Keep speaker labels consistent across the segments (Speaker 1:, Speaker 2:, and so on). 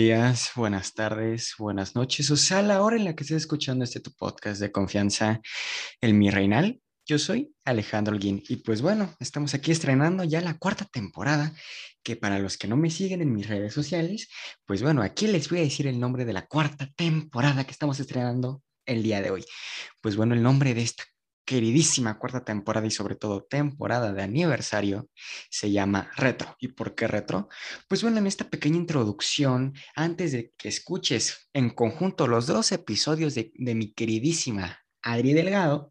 Speaker 1: Días, buenas tardes, buenas noches, o sea, la hora en la que estés escuchando este tu podcast de confianza, el Mi Reinal. Yo soy Alejandro Alguín y pues bueno, estamos aquí estrenando ya la cuarta temporada, que para los que no me siguen en mis redes sociales, pues bueno, aquí les voy a decir el nombre de la cuarta temporada que estamos estrenando el día de hoy. Pues bueno, el nombre de esta queridísima cuarta temporada y sobre todo temporada de aniversario se llama Retro. ¿Y por qué Retro? Pues bueno, en esta pequeña introducción, antes de que escuches en conjunto los dos episodios de, mi queridísima Adri Delgado,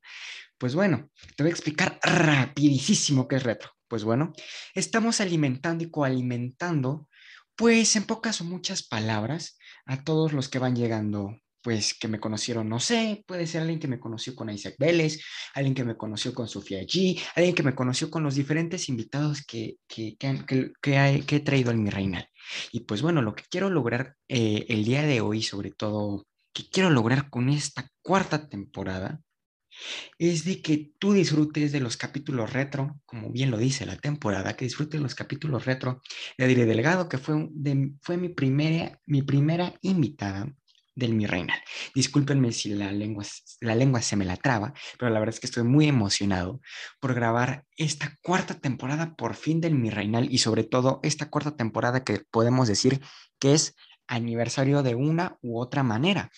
Speaker 1: pues bueno, te voy a explicar rapidísimo qué es Retro. Pues bueno, estamos alimentando y coalimentando, pues en pocas o muchas palabras, a todos los que van llegando pues que me conocieron, no sé, puede ser alguien que me conoció con Isaac Vélez, alguien que me conoció con Sofía G, alguien que me conoció con los diferentes invitados que, que, que, que, he traído al mi reinal. Y pues bueno, lo que quiero lograr eh, el día de hoy, sobre todo, que quiero lograr con esta cuarta temporada, es de que tú disfrutes de los capítulos retro, como bien lo dice la temporada, que disfrutes de los capítulos retro de Delgado, que fue, de, fue mi, primera, mi primera invitada del Mi Reinal. Discúlpenme si la lengua, la lengua se me la traba, pero la verdad es que estoy muy emocionado por grabar esta cuarta temporada por fin del Mi Reinal y sobre todo esta cuarta temporada que podemos decir que es aniversario de una u otra manera,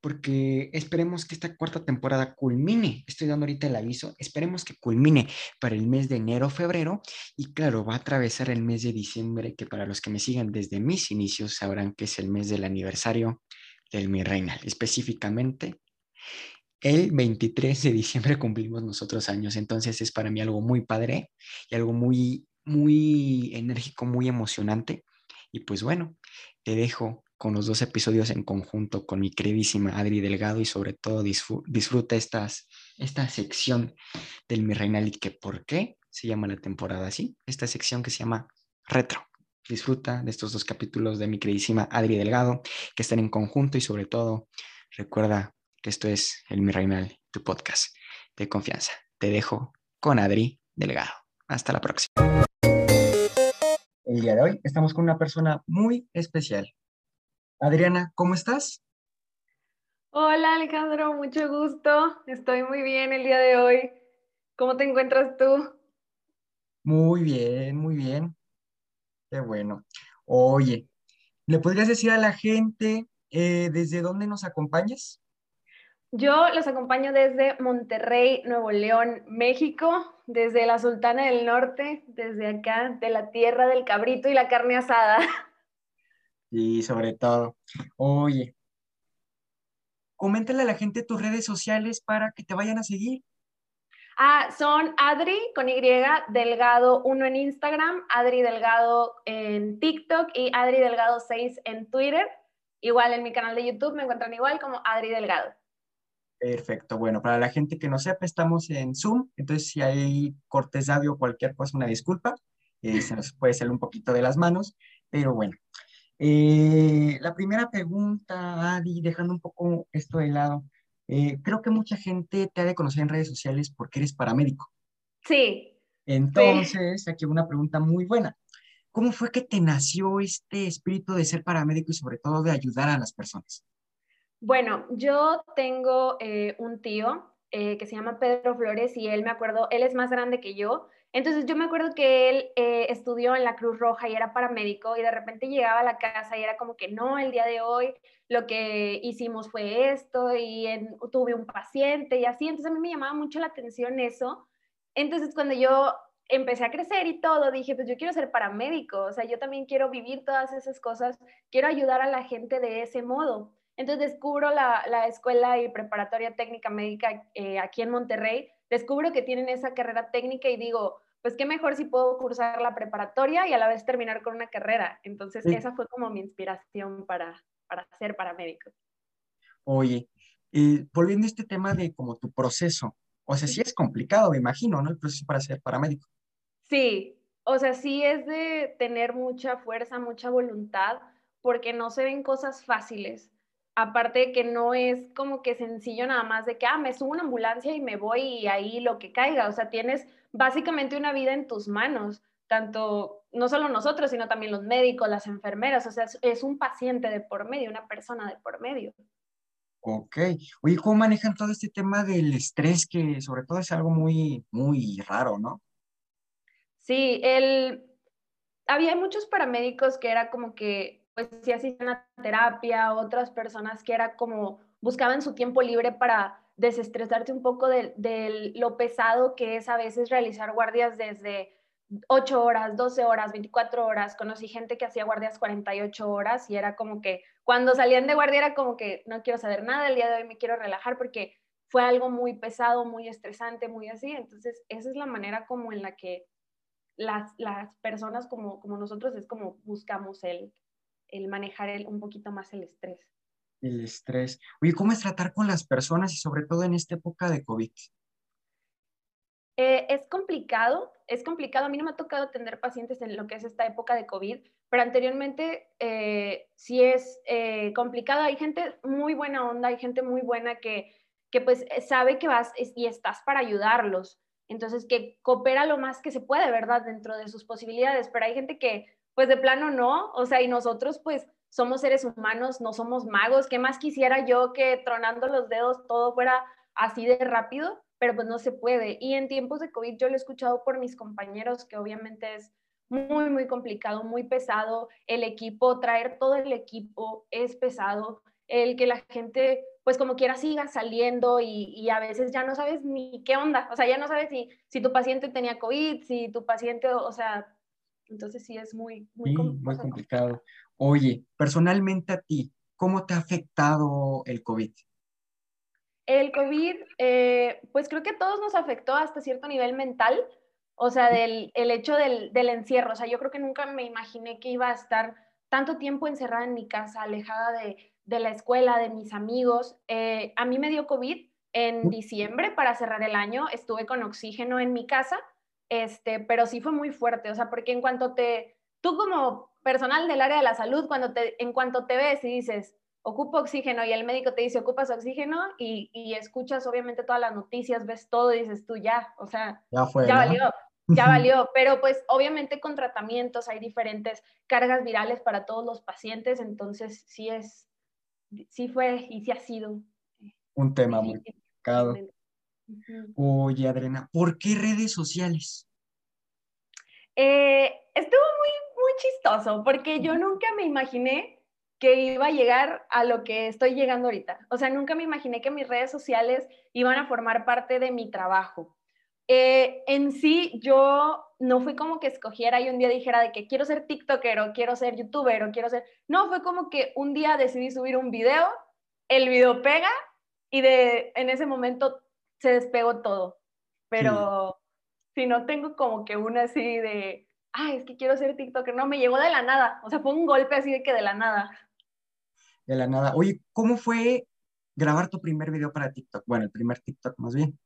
Speaker 1: porque esperemos que esta cuarta temporada culmine, estoy dando ahorita el aviso, esperemos que culmine para el mes de enero, febrero, y claro, va a atravesar el mes de diciembre, que para los que me siguen desde mis inicios sabrán que es el mes del aniversario del Mi Reinal. Específicamente, el 23 de diciembre cumplimos nosotros años, entonces es para mí algo muy padre y algo muy, muy enérgico, muy emocionante. Y pues bueno, te dejo con los dos episodios en conjunto con mi queridísima Adri Delgado y sobre todo disfruta estas, esta sección del Mi Reinal y que por qué se llama la temporada así, esta sección que se llama Retro. Disfruta de estos dos capítulos de mi queridísima Adri Delgado, que están en conjunto y sobre todo recuerda que esto es el Mi Reinal, tu podcast de confianza. Te dejo con Adri Delgado. Hasta la próxima. El día de hoy estamos con una persona muy especial. Adriana, ¿cómo estás?
Speaker 2: Hola Alejandro, mucho gusto. Estoy muy bien el día de hoy. ¿Cómo te encuentras tú?
Speaker 1: Muy bien, muy bien. Qué bueno. Oye, ¿le podrías decir a la gente eh, desde dónde nos acompañas?
Speaker 2: Yo los acompaño desde Monterrey, Nuevo León, México, desde la Sultana del Norte, desde acá, de la tierra del cabrito y la carne asada.
Speaker 1: Y sobre todo, oye, coméntale a la gente tus redes sociales para que te vayan a seguir.
Speaker 2: Ah, son Adri con Y, Delgado 1 en Instagram, Adri Delgado en TikTok y Adri Delgado 6 en Twitter. Igual en mi canal de YouTube me encuentran igual como Adri Delgado.
Speaker 1: Perfecto. Bueno, para la gente que no sepa, estamos en Zoom, entonces si hay cortes de audio o cualquier cosa, una disculpa, eh, se nos puede salir un poquito de las manos, pero bueno. Eh, la primera pregunta, Adi, dejando un poco esto de lado, eh, creo que mucha gente te ha de conocer en redes sociales porque eres paramédico.
Speaker 2: Sí.
Speaker 1: Entonces, aquí una pregunta muy buena. ¿Cómo fue que te nació este espíritu de ser paramédico y sobre todo de ayudar a las personas?
Speaker 2: Bueno, yo tengo eh, un tío eh, que se llama Pedro Flores y él me acuerdo, él es más grande que yo, entonces yo me acuerdo que él estudió en la Cruz Roja y era paramédico y de repente llegaba a la casa y era como que no, el día de hoy lo que hicimos fue esto y tuve un paciente y así, entonces a mí me llamaba mucho la atención eso. Entonces cuando yo empecé a crecer y todo, dije, pues yo quiero ser paramédico, o sea, yo también quiero vivir todas esas cosas, quiero ayudar a la gente de ese modo. Entonces descubro la, la escuela y preparatoria técnica médica eh, aquí en Monterrey, descubro que tienen esa carrera técnica y digo, pues qué mejor si puedo cursar la preparatoria y a la vez terminar con una carrera. Entonces esa fue como mi inspiración para, para ser paramédico.
Speaker 1: Oye, volviendo a este tema de como tu proceso, o sea, sí es complicado, me imagino, ¿no? El proceso para ser paramédico.
Speaker 2: Sí, o sea, sí es de tener mucha fuerza, mucha voluntad, porque no se ven cosas fáciles. Aparte de que no es como que sencillo nada más de que, ah, me subo una ambulancia y me voy y ahí lo que caiga. O sea, tienes básicamente una vida en tus manos tanto, no solo nosotros, sino también los médicos, las enfermeras, o sea, es, un paciente de por medio, una persona de por medio.
Speaker 1: Ok. Oye, ¿cómo manejan todo este tema del estrés que sobre todo es algo muy, muy raro, ¿no?
Speaker 2: Sí, el... había muchos paramédicos que era como que, pues sí hacían una terapia, otras personas que era como buscaban su tiempo libre para desestresarte un poco de, lo pesado que es a veces realizar guardias desde 8 horas, 12 horas, 24 horas. Conocí gente que hacía guardias 48 horas y era como que cuando salían de guardia era como que no quiero saber nada, el día de hoy me quiero relajar porque fue algo muy pesado, muy estresante, muy así. Entonces, esa es la manera como en la que las, personas como, como nosotros es como buscamos el, el manejar el, un poquito más el estrés
Speaker 1: el estrés. Oye, ¿cómo es tratar con las personas y sobre todo en esta época de COVID?
Speaker 2: Eh, es complicado, es complicado. A mí no me ha tocado atender pacientes en lo que es esta época de COVID, pero anteriormente eh, sí es eh, complicado. Hay gente muy buena onda, hay gente muy buena que, que pues sabe que vas y estás para ayudarlos. Entonces, que coopera lo más que se puede, ¿verdad? Dentro de sus posibilidades, pero hay gente que pues de plano no, o sea, y nosotros pues somos seres humanos, no somos magos. ¿Qué más quisiera yo que tronando los dedos todo fuera así de rápido? Pero pues no se puede. Y en tiempos de COVID yo lo he escuchado por mis compañeros que obviamente es muy, muy complicado, muy pesado. El equipo, traer todo el equipo es pesado. El que la gente, pues como quiera, siga saliendo y, a veces ya no sabes ni qué onda. O sea, ya no sabes si, si tu paciente tenía COVID, si tu paciente, o sea, entonces sí es muy, muy,
Speaker 1: muy complicado. Oye, personalmente a ti, ¿cómo te ha afectado el COVID?
Speaker 2: El COVID, eh, pues creo que a todos nos afectó hasta cierto nivel mental, o sea, del el hecho del, encierro. O sea, yo creo que nunca me imaginé que iba a estar tanto tiempo encerrada en mi casa, alejada de, la escuela, de mis amigos. Eh, a mí me dio COVID en diciembre para cerrar el año, estuve con oxígeno en mi casa, este, pero sí fue muy fuerte, o sea, porque en cuanto te, tú como personal del área de la salud, cuando te, en cuanto te ves y dices, ocupo oxígeno y el médico te dice, ocupas oxígeno y, escuchas obviamente todas las noticias, ves todo y dices tú ya, o sea, ya, valió, ya valió, pero pues obviamente con tratamientos hay diferentes cargas virales para todos los pacientes, entonces sí es, sí fue y sí ha sido.
Speaker 1: Un tema muy complicado. Oye, Adriana, ¿por qué redes sociales?
Speaker 2: Eh, estuvo muy chistoso porque yo nunca me imaginé que iba a llegar a lo que estoy llegando ahorita. O sea, nunca me imaginé que mis redes sociales iban a formar parte de mi trabajo. Eh, en sí, yo no fui como que escogiera y un día dijera de que quiero ser TikToker o quiero ser YouTuber o quiero ser... No, fue como que un día decidí subir un video, el video pega y de, en ese momento se despegó todo. Pero si no tengo como que una así de, ay, es que quiero ser TikToker. No, me llegó de la nada. O sea, fue un golpe así de que de la nada.
Speaker 1: De la nada. Oye, ¿cómo fue grabar tu primer video para TikTok? Bueno, el primer TikTok más bien.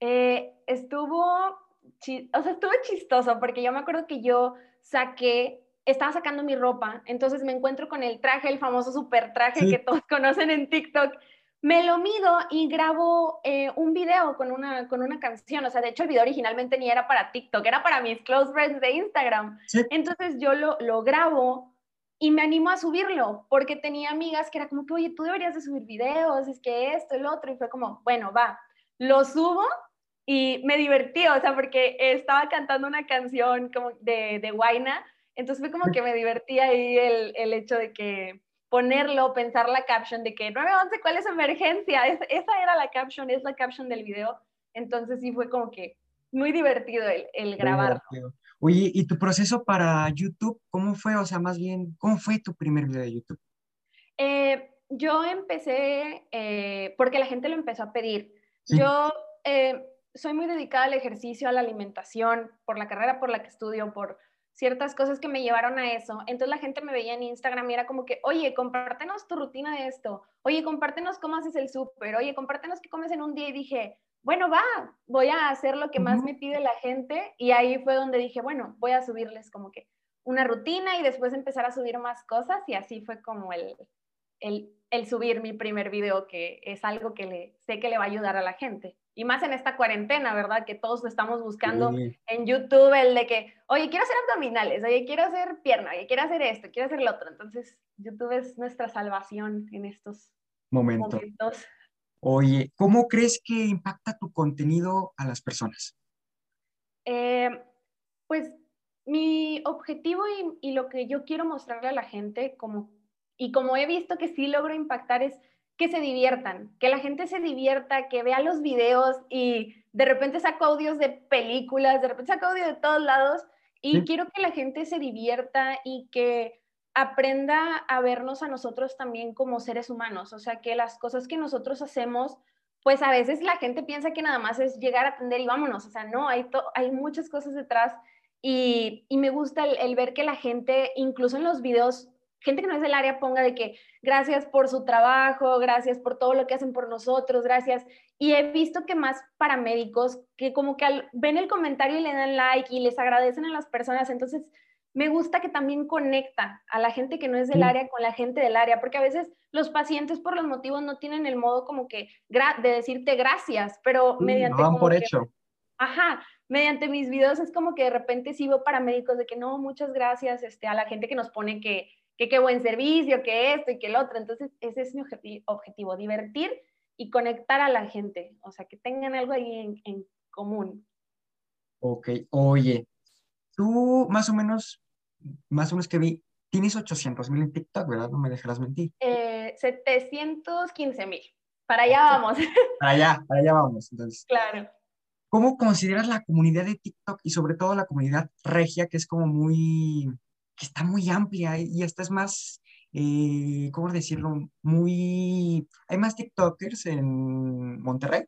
Speaker 2: Eh, estuvo, o sea, estuvo chistoso porque yo me acuerdo que yo saqué, estaba sacando mi ropa, entonces me encuentro con el traje, el famoso super traje que todos conocen en TikTok me lo mido y grabo eh, un video con una, con una canción. O sea, de hecho, el video originalmente ni era para TikTok, era para mis close friends de Instagram. Entonces yo lo, lo grabo y me animo a subirlo porque tenía amigas que era como que, oye, tú deberías de subir videos, es que esto, el otro. Y fue como, bueno, va, lo subo y me divertí, o sea, porque estaba cantando una canción como de, de Guaina. Entonces fue como que me divertía ahí el, el hecho de que ponerlo, pensar la caption de que 911, ¿cuál es emergencia? esa era la caption, es la caption del video. Entonces sí fue como que muy divertido el, el grabar.
Speaker 1: Oye, ¿y tu proceso para YouTube, cómo fue? O sea, más bien, ¿cómo fue tu primer video de YouTube?
Speaker 2: Eh, yo empecé eh, porque la gente lo empezó a pedir. Yo eh, soy muy dedicada al ejercicio, a la alimentación, por la carrera por la que estudio, por ciertas cosas que me llevaron a eso. Entonces la gente me veía en Instagram y era como que, oye, compártenos tu rutina de esto, oye, compártenos cómo haces el súper, oye, compártenos qué comes en un día y dije, bueno, va, voy a hacer lo que más me pide la gente y ahí fue donde dije, bueno, voy a subirles como que una rutina y después empezar a subir más cosas y así fue como el, el, el subir mi primer video, que es algo que le, sé que le va a ayudar a la gente. Y más en esta cuarentena, ¿verdad? Que todos estamos buscando en YouTube el de que, oye, quiero hacer abdominales, oye, quiero hacer pierna, oye, quiero hacer esto, quiero hacer lo otro. Entonces, YouTube es nuestra salvación en estos momentos.
Speaker 1: Oye, ¿cómo crees que impacta tu contenido a las personas?
Speaker 2: Eh, pues mi objetivo y, y, lo que yo quiero mostrarle a la gente, como, y como he visto que sí logro impactar, es que se diviertan, que la gente se divierta, que vea los videos y de repente saco audios de películas, de repente saco audios de todos lados y quiero que la gente se divierta y que aprenda a vernos a nosotros también como seres humanos, o sea, que las cosas que nosotros hacemos, pues a veces la gente piensa que nada más es llegar a atender y vámonos, o sea, no, hay, hay muchas cosas detrás y, me gusta el, ver que la gente, incluso en los videos, gente que no es del área ponga de que gracias por su trabajo, gracias por todo lo que hacen por nosotros, gracias. Y he visto que más paramédicos que como que ven el comentario y le dan like y les agradecen a las personas, entonces me gusta que también conecta a la gente que no es del área con la gente del área, porque a veces los pacientes por los motivos no tienen el modo como que de decirte gracias, pero mediante...
Speaker 1: van por hecho.
Speaker 2: Ajá, mediante mis videos es como que de repente sí veo paramédicos de que no, muchas gracias este, a la gente que nos pone que que qué buen servicio, que esto y que el otro. Entonces, ese es mi objetivo, divertir y conectar a la gente, o sea, que tengan algo ahí en, común.
Speaker 1: Ok, oye, tú más o menos, más o menos que vi, tienes 800 mil en TikTok, ¿verdad? No me dejarás mentir.
Speaker 2: Eh, 715 mil. Para allá vamos.
Speaker 1: Para allá, para allá vamos. Entonces.
Speaker 2: Claro.
Speaker 1: ¿Cómo consideras la comunidad de TikTok y sobre todo la comunidad regia, que es como muy, que está muy amplia y esta es más, eh, ¿cómo decirlo? Muy... ¿Hay más TikTokers en Monterrey?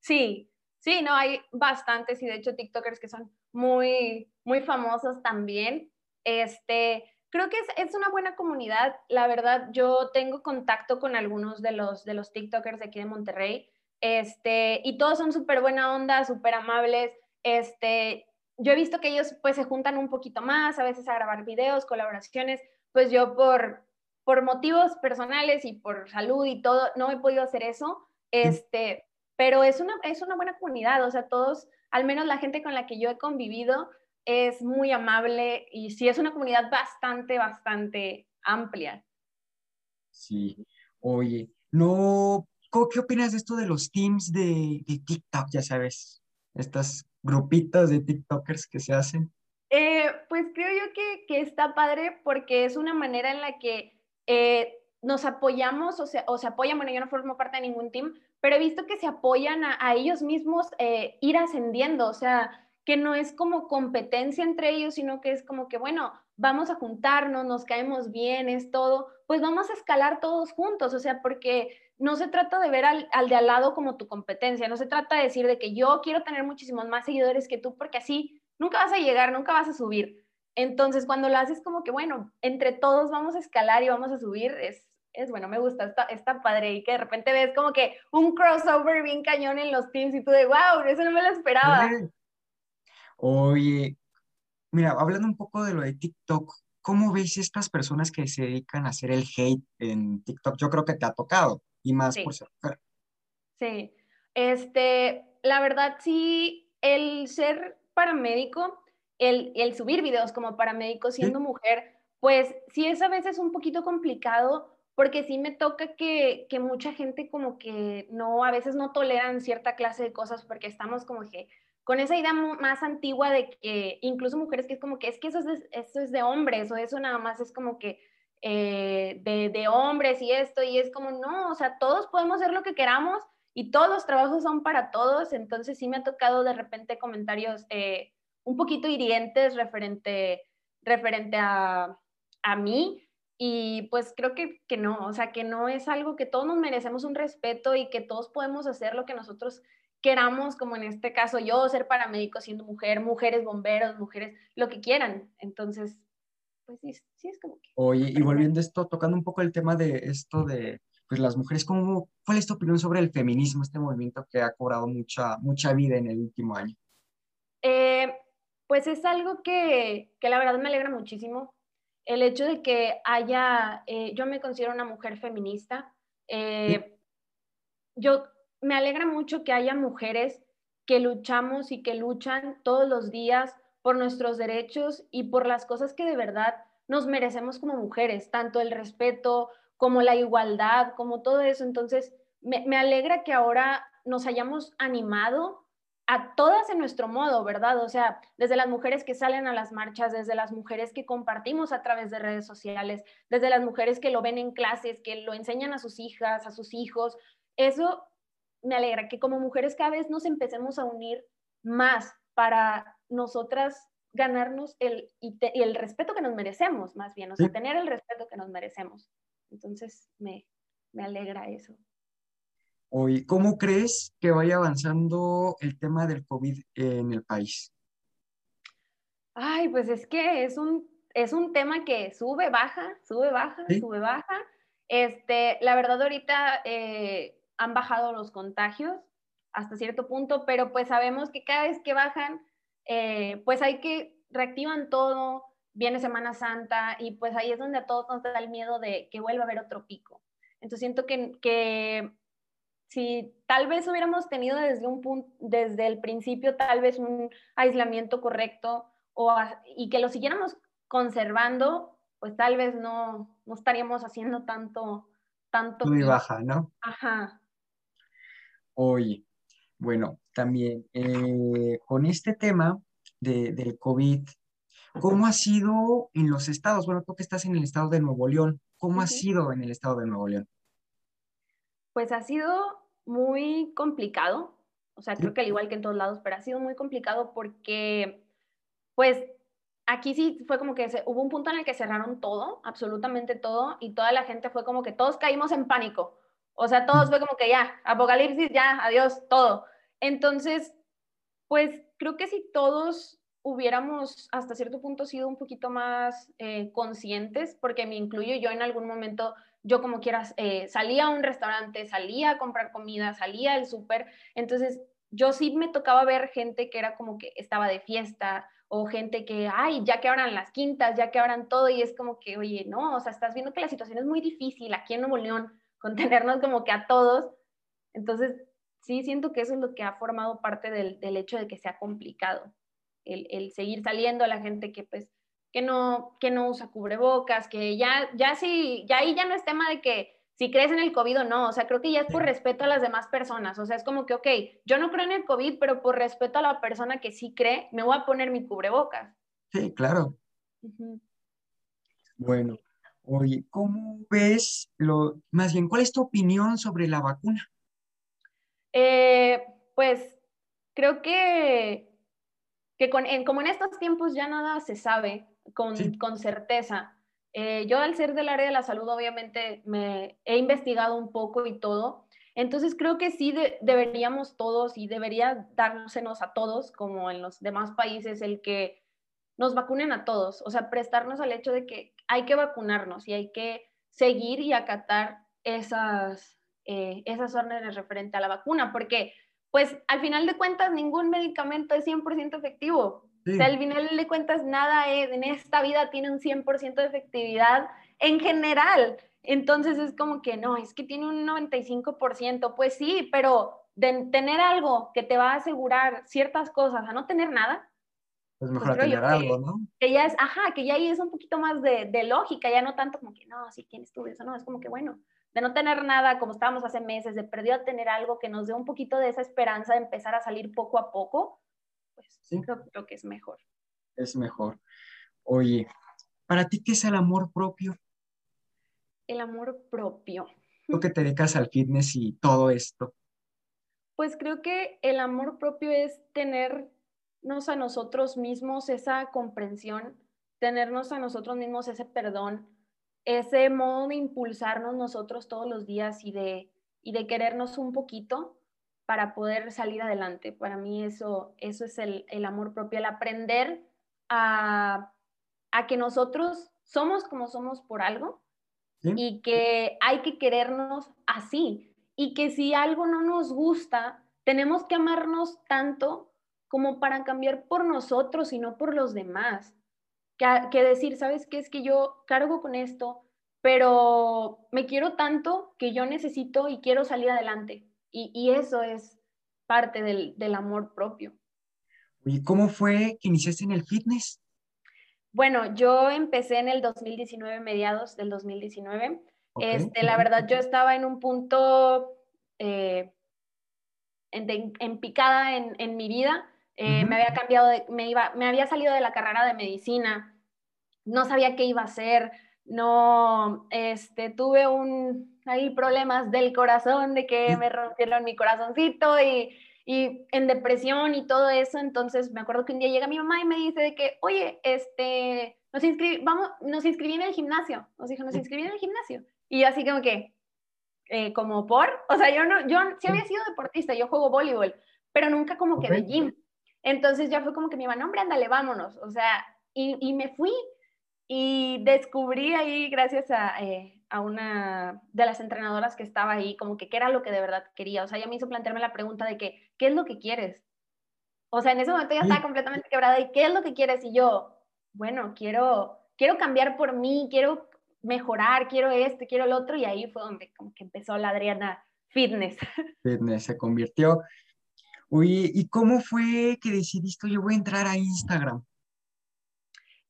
Speaker 2: Sí, sí, no, hay bastantes y de hecho TikTokers que son muy, muy famosos también. Este, creo que es, es, una buena comunidad. La verdad, yo tengo contacto con algunos de los, de los TikTokers de aquí de Monterrey. Este, y todos son súper buena onda, súper amables. Este, yo he visto que ellos pues se juntan un poquito más, a veces a grabar videos, colaboraciones, pues yo por, por motivos personales y por salud y todo, no he podido hacer eso, este, pero es una, es una buena comunidad, o sea, todos, al menos la gente con la que yo he convivido, es muy amable y sí es una comunidad bastante, bastante amplia.
Speaker 1: Sí, oye, no, ¿qué opinas de esto de los teams de, de TikTok, ya sabes? Estas grupitos de TikTokers que se hacen?
Speaker 2: Eh, pues creo yo que, que, está padre porque es una manera en la que eh, nos apoyamos o se, o se apoyan, bueno, yo no formo parte de ningún team, pero he visto que se apoyan a, ellos mismos eh, ir ascendiendo, o sea, que no es como competencia entre ellos, sino que es como que, bueno, vamos a juntarnos, nos caemos bien, es todo, pues vamos a escalar todos juntos, o sea, porque no se trata de ver al, de al lado como tu competencia, no se trata de decir de que yo quiero tener muchísimos más seguidores que tú, porque así nunca vas a llegar, nunca vas a subir. Entonces, cuando lo haces como que, bueno, entre todos vamos a escalar y vamos a subir, es, es bueno, me gusta, está, está padre y que de repente ves como que un crossover bien cañón en los teams y tú de, wow, eso no me lo esperaba.
Speaker 1: Oye, mira, hablando un poco de lo de TikTok, ¿cómo ves estas personas que se dedican a hacer el hate en TikTok? Yo creo que te ha tocado y más por ser mujer.
Speaker 2: Sí, este, la verdad sí, el ser paramédico, el, el subir videos como paramédico siendo mujer, pues sí es a veces un poquito complicado porque sí me toca que, que, mucha gente como que no, a veces no toleran cierta clase de cosas porque estamos como que con esa idea más antigua de que incluso mujeres que es como que es que eso es, eso es de hombres o eso nada más es como que eh, de, hombres y esto, y es como, no, o sea, todos podemos hacer lo que queramos y todos los trabajos son para todos, entonces sí me ha tocado de repente comentarios eh, un poquito hirientes referente, referente a, a mí, y pues creo que, que, no, o sea, que no es algo que todos nos merecemos un respeto y que todos podemos hacer lo que nosotros queramos, como en este caso yo, ser paramédico siendo mujer, mujeres bomberos, mujeres, lo que quieran. Entonces, pues sí, sí es como que...
Speaker 1: Oye, y volviendo a esto, tocando un poco el tema de esto de pues las mujeres, ¿cómo, ¿cuál es tu opinión sobre el feminismo, este movimiento que ha cobrado mucha, mucha vida en el último año?
Speaker 2: Eh, pues es algo que, que, la verdad me alegra muchísimo. El hecho de que haya, eh, yo me considero una mujer feminista. Eh, yo me alegra mucho que haya mujeres que luchamos y que luchan todos los días por nuestros derechos y por las cosas que de verdad nos merecemos como mujeres, tanto el respeto como la igualdad, como todo eso. Entonces, me, me alegra que ahora nos hayamos animado a todas en nuestro modo, ¿verdad? O sea, desde las mujeres que salen a las marchas, desde las mujeres que compartimos a través de redes sociales, desde las mujeres que lo ven en clases, que lo enseñan a sus hijas, a sus hijos. Eso me alegra que como mujeres cada vez nos empecemos a unir más para nosotras ganarnos el, y, el respeto que nos merecemos, más bien, o sea, tener el respeto que nos merecemos. Entonces, me, me alegra eso.
Speaker 1: Hoy, ¿cómo crees que vaya avanzando el tema del COVID en el país?
Speaker 2: Ay, pues es que es un, es un tema que sube, baja, sube, baja, sube, baja. Este, la verdad, ahorita eh, han bajado los contagios hasta cierto punto, pero pues sabemos que cada vez que bajan, eh, pues hay que reactivan todo, viene Semana Santa y pues ahí es donde a todos nos da el miedo de que vuelva a haber otro pico. Entonces siento que, que si tal vez hubiéramos tenido desde un punto, desde el principio tal vez un aislamiento correcto o, y que lo siguiéramos conservando, pues tal vez no, no estaríamos haciendo tanto, tanto.
Speaker 1: Muy baja, ¿no?
Speaker 2: Ajá.
Speaker 1: Oye, bueno, también eh, con este tema de, del COVID, ¿cómo ha sido en los estados? Bueno, tú que estás en el estado de Nuevo León, ¿cómo ha sido en el estado de Nuevo León?
Speaker 2: Pues ha sido muy complicado, o sea, creo que al igual que en todos lados, pero ha sido muy complicado porque, pues, aquí sí fue como que se, hubo un punto en el que cerraron todo, absolutamente todo, y toda la gente fue como que todos caímos en pánico. O sea, todos fue como que ya, apocalipsis, ya, adiós, todo. Entonces, pues creo que si todos hubiéramos hasta cierto punto sido un poquito más eh, conscientes, porque me incluyo yo en algún momento, yo como quieras, eh, salía a un restaurante, salía a comprar comida, salía al súper, entonces yo sí me tocaba ver gente que era como que estaba de fiesta o gente que, ay, ya que abran las quintas, ya que abran todo y es como que, oye, no, o sea, estás viendo que la situación es muy difícil aquí en Nuevo León, contenernos como que a todos, entonces sí siento que eso es lo que ha formado parte del, del hecho de que sea complicado el, seguir saliendo a la gente que pues que no, que no usa cubrebocas, que ya, ya sí, ya ahí ya no es tema de que si crees en el COVID o no, o sea, creo que ya es por respeto a las demás personas, o sea, es como que, ok, yo no creo en el COVID, pero por respeto a la persona que sí cree, me voy a poner mi cubrebocas.
Speaker 1: Sí, claro. Bueno, oye, ¿cómo ves lo, más bien, cuál es tu opinión sobre la vacuna?
Speaker 2: Eh, pues creo que que con, en, como en estos tiempos ya nada se sabe con, con certeza. Eh, yo al ser del área de la salud obviamente me he investigado un poco y todo, entonces creo que sí deberíamos todos y debería dársenos a todos, como en los demás países, el que nos vacunen a todos, o sea, prestarnos al hecho de que hay que vacunarnos y hay que seguir y acatar esas, eh, esas órdenes referente a la vacuna, porque pues al final de cuentas ningún medicamento es 100% efectivo. O sea, al final de cuentas nada en esta vida tiene un 100% de efectividad en general. Entonces es como que no, es que tiene un 95%. Pues sí, pero de tener algo que te va a asegurar ciertas cosas a no tener nada.
Speaker 1: Es mejor pues tener algo, ¿no?
Speaker 2: Que ya es, ajá, que ya ahí es un poquito más de, de lógica, ya no tanto como que no, sí tienes tú eso, no, es como que bueno, de no tener nada como estábamos hace meses, de perdió a tener algo que nos dé un poquito de esa esperanza de empezar a salir poco a poco, pues creo, que es mejor.
Speaker 1: Es mejor. Oye, ¿para ti qué es el amor propio?
Speaker 2: El amor propio.
Speaker 1: Tú que te dedicas al fitness y todo esto.
Speaker 2: Pues creo que el amor propio es tenernos a nosotros mismos esa comprensión, tenernos a nosotros mismos ese perdón, ese modo de impulsarnos nosotros todos los días y de, y de querernos un poquito para poder salir adelante. Para mí eso, eso es el, amor propio, el aprender a, que nosotros somos como somos por algo y que hay que querernos así. Y que si algo no nos gusta, tenemos que amarnos tanto como para cambiar por nosotros y no por los demás que, decir, ¿sabes qué? Es que yo cargo con esto, pero me quiero tanto que yo necesito y quiero salir adelante. Y, eso es parte del, del amor propio.
Speaker 1: ¿Y cómo fue que iniciaste en el fitness?
Speaker 2: Bueno, yo empecé en el 2019, mediados del 2019. Este, la verdad, yo estaba en un punto eh, en, picada en, mi vida. Eh, me había cambiado, me, iba, me había salido de la carrera de medicina. No sabía qué iba a hacer. No, este, tuve un, ahí problemas del corazón, de que me rompieron mi corazoncito y y en depresión y todo eso. Entonces me acuerdo que un día llega mi mamá y me dice de que, oye, este, nos, inscribí, vamos, nos inscribí en el gimnasio. Nos dijo, nos inscribí en el gimnasio. Y yo así como que, eh, como por, o sea, yo no, yo sí había sido deportista, yo juego voleibol, pero nunca como que de gym. Entonces ya fue como que mi mamá, hombre, ándale, vámonos. O sea, y, y me fui y descubrí ahí, gracias a, eh, a una de las entrenadoras que estaba ahí, como que qué era lo que de verdad quería. O sea, ella me hizo plantearme la pregunta de que, ¿qué es lo que quieres? O sea, en ese momento ya estaba completamente quebrada y ¿qué es lo que quieres? Y yo, bueno, quiero, quiero cambiar por mí, quiero mejorar, quiero esto, quiero el otro. Y ahí fue donde como que empezó la Adriana Fitness.
Speaker 1: Fitness se convirtió. Oye, ¿y cómo fue que decidiste, yo voy a entrar a Instagram?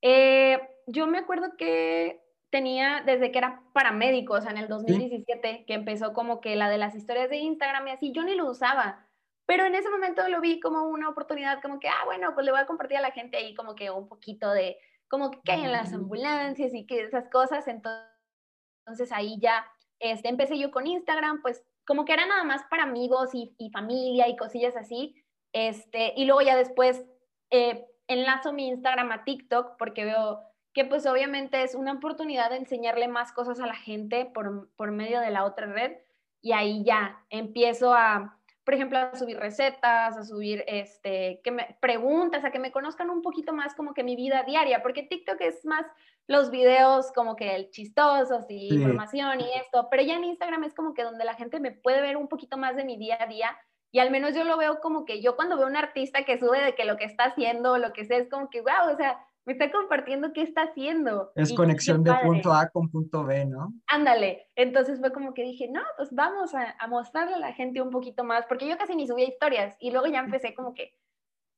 Speaker 2: Eh, yo me acuerdo que tenía desde que era paramédico, o sea, en el 2017, que empezó como que la de las historias de Instagram y así, yo ni lo usaba, pero en ese momento lo vi como una oportunidad, como que, ah, bueno, pues le voy a compartir a la gente ahí como que un poquito de, como que hay en las ambulancias y que esas cosas, entonces, ahí ya este, empecé yo con Instagram, pues como que era nada más para amigos y, familia y cosillas así, este, y luego ya después eh, enlazo mi Instagram a TikTok porque veo que pues obviamente es una oportunidad de enseñarle más cosas a la gente por, por medio de la otra red y ahí ya empiezo a, por ejemplo, a subir recetas, a subir este, que me, preguntas, a que me conozcan un poquito más como que mi vida diaria, porque TikTok es más los videos como que el chistosos y información y esto, pero ya en Instagram es como que donde la gente me puede ver un poquito más de mi día a día y al menos yo lo veo como que yo cuando veo a un artista que sube de que lo que está haciendo, lo que sea, es como que, wow, o sea, me está compartiendo qué está haciendo.
Speaker 1: Es conexión de punto A con punto B, ¿no?
Speaker 2: Ándale. Entonces fue como que dije, no, pues vamos a, mostrarle a la gente un poquito más, porque yo casi ni subía historias y luego ya empecé como que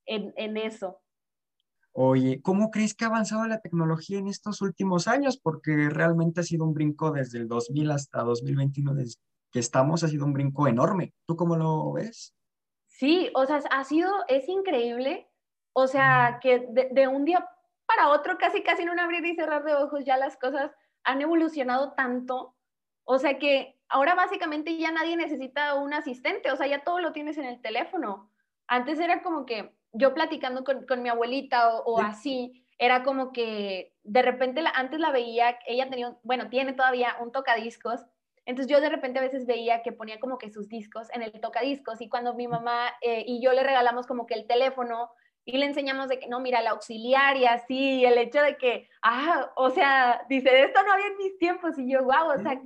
Speaker 2: en, en eso.
Speaker 1: Oye, ¿cómo crees que ha avanzado la tecnología en estos últimos años? Porque realmente ha sido un brinco desde el 2000 hasta 2021, desde que estamos, ha sido un brinco enorme. ¿Tú cómo lo ves?
Speaker 2: Sí, o sea, ha sido, es increíble. O sea, que de, de un día para otro, casi casi en un abrir y cerrar de ojos, ya las cosas han evolucionado tanto. O sea que ahora básicamente ya nadie necesita un asistente, o sea, ya todo lo tienes en el teléfono. Antes era como que yo platicando con, con mi abuelita o, así, era como que de repente la, antes la veía, ella tenía, bueno, tiene todavía un tocadiscos, entonces yo de repente a veces veía que ponía como que sus discos en el tocadiscos y cuando mi mamá eh, y yo le regalamos como que el teléfono, y le enseñamos de que no, mira, la auxiliar y así, el hecho de que, ah, o sea, dice, esto no había en mis tiempos, y yo, wow, o sea,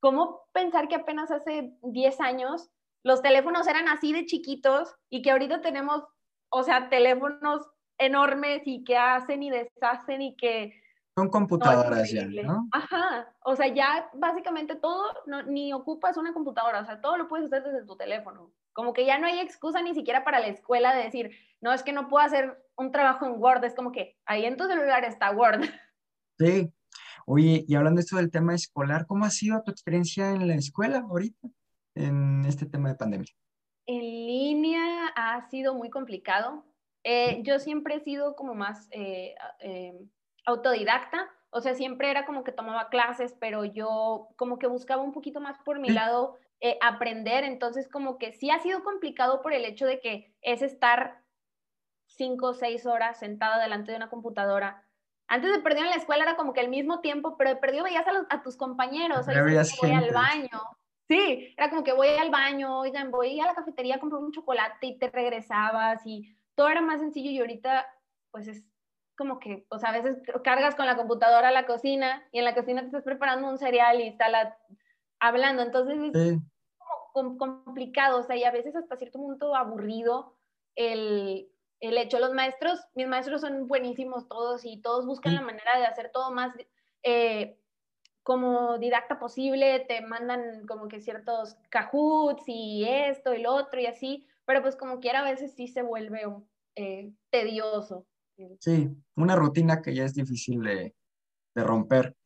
Speaker 2: ¿cómo pensar que apenas hace 10 años los teléfonos eran así de chiquitos y que ahorita tenemos, o sea, teléfonos enormes y que hacen y deshacen y que...
Speaker 1: Son computadoras ya, ¿no?
Speaker 2: Ajá, o sea, ya básicamente todo, no, ni ocupas una computadora, o sea, todo lo puedes hacer desde tu teléfono. Como que ya no hay excusa ni siquiera para la escuela de decir, no, es que no puedo hacer un trabajo en Word, es como que ahí en tu celular está Word.
Speaker 1: Sí. Oye, y hablando de esto del tema escolar, ¿cómo ha sido tu experiencia en la escuela ahorita, en este tema de pandemia?
Speaker 2: En línea ha sido muy complicado. Eh, yo siempre he sido como más eh, eh, autodidacta, o sea, siempre era como que tomaba clases, pero yo como que buscaba un poquito más por mi lado aprender, entonces como que sí ha sido complicado por el hecho de que es estar cinco o seis horas sentada delante de una computadora. Antes de perder en la escuela era como que el mismo tiempo, pero de perdido veías a, tus compañeros, voy al baño. Sí, era como que voy al baño, oigan, voy a la cafetería a comprar un chocolate y te regresabas y todo era más sencillo y ahorita pues es como que, o sea, a veces cargas con la computadora a la cocina y en la cocina te estás preparando un cereal y está la, hablando, entonces es como complicado, o sea, y a veces hasta cierto punto aburrido el, el hecho. Los maestros, mis maestros son buenísimos todos y todos buscan la manera de hacer todo más, eh, como didacta posible, te mandan como que ciertos cajuts y esto y lo otro y así, pero pues como quiera a veces sí se vuelve eh, tedioso.
Speaker 1: Sí, una rutina que ya es difícil de, de romper.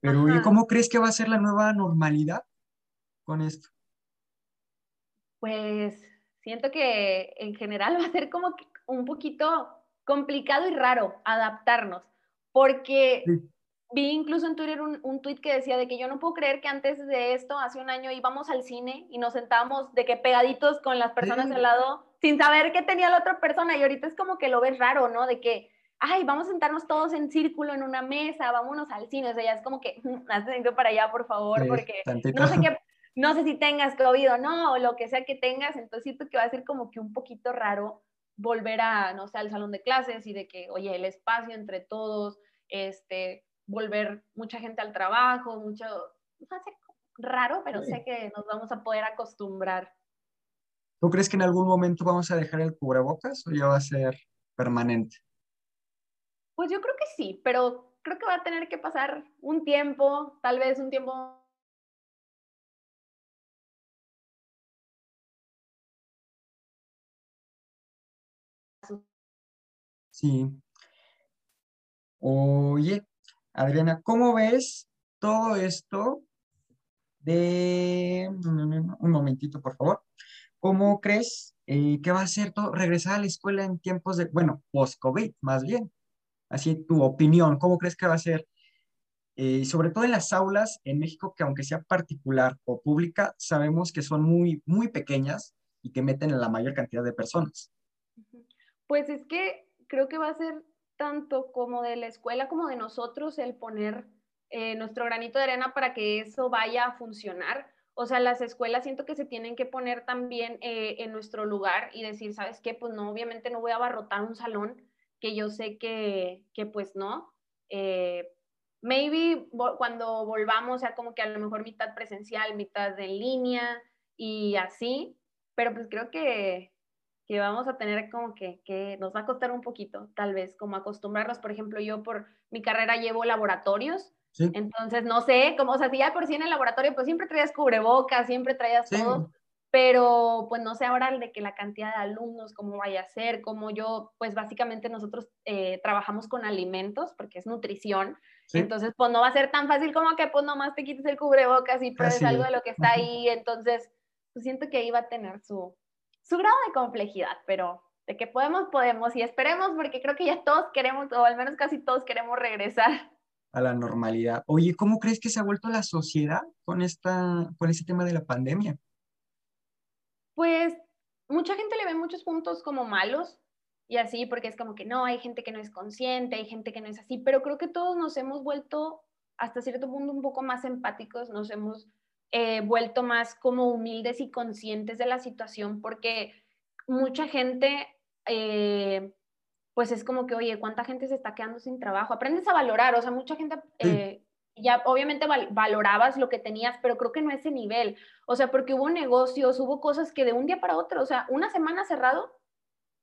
Speaker 1: Pero ¿y cómo crees que va a ser la nueva normalidad con esto?
Speaker 2: Pues siento que en general va a ser como un poquito complicado y raro adaptarnos, porque vi incluso en Twitter un, un tweet que decía de que yo no puedo creer que antes de esto, hace un año, íbamos al cine y nos sentábamos de que pegaditos con las personas al lado sin saber qué tenía la otra persona. Y ahorita es como que lo ves raro, ¿no? De que, ay, vamos a sentarnos todos en círculo en una mesa, vámonos al cine, o sea, ya es como que, hazte sentido para allá, por favor, porque no sé qué, no sé si tengas COVID o no, o lo que sea que tengas, entonces siento que va a ser como que un poquito raro volver a, no sé, al salón de clases y de que, oye, el espacio entre todos, este, volver mucha gente al trabajo, mucho, va a ser raro, pero sé que nos vamos a poder acostumbrar.
Speaker 1: ¿Tú crees que en algún momento vamos a dejar el cubrebocas o ya va a ser permanente?
Speaker 2: Pues yo creo que sí, pero creo que va a tener que pasar un tiempo, tal vez un tiempo
Speaker 1: Sí. Oye, Adriana, ¿cómo ves todo esto de... Un momentito, por favor. ¿Cómo crees eh, que va a ser todo, regresar a la escuela en tiempos de, bueno, post-COVID, más bien? Así, tu opinión, ¿cómo crees que va a ser? Eh, sobre todo en las aulas en México, que aunque sea particular o pública, sabemos que son muy, muy pequeñas y que meten a la mayor cantidad de personas.
Speaker 2: Pues es que creo que va a ser tanto como de la escuela como de nosotros el poner eh, nuestro granito de arena para que eso vaya a funcionar. O sea, las escuelas siento que se tienen que poner también eh, en nuestro lugar y decir, ¿sabes qué? Pues no, obviamente no voy a abarrotar un salón que yo sé que, que pues no. Eh, maybe cuando volvamos, sea como que a lo mejor mitad presencial, mitad en línea y así, pero pues creo que, que vamos a tener como que, que nos va a costar un poquito, tal vez, como acostumbrarnos. Por ejemplo, yo por mi carrera llevo laboratorios, entonces no sé, como, o sea, si ya por sí en el laboratorio, pues siempre traías cubrebocas, siempre traías todo, pero pues no sé ahora de que la cantidad de alumnos, cómo vaya a ser, como yo, pues básicamente nosotros eh, trabajamos con alimentos, porque es nutrición, entonces pues no va a ser tan fácil como que pues nomás te quites el cubrebocas y pruebes algo de lo que está ahí, entonces pues siento que ahí va a tener su, su grado de complejidad, pero de que podemos, podemos y esperemos porque creo que ya todos queremos, o al menos casi todos queremos regresar.
Speaker 1: A la normalidad. Oye, ¿cómo crees que se ha vuelto la sociedad con, esta, con este tema de la pandemia?
Speaker 2: Pues mucha gente le ve muchos puntos como malos y así, porque es como que no, hay gente que no es consciente, hay gente que no es así, pero creo que todos nos hemos vuelto hasta cierto punto un poco más empáticos, nos hemos eh, vuelto más como humildes y conscientes de la situación porque mucha gente, eh, pues es como que, oye, ¿cuánta gente se está quedando sin trabajo? Aprendes a valorar, o sea, mucha gente... Eh, ya obviamente valorabas lo que tenías, pero creo que no ese nivel. O sea, porque hubo negocios, hubo cosas que de un día para otro, o sea, una semana cerrado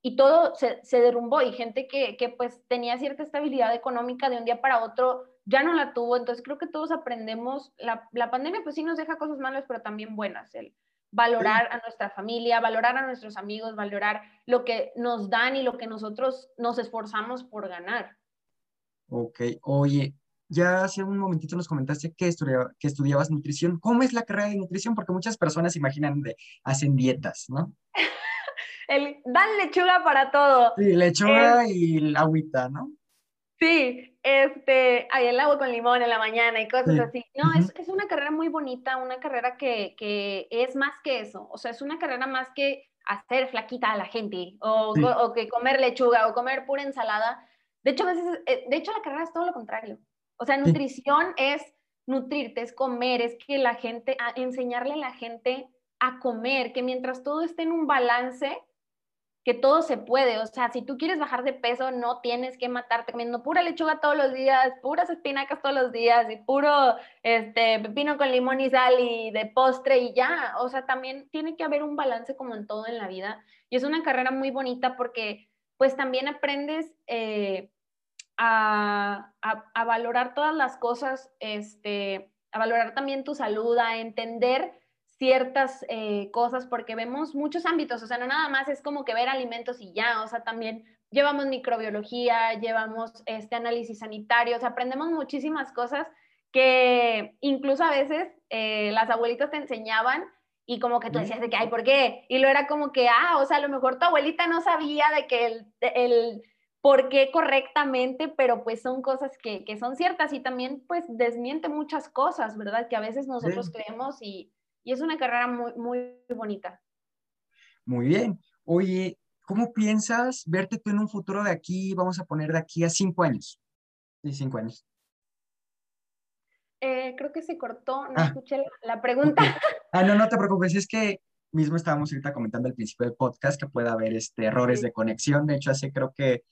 Speaker 2: y todo se, se derrumbó y gente que, que, pues tenía cierta estabilidad económica de un día para otro ya no la tuvo, entonces creo que todos aprendemos, la, la pandemia pues sí nos deja cosas malas, pero también buenas, el valorar a nuestra familia, valorar a nuestros amigos, valorar lo que nos dan y lo que nosotros nos esforzamos por ganar.
Speaker 1: Ok, oye, ya hace un momentito nos comentaste que, que estudiabas nutrición. ¿Cómo es la carrera de nutrición? Porque muchas personas imaginan de hacen dietas, ¿no?
Speaker 2: el dan lechuga para todo.
Speaker 1: Sí, lechuga y y agüita, ¿no?
Speaker 2: Sí, este, hay el agua con limón en la mañana y cosas así. No, es, es, una carrera muy bonita, una carrera que, que, es más que eso. O sea, es una carrera más que hacer flaquita a la gente o, o, que comer lechuga o comer pura ensalada. De hecho, a veces, eh, de hecho, la carrera es todo lo contrario. O sea, nutrición es nutrirte, es comer, es que la gente, enseñarle a la gente a comer, que mientras todo esté en un balance, que todo se puede, o sea, si tú quieres bajar de peso, no tienes que matarte comiendo pura lechuga todos los días, puras espinacas todos los días y puro este, pepino con limón y sal y de postre y ya, o sea, también tiene que haber un balance como en todo en la vida. Y es una carrera muy bonita porque pues también aprendes eh, a, a, a, valorar todas las cosas, este, a valorar también tu salud, a entender ciertas eh, cosas, porque vemos muchos ámbitos, o sea, no nada más es como que ver alimentos y ya, o sea, también llevamos microbiología, llevamos este análisis sanitario, o sea, aprendemos muchísimas cosas que incluso a veces eh, las abuelitas te enseñaban y como que tú decías de que, ay, ¿por qué? Y lo era como que, ah, o sea, a lo mejor tu abuelita no sabía de que el, el por qué correctamente, pero pues son cosas que, que, son ciertas y también pues desmiente muchas cosas, ¿verdad? Que a veces nosotros creemos y, y, es una carrera muy, muy bonita.
Speaker 1: Muy bien. Oye, ¿cómo piensas verte tú en un futuro de aquí, vamos a poner de aquí a cinco años? Sí, cinco años.
Speaker 2: Eh, creo que se cortó, no ah. escuché la, pregunta.
Speaker 1: Ah, no, no te preocupes, es que mismo estábamos ahorita comentando al principio del podcast que puede haber este, errores de conexión. De hecho, hace creo que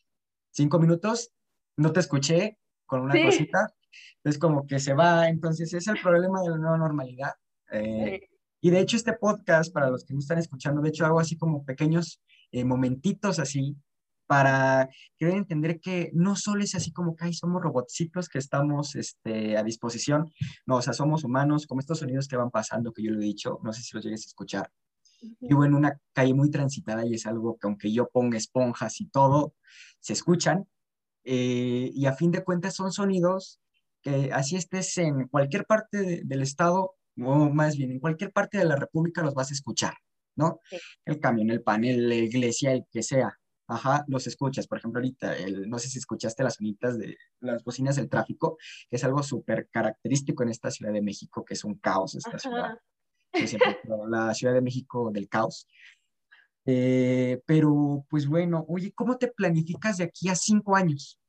Speaker 1: cinco minutos no te escuché con una cosita. Es como que se va, entonces es el problema de la nueva normalidad. Eh, y de hecho, este podcast, para los que no están escuchando, de hecho hago así como pequeños eh, momentitos así para que entender que no solo es así como que Ay, somos robotcitos que estamos este, a disposición, no, o sea, somos humanos, como estos sonidos que van pasando, que yo lo he dicho, no sé si los llegues a escuchar. Vivo en una calle muy transitada y es algo que aunque yo ponga esponjas y todo, se escuchan. Eh, y a fin de cuentas son sonidos que así estés en cualquier parte del estado, o más bien en cualquier parte de la república los vas a escuchar, ¿no? El camión, el panel, la iglesia, el que sea. Ajá, los escuchas. Por ejemplo, ahorita, el, no sé si escuchaste las sonitas de las bocinas del tráfico, que es algo súper característico en esta Ciudad de México, que es un caos esta ciudad. la Ciudad de México del caos. Eh, pero, pues bueno, oye, ¿cómo te planificas de aquí a cinco años?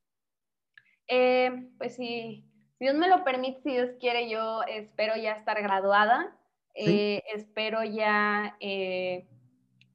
Speaker 2: Eh, pues sí, Dios me lo permite, si Dios quiere, yo espero ya estar graduada. Eh, espero ya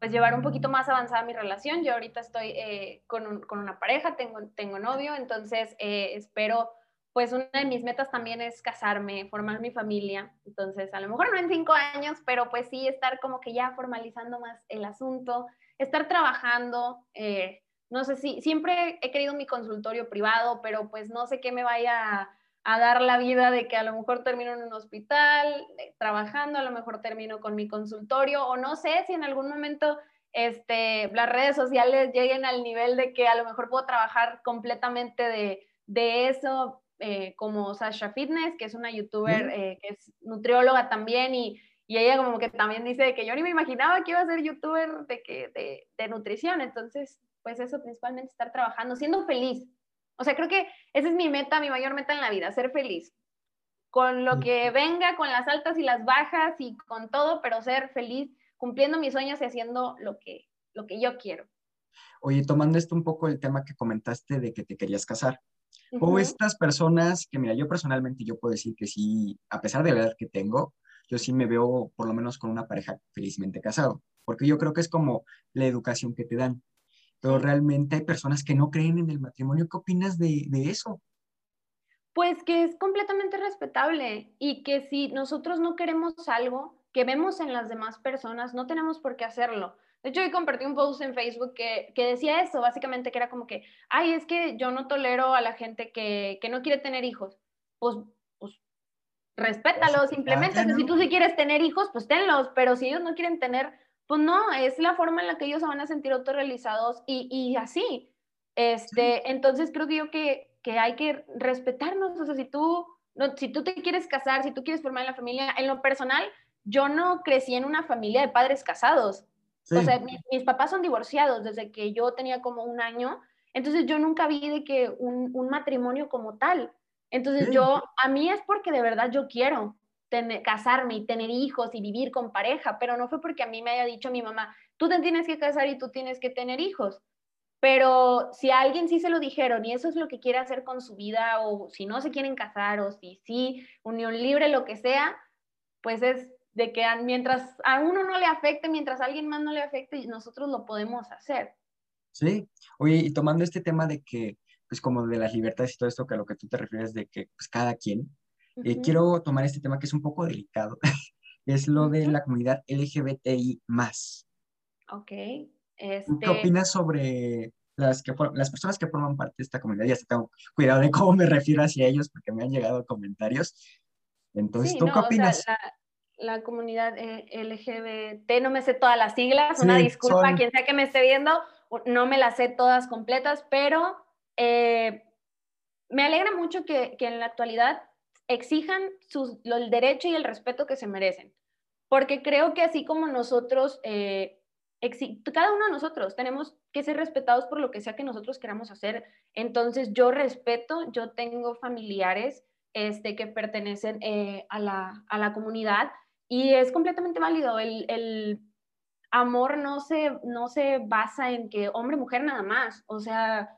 Speaker 2: pues llevar un poquito más avanzada mi relación. Yo ahorita estoy eh, con, con, una pareja, tengo, tengo novio, entonces eh, espero, pues una de mis metas también es casarme, formar mi familia. Entonces, a lo mejor no en cinco años, pero pues sí estar como que ya formalizando más el asunto, estar trabajando. Eh, no sé si, siempre he querido mi consultorio privado, pero pues no sé qué me vaya a dar la vida de que a lo mejor termino en un hospital eh, trabajando, a lo mejor termino con mi consultorio o no sé si en algún momento este, las redes sociales lleguen al nivel de que a lo mejor puedo trabajar completamente de, de eso, eh, como Sasha Fitness, que es una youtuber eh, que es nutrióloga también y, y, ella como que también dice que yo ni me imaginaba que iba a ser youtuber de, que, de, de nutrición, entonces pues eso principalmente estar trabajando, siendo feliz, o sea, creo que esa es mi meta, mi mayor meta en la vida, ser feliz. Con lo que venga, con las altas y las bajas y con todo, pero ser feliz, cumpliendo mis sueños y haciendo lo que, lo que yo quiero.
Speaker 1: Oye, tomando esto un poco el tema que comentaste de que te querías casar, o estas personas que, mira, yo personalmente yo puedo decir que sí, a pesar de la edad que tengo, yo sí me veo por lo menos con una pareja felizmente casado, porque yo creo que es como la educación que te dan pero realmente hay personas que no creen en el matrimonio. ¿Qué opinas de, eso?
Speaker 2: Pues que es completamente respetable y que si nosotros no queremos algo que vemos en las demás personas, no tenemos por qué hacerlo. De hecho, hoy compartí un post en Facebook que, decía eso, básicamente que era como que, ay, es que yo no tolero a la gente que, no quiere tener hijos. Pues, pues respétalos, simplemente. Si tú sí quieres tener hijos, pues tenlos, pero si ellos no quieren tener, pues no, es la forma en la que ellos se van a sentir autorrealizados y, y así. Este, entonces creo que yo que, que, hay que respetarnos, o sea, si tú, no, si tú te quieres casar, si tú quieres formar la familia, en lo personal, yo no crecí en una familia de padres casados. O sea, mis, papás son divorciados desde que yo tenía como un año, entonces yo nunca vi de que un, un matrimonio como tal. Entonces yo, a mí es porque de verdad yo quiero casarme y tener hijos y vivir con pareja, pero no fue porque a mí me haya dicho mi mamá, tú te tienes que casar y tú tienes que tener hijos. Pero si a alguien sí se lo dijeron y eso es lo que quiere hacer con su vida, o si no se quieren casar, o si sí, unión libre, lo que sea, pues es de que mientras a uno no le afecte, mientras a alguien más no le afecte, nosotros lo podemos hacer.
Speaker 1: Sí, oye, y tomando este tema de que, pues como de las libertades y todo esto, que a lo que tú te refieres de que pues cada quien, eh, quiero tomar este tema que es un poco delicado, es lo de la comunidad LGBTI más.
Speaker 2: Ok.
Speaker 1: ¿Qué este opinas sobre las, que, las personas que forman parte de esta comunidad? Ya tengo cuidado de cómo me refiero hacia ellos porque me han llegado comentarios. Entonces, ¿tú qué opinas?
Speaker 2: la, comunidad eh, LGBT, no me sé todas las siglas, una disculpa a quien sea que me esté viendo, no me las sé todas completas, pero eh, me alegra mucho que, que, en la actualidad exijan el derecho y el respeto que se merecen, porque creo que así como nosotros, eh, cada uno de nosotros tenemos que ser respetados por lo que sea que nosotros queramos hacer, entonces yo respeto, yo tengo familiares este, que pertenecen eh, a, la, a, la, comunidad y es completamente válido. El, el, amor no se, no se basa en que hombre-mujer nada más. O sea,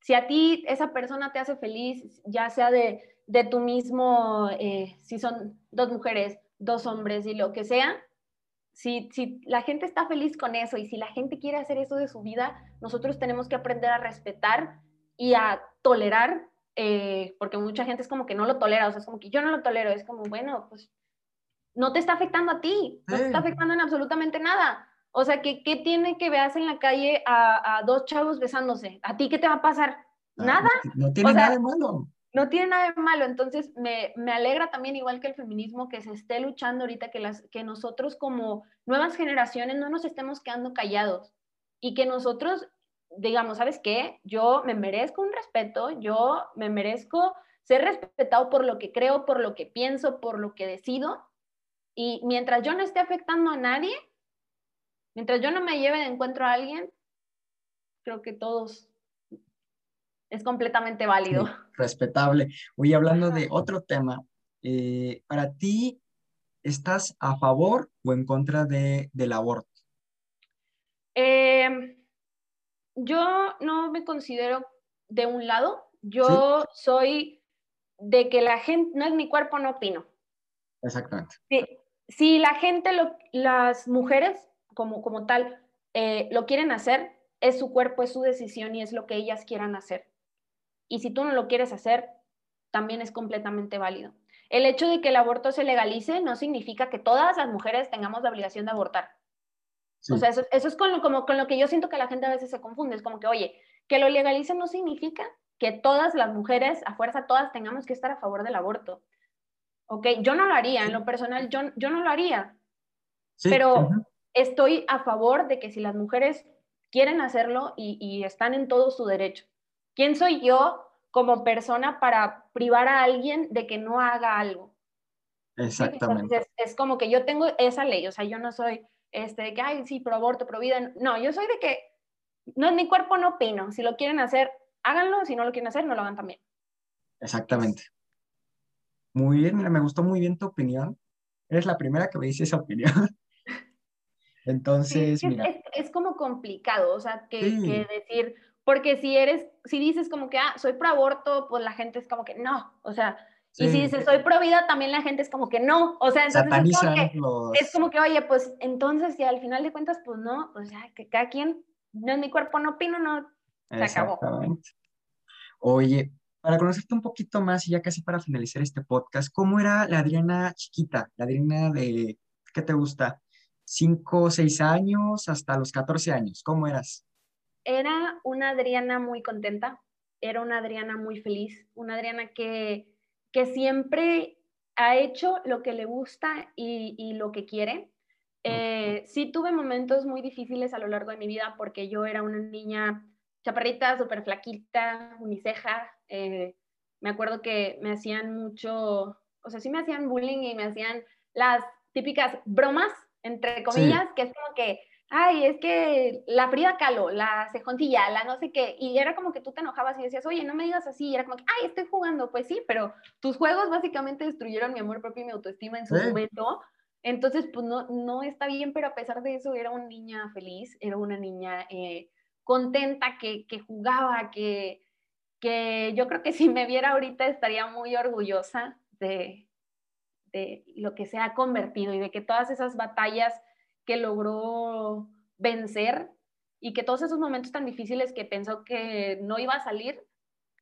Speaker 2: si a ti esa persona te hace feliz, ya sea de, de tu mismo, eh, si son dos mujeres, dos hombres y lo que sea, si, si, la gente está feliz con eso y si la gente quiere hacer eso de su vida, nosotros tenemos que aprender a respetar y a tolerar eh, porque mucha gente es como que no lo tolera, o sea, es como que yo no lo tolero, es como, bueno, pues no te está afectando a ti, no te está afectando en absolutamente nada. O sea, ¿qué, qué tiene que veas en la calle a, dos chavos besándose? ¿A ti qué te va a pasar? Ah, ¿Nada?
Speaker 1: No, tiene nada de malo.
Speaker 2: No tiene nada de malo. Entonces, me, me, alegra también, igual que el feminismo, que se esté luchando ahorita, que, las, que nosotros como nuevas generaciones no nos estemos quedando callados y que nosotros digamos, ¿sabes qué? Yo me merezco un respeto, yo me merezco ser respetado por lo que creo, por lo que pienso, por lo que decido. Y mientras yo no esté afectando a nadie, mientras yo no me lleve de encuentro a alguien, creo que todos es completamente válido.
Speaker 1: respetable. Hoy hablando de otro tema, eh, para ti, ¿estás a favor o en contra de, del aborto?
Speaker 2: Eh, yo no me considero de un lado, yo soy de que la gente, no es mi cuerpo, no opino.
Speaker 1: Exactamente.
Speaker 2: Si, la gente, las mujeres como, como tal, eh, lo quieren hacer, es su cuerpo, es su decisión y es lo que ellas quieran hacer. Y si tú no lo quieres hacer, también es completamente válido. El hecho de que el aborto se legalice no significa que todas las mujeres tengamos la obligación de abortar. O sea, eso, es con lo, como, con lo que yo siento que la gente a veces se confunde. Es como que, oye, que lo legalicen no significa que todas las mujeres, a fuerza todas, tengamos que estar a favor del aborto. Ok, yo no lo haría, en lo personal, yo, yo no lo haría. pero estoy a favor de que si las mujeres quieren hacerlo y, están en todo su derecho. ¿Quién soy yo como persona para privar a alguien de que no haga algo?
Speaker 1: Exactamente.
Speaker 2: es como que yo tengo esa ley, o sea, yo no soy este, de que, ay, sí, pro aborto, pro vida. No, yo soy de que no es mi cuerpo, no opino. Si lo quieren hacer, háganlo. Si no lo quieren hacer, no lo hagan también.
Speaker 1: Exactamente. Muy bien, mira, me gustó muy bien tu opinión. Eres la primera que me dice esa opinión. Entonces,
Speaker 2: es,
Speaker 1: mira.
Speaker 2: Es, como complicado, o sea, que, que, decir, porque si eres, si dices como que, ah, soy pro aborto, pues la gente es como que no, o sea, y si dices soy pro vida, también la gente es como que no. O sea, entonces es como, que, es como, que, oye, pues entonces, si al final de cuentas, pues no, pues ya, que cada quien, no es mi cuerpo, no opino, no, se acabó.
Speaker 1: Oye, para conocerte un poquito más y ya casi para finalizar este podcast, ¿cómo era la Adriana chiquita? La Adriana de, ¿qué te gusta? ¿Cinco, seis años hasta los 14 años? ¿Cómo eras?
Speaker 2: Era una Adriana muy contenta, era una Adriana muy feliz, una Adriana que que siempre ha hecho lo que le gusta y, lo que quiere. Eh, sí tuve momentos muy difíciles a lo largo de mi vida porque yo era una niña chaparrita, súper flaquita, uniceja. Eh, me acuerdo que me hacían mucho, o sea, sí me hacían bullying y me hacían las típicas bromas, entre comillas, que es como que ay, es que la Frida Kahlo, la cejontilla, la no sé qué, y era como que tú te enojabas y decías, oye, no me digas así, y era como que, ay, estoy jugando, pues sí, pero tus juegos básicamente destruyeron mi amor propio y mi autoestima en su momento, entonces, pues no, no está bien, pero a pesar de eso, era una niña feliz, era una niña eh, contenta, que, que jugaba, que, que yo creo que si me viera ahorita estaría muy orgullosa de, de lo que se ha convertido y de que todas esas batallas que logró vencer y que todos esos momentos tan difíciles que pensó que no iba a salir,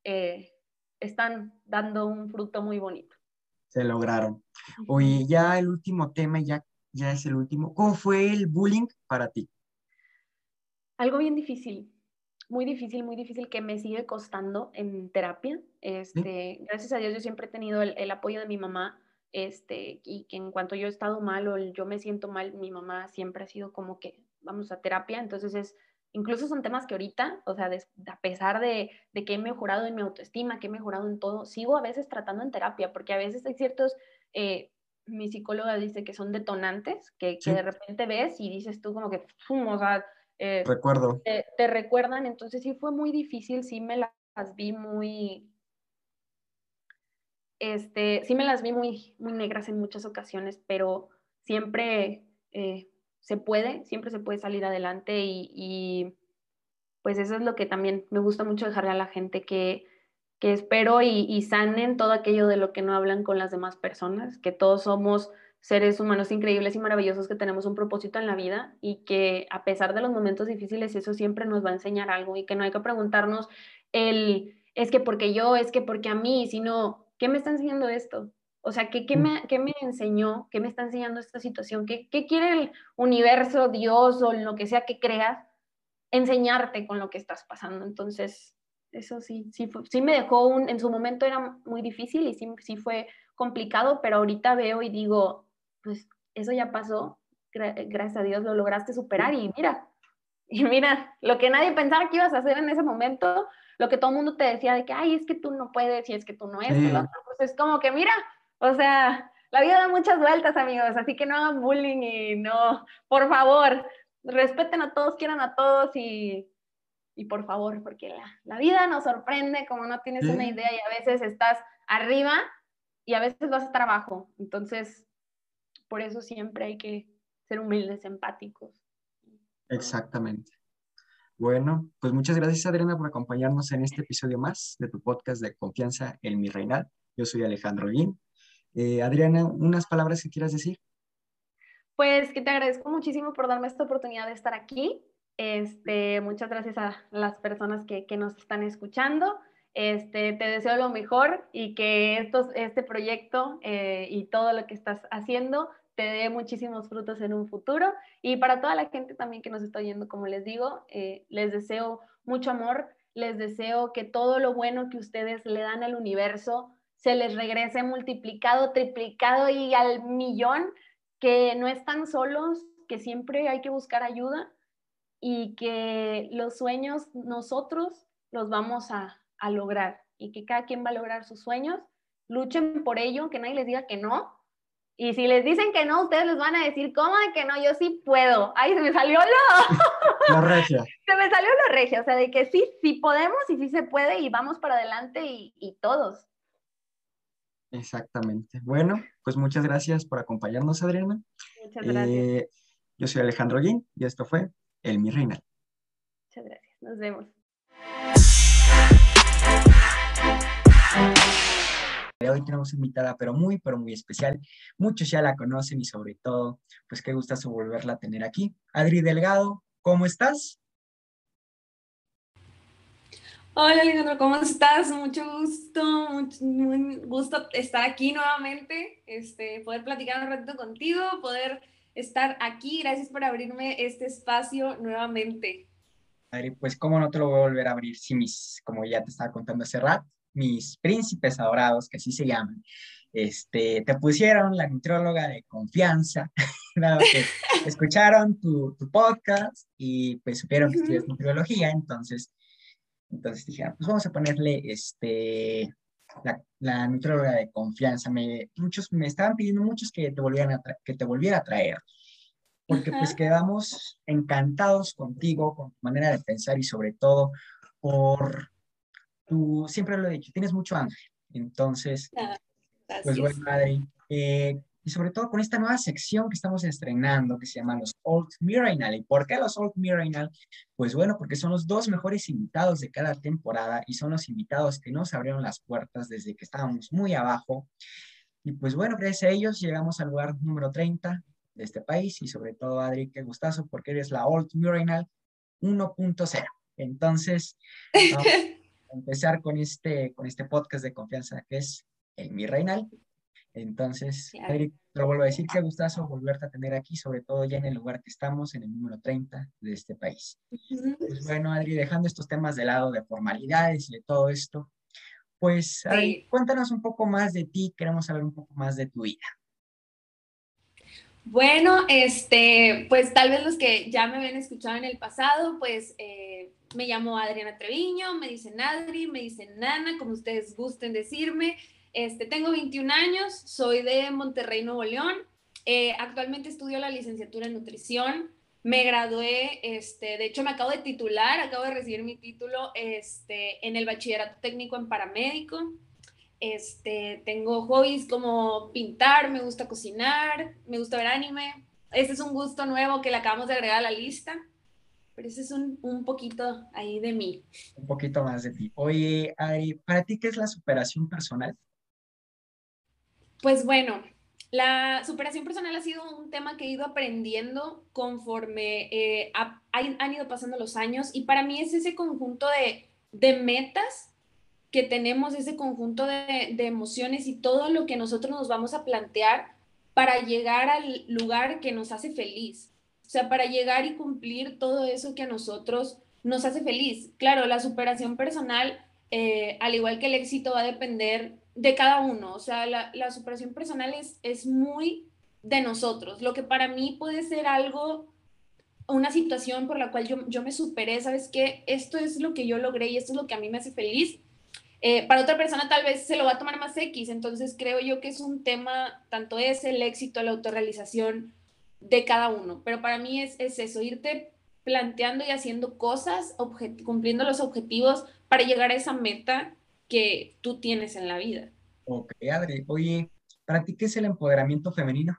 Speaker 2: eh, están dando un fruto muy bonito.
Speaker 1: Se lograron. Oye, ya el último tema, ya, ya es el último. ¿Cómo fue el bullying para ti?
Speaker 2: Algo bien difícil, muy difícil, muy difícil que me sigue costando en terapia. Este, Gracias a Dios yo siempre he tenido el, el apoyo de mi mamá este, y que en cuanto yo he estado mal o yo me siento mal, mi mamá siempre ha sido como que vamos a terapia, entonces es, incluso son temas que ahorita, o sea, a pesar de, que he mejorado en mi autoestima, que he mejorado en todo, sigo a veces tratando en terapia, porque a veces hay ciertos, eh, mi psicóloga dice que son detonantes, que, de repente ves y dices tú como que, o sea,
Speaker 1: eh, Recuerdo.
Speaker 2: Te, te, recuerdan, entonces sí fue muy difícil, sí me las vi muy, este, sí me las vi muy, muy negras en muchas ocasiones, pero siempre eh, se puede, siempre se puede salir adelante y, pues eso es lo que también me gusta mucho dejarle a la gente que, que espero y, y, sanen todo aquello de lo que no hablan con las demás personas, que todos somos seres humanos increíbles y maravillosos que tenemos un propósito en la vida y que a pesar de los momentos difíciles eso siempre nos va a enseñar algo y que no hay que preguntarnos el es que porque yo, es que porque a mí, sino ¿qué me está enseñando esto? O sea, ¿qué, qué, mm. me, qué me, enseñó? ¿Qué me está enseñando esta situación? ¿Qué, ¿Qué, quiere el universo, Dios o lo que sea que creas enseñarte con lo que estás pasando? Entonces, eso sí, sí, sí me dejó un, en su momento era muy difícil y sí, sí fue complicado, pero ahorita veo y digo, pues eso ya pasó, gracias a Dios lo lograste superar y mira, y mira, lo que nadie pensaba que ibas a hacer en ese momento, lo que todo el mundo te decía de que, ay, es que tú no puedes y es que tú no es, pues es como que, mira, o sea, la vida da muchas vueltas, amigos, así que no hagan bullying y no, por favor, respeten a todos, quieran a todos y, y por favor, porque la, la, vida nos sorprende como no tienes una idea y a veces estás arriba y a veces vas a estar abajo. Entonces, por eso siempre hay que ser humildes, empáticos.
Speaker 1: Exactamente. Bueno, pues muchas gracias Adriana por acompañarnos en este episodio más de tu podcast de confianza en mi reinal. Yo soy Alejandro Guín. Eh, Adriana, unas palabras que quieras decir.
Speaker 2: Pues que te agradezco muchísimo por darme esta oportunidad de estar aquí. Este, muchas gracias a las personas que, que nos están escuchando. Este, te deseo lo mejor y que estos, este proyecto eh, y todo lo que estás haciendo te dé muchísimos frutos en un futuro. Y para toda la gente también que nos está oyendo, como les digo, eh, les deseo mucho amor, les deseo que todo lo bueno que ustedes le dan al universo se les regrese multiplicado, triplicado y al millón, que no están solos, que siempre hay que buscar ayuda y que los sueños nosotros los vamos a, a lograr y que cada quien va a lograr sus sueños. Luchen por ello, que nadie les diga que no, y si les dicen que no, ustedes les van a decir, ¿cómo de que no? Yo sí puedo. Ay, se me salió lo...
Speaker 1: La regia.
Speaker 2: Se me salió lo regia, o sea, de que sí, sí podemos y sí se puede y vamos para adelante y, todos.
Speaker 1: Exactamente. Bueno, pues muchas gracias por acompañarnos, Adriana.
Speaker 2: Muchas gracias. Eh,
Speaker 1: yo soy Alejandro Guín y esto fue El Mi Reina.
Speaker 2: Muchas gracias. Nos vemos.
Speaker 1: Hoy tenemos invitada, pero muy, pero muy especial. Muchos ya la conocen y sobre todo, pues qué gustazo volverla a tener aquí. Adri Delgado, ¿cómo estás?
Speaker 3: Hola Alejandro, ¿cómo estás? Mucho gusto, mucho, muy gusto estar aquí nuevamente, este, poder platicar un ratito contigo, poder estar aquí. Gracias por abrirme este espacio nuevamente.
Speaker 1: Adri, pues cómo no te lo voy a volver a abrir si mis, como ya te estaba contando hace rato, mis príncipes adorados, que así se llaman, este, te pusieron la nutrióloga de confianza, dado que escucharon tu, tu, podcast y pues supieron que estudias nutriología, entonces, entonces dijeron, pues vamos a ponerle este, la, la nutrióloga de confianza. Me, muchos, me estaban pidiendo muchos que te, volvieran a que te volviera a traer, porque pues quedamos encantados contigo, con tu manera de pensar y sobre todo por tú siempre lo he dicho, tienes mucho ángel. Entonces, ah, pues bueno, madre, eh, y sobre todo con esta nueva sección que estamos estrenando, que se llama los Old Mirenal. ¿Y por qué los Old Mirenal? Pues bueno, porque son los dos mejores invitados de cada temporada y son los invitados que nos abrieron las puertas desde que estábamos muy abajo. Y pues bueno, gracias a ellos llegamos al lugar número 30 de este país y sobre todo, Adri, qué gustazo porque eres la Old Mirenal 1.0. Entonces, empezar con este, con este podcast de confianza que es el Mi Reinal. Entonces, Eric, lo vuelvo a decir, qué gustazo volverte a tener aquí, sobre todo ya en el lugar que estamos, en el número 30 de este país. Pues bueno, Adri, dejando estos temas de lado de formalidades y de todo esto, pues cuéntanos un poco más de ti, queremos saber un poco más de tu vida.
Speaker 2: Bueno, este, pues tal vez los que ya me habían escuchado en el pasado, pues eh, me llamo Adriana Treviño, me dicen Adri, me dicen Nana, como ustedes gusten decirme. Este, tengo 21 años, soy de Monterrey, Nuevo León. Eh, actualmente estudio la licenciatura en nutrición. Me gradué, este, de hecho me acabo de titular, acabo de recibir mi título este, en el bachillerato técnico en paramédico. Este, tengo hobbies como pintar, me gusta cocinar, me gusta ver anime. Este es un gusto nuevo que le acabamos de agregar a la lista. Pero ese es un, un poquito ahí de mí.
Speaker 1: Un poquito más de ti. Oye, Ari, ¿para ti qué es la superación personal?
Speaker 2: Pues bueno, la superación personal ha sido un tema que he ido aprendiendo conforme eh, han ido pasando los años y para mí es ese conjunto de, de metas que tenemos ese conjunto de, emociones y todo lo que nosotros nos vamos a plantear para llegar al lugar que nos hace feliz. Sea, para llegar y cumplir todo eso que a nosotros nos hace feliz. Claro, la superación personal, eh, al igual que el éxito, va a depender de cada uno. O sea, la, superación personal es, es muy de nosotros. Lo que para mí puede ser algo, una situación por la cual yo, yo me superé, ¿sabes qué? Esto es lo que yo logré y esto es lo que a mí me hace feliz eh, para otra persona tal vez se lo va a tomar más X, entonces creo yo que es un tema, tanto es el éxito, la autorrealización de cada uno, pero para mí es, es eso, irte planteando y haciendo cosas, cumpliendo los objetivos para llegar a esa meta que tú tienes en la vida.
Speaker 1: Ok, Adri, oye, ¿para ti qué es el empoderamiento femenino?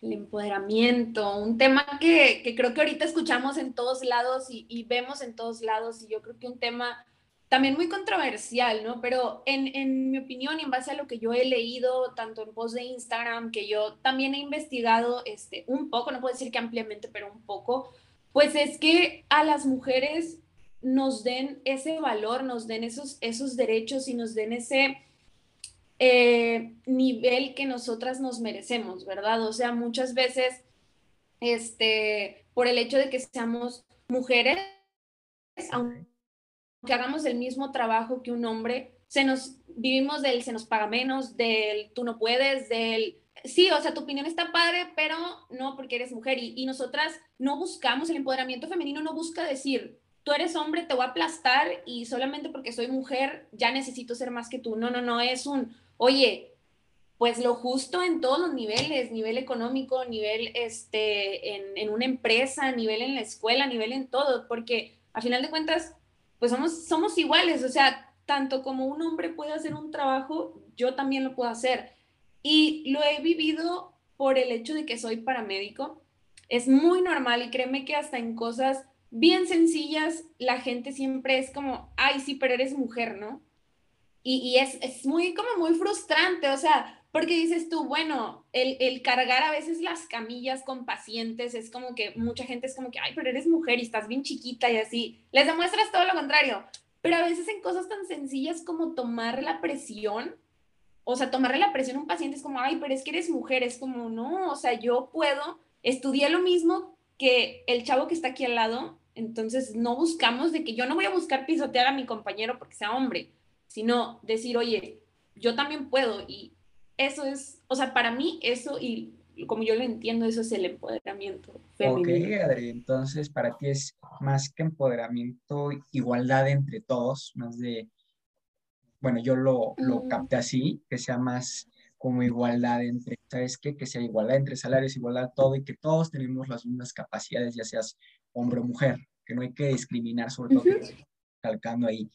Speaker 2: El empoderamiento, un tema que, que creo que ahorita escuchamos en todos lados y, y, vemos en todos lados y yo creo que un tema también muy controversial, ¿no? Pero en, en, mi opinión y en base a lo que yo he leído, tanto en post de Instagram, que yo también he investigado este, un poco, no puedo decir que ampliamente, pero un poco, pues es que a las mujeres nos den ese valor, nos den esos, esos derechos y nos den ese eh, nivel que nosotras nos merecemos, ¿verdad? O sea, muchas veces, este, por el hecho de que seamos mujeres, aunque que hagamos el mismo trabajo que un hombre, se nos vivimos del se nos paga menos, del tú no puedes, del sí, o sea, tu opinión está padre, pero no porque eres mujer. Y, y, nosotras no buscamos el empoderamiento femenino, no busca decir, tú eres hombre, te voy a aplastar y solamente porque soy mujer ya necesito ser más que tú. No, no, no, es un, oye, pues lo justo en todos los niveles, nivel económico, nivel este, en, en una empresa, nivel en la escuela, nivel en todo, porque a final de cuentas pues somos, somos iguales, o sea, tanto como un hombre puede hacer un trabajo, yo también lo puedo hacer. Y lo he vivido por el hecho de que soy paramédico. Es muy normal y créeme que hasta en cosas bien sencillas la gente siempre es como, ay, sí, pero eres mujer, ¿no? Y, y es, es, muy, como muy frustrante, o sea, porque dices tú, bueno, el, el, cargar a veces las camillas con pacientes es como que mucha gente es como que, ay, pero eres mujer y estás bien chiquita y así. Les demuestras todo lo contrario. Pero a veces en cosas tan sencillas como tomar la presión, o sea, tomarle la presión a un paciente es como, ay, pero es que eres mujer, es como, no, o sea, yo puedo, estudié lo mismo que el chavo que está aquí al lado, entonces no buscamos de que yo no voy a buscar pisotear a mi compañero porque sea hombre, sino decir, oye, yo también puedo y eso es, o sea, para mí eso y como yo lo entiendo, eso es el empoderamiento femenino.
Speaker 1: Ok, Adri, entonces para ti es más que empoderamiento, igualdad entre todos, más de, bueno, yo lo, lo mm. capté así, que sea más como igualdad entre, ¿sabes qué? Que sea igualdad entre salarios, igualdad todo y que todos tenemos las mismas capacidades, ya seas hombre o mujer, que no hay que discriminar, sobre todo calcando ahí.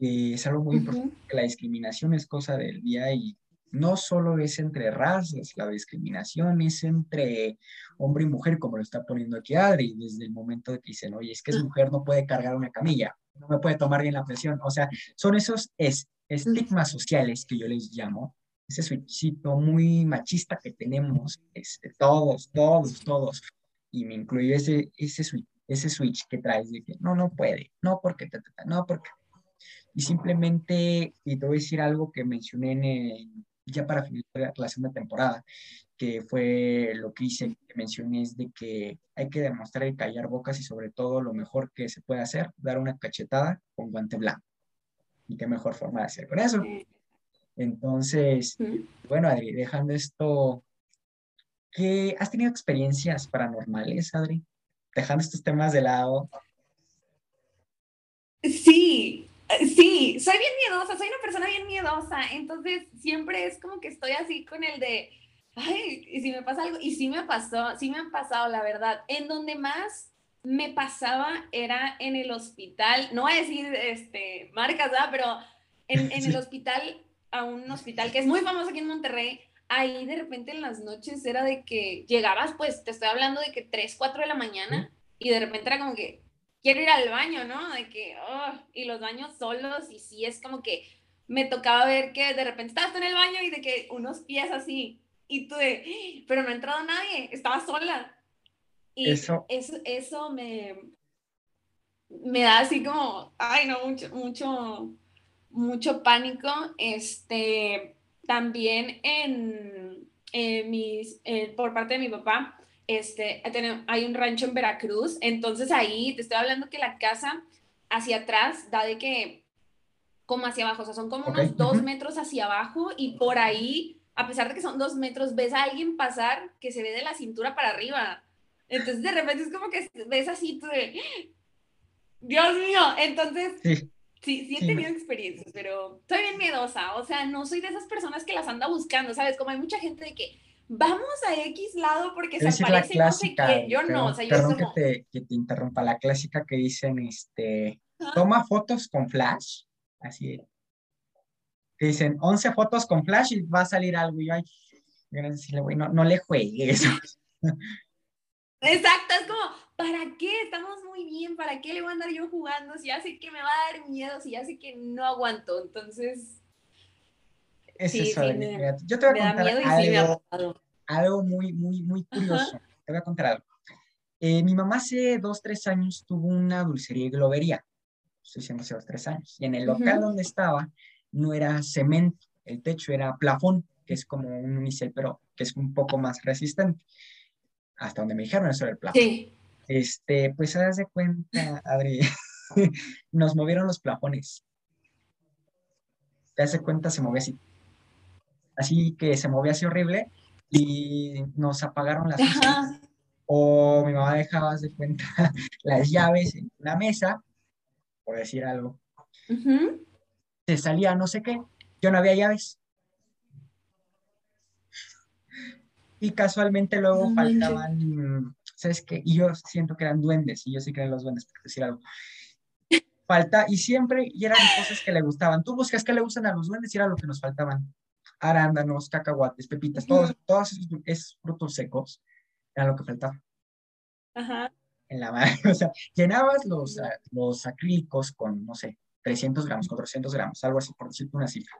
Speaker 1: es algo muy importante, que la discriminación es cosa del día y no solo es entre razas, la discriminación es entre hombre y mujer, como lo está poniendo aquí Adri, desde el momento de que dicen, oye, es que es mujer, no puede cargar una camilla, no me puede tomar bien la presión. O sea, son esos estigmas sociales que yo les llamo, ese switchito muy machista que tenemos, este, todos, todos, todos, y me incluye ese, ese, switch, ese switch que traes de que no, no puede, no porque, no porque. Y simplemente, y te voy a decir algo que mencioné en, ya para finalizar la segunda temporada, que fue lo que hice, que mencioné, es de que hay que demostrar y callar bocas y sobre todo lo mejor que se puede hacer, dar una cachetada con guante blanco. Y qué mejor forma de hacer con eso. Entonces, bueno, Adri, dejando esto, ¿qué, ¿has tenido experiencias paranormales, Adri? Dejando estos temas de lado.
Speaker 2: Sí, sí, soy bien miedosa, soy una persona bien miedosa, entonces siempre es como que estoy así con el de, ay, y si me pasa algo, y sí me pasó, sí me han pasado, la verdad. En donde más me pasaba era en el hospital, no voy a decir este, marcas, ¿verdad? pero en, en el hospital, a un hospital que es muy famoso aquí en Monterrey, ahí de repente en las noches era de que llegabas, pues te estoy hablando de que 3, 4 de la mañana, y de repente era como que, quiero ir al baño, ¿no? De que, oh, y los baños solos, y sí es como que me tocaba ver que de repente estabas en el baño y de que unos pies así, y tú de, pero no ha entrado nadie, estaba sola. Y eso, eso, me, me da así como, ay, no, mucho, mucho, mucho pánico. Este, también en, mis, por parte de mi papá, este, hay un rancho en Veracruz, entonces ahí te estoy hablando que la casa hacia atrás da de que como hacia abajo, o sea, son como unos dos metros hacia abajo y por ahí a pesar de que son dos metros, ves a alguien pasar que se ve de la cintura para arriba. Entonces de repente es como que ves así, tú de, Dios mío, entonces sí, sí, he tenido experiencias, pero soy bien miedosa, o sea, no soy de esas personas que las anda buscando, ¿sabes? Como hay mucha gente de que vamos a X lado porque se aparece no sé quién, yo no, o sea, yo
Speaker 1: Perdón que, te, que te interrumpa, la clásica que dicen, este, toma fotos con flash, así dicen 11 fotos con flash y va a salir algo. Y yo, ay, decirle, güey, no, no le juegues.
Speaker 2: Exacto, es como, ¿para qué? Estamos muy bien, ¿para qué le voy a andar yo jugando? Si ya sé que me va a dar miedo, si ya sé que no aguanto, entonces...
Speaker 1: Es eso, yo te voy a contar algo, algo muy, muy, muy curioso. Te voy a contar algo. Eh, mi mamá hace dos, tres años tuvo una dulcería y globería. Estoy diciendo hace dos, tres años. Y en el local donde estaba, no era cemento, el techo era plafón, que es como un unicel, pero que es un poco más resistente. Hasta donde me dijeron eso era el plafón. Sí. Este, pues haz de cuenta, Adri, nos movieron los plafones. Te das cuenta, se movía así. Así que se movía así horrible y nos apagaron las luces. O mi mamá dejaba, de cuenta, las llaves en la mesa, por decir algo se salía no sé qué, yo no había llaves. Y casualmente luego faltaban, ¿sabes qué? Y yo siento que eran duendes, y yo sí creo en los duendes, por decir algo. Falta, y siempre, y eran cosas que le gustaban. Tú buscas que le gustan a los duendes y era lo que nos faltaban. Arándanos, cacahuates, pepitas, todos, todos esos, frutos secos, era lo que faltaba. Ajá. En la mano, o sea, llenabas los, los acrílicos con, no sé, 300 gramos, 400 gramos, algo así, por decirte una cifra.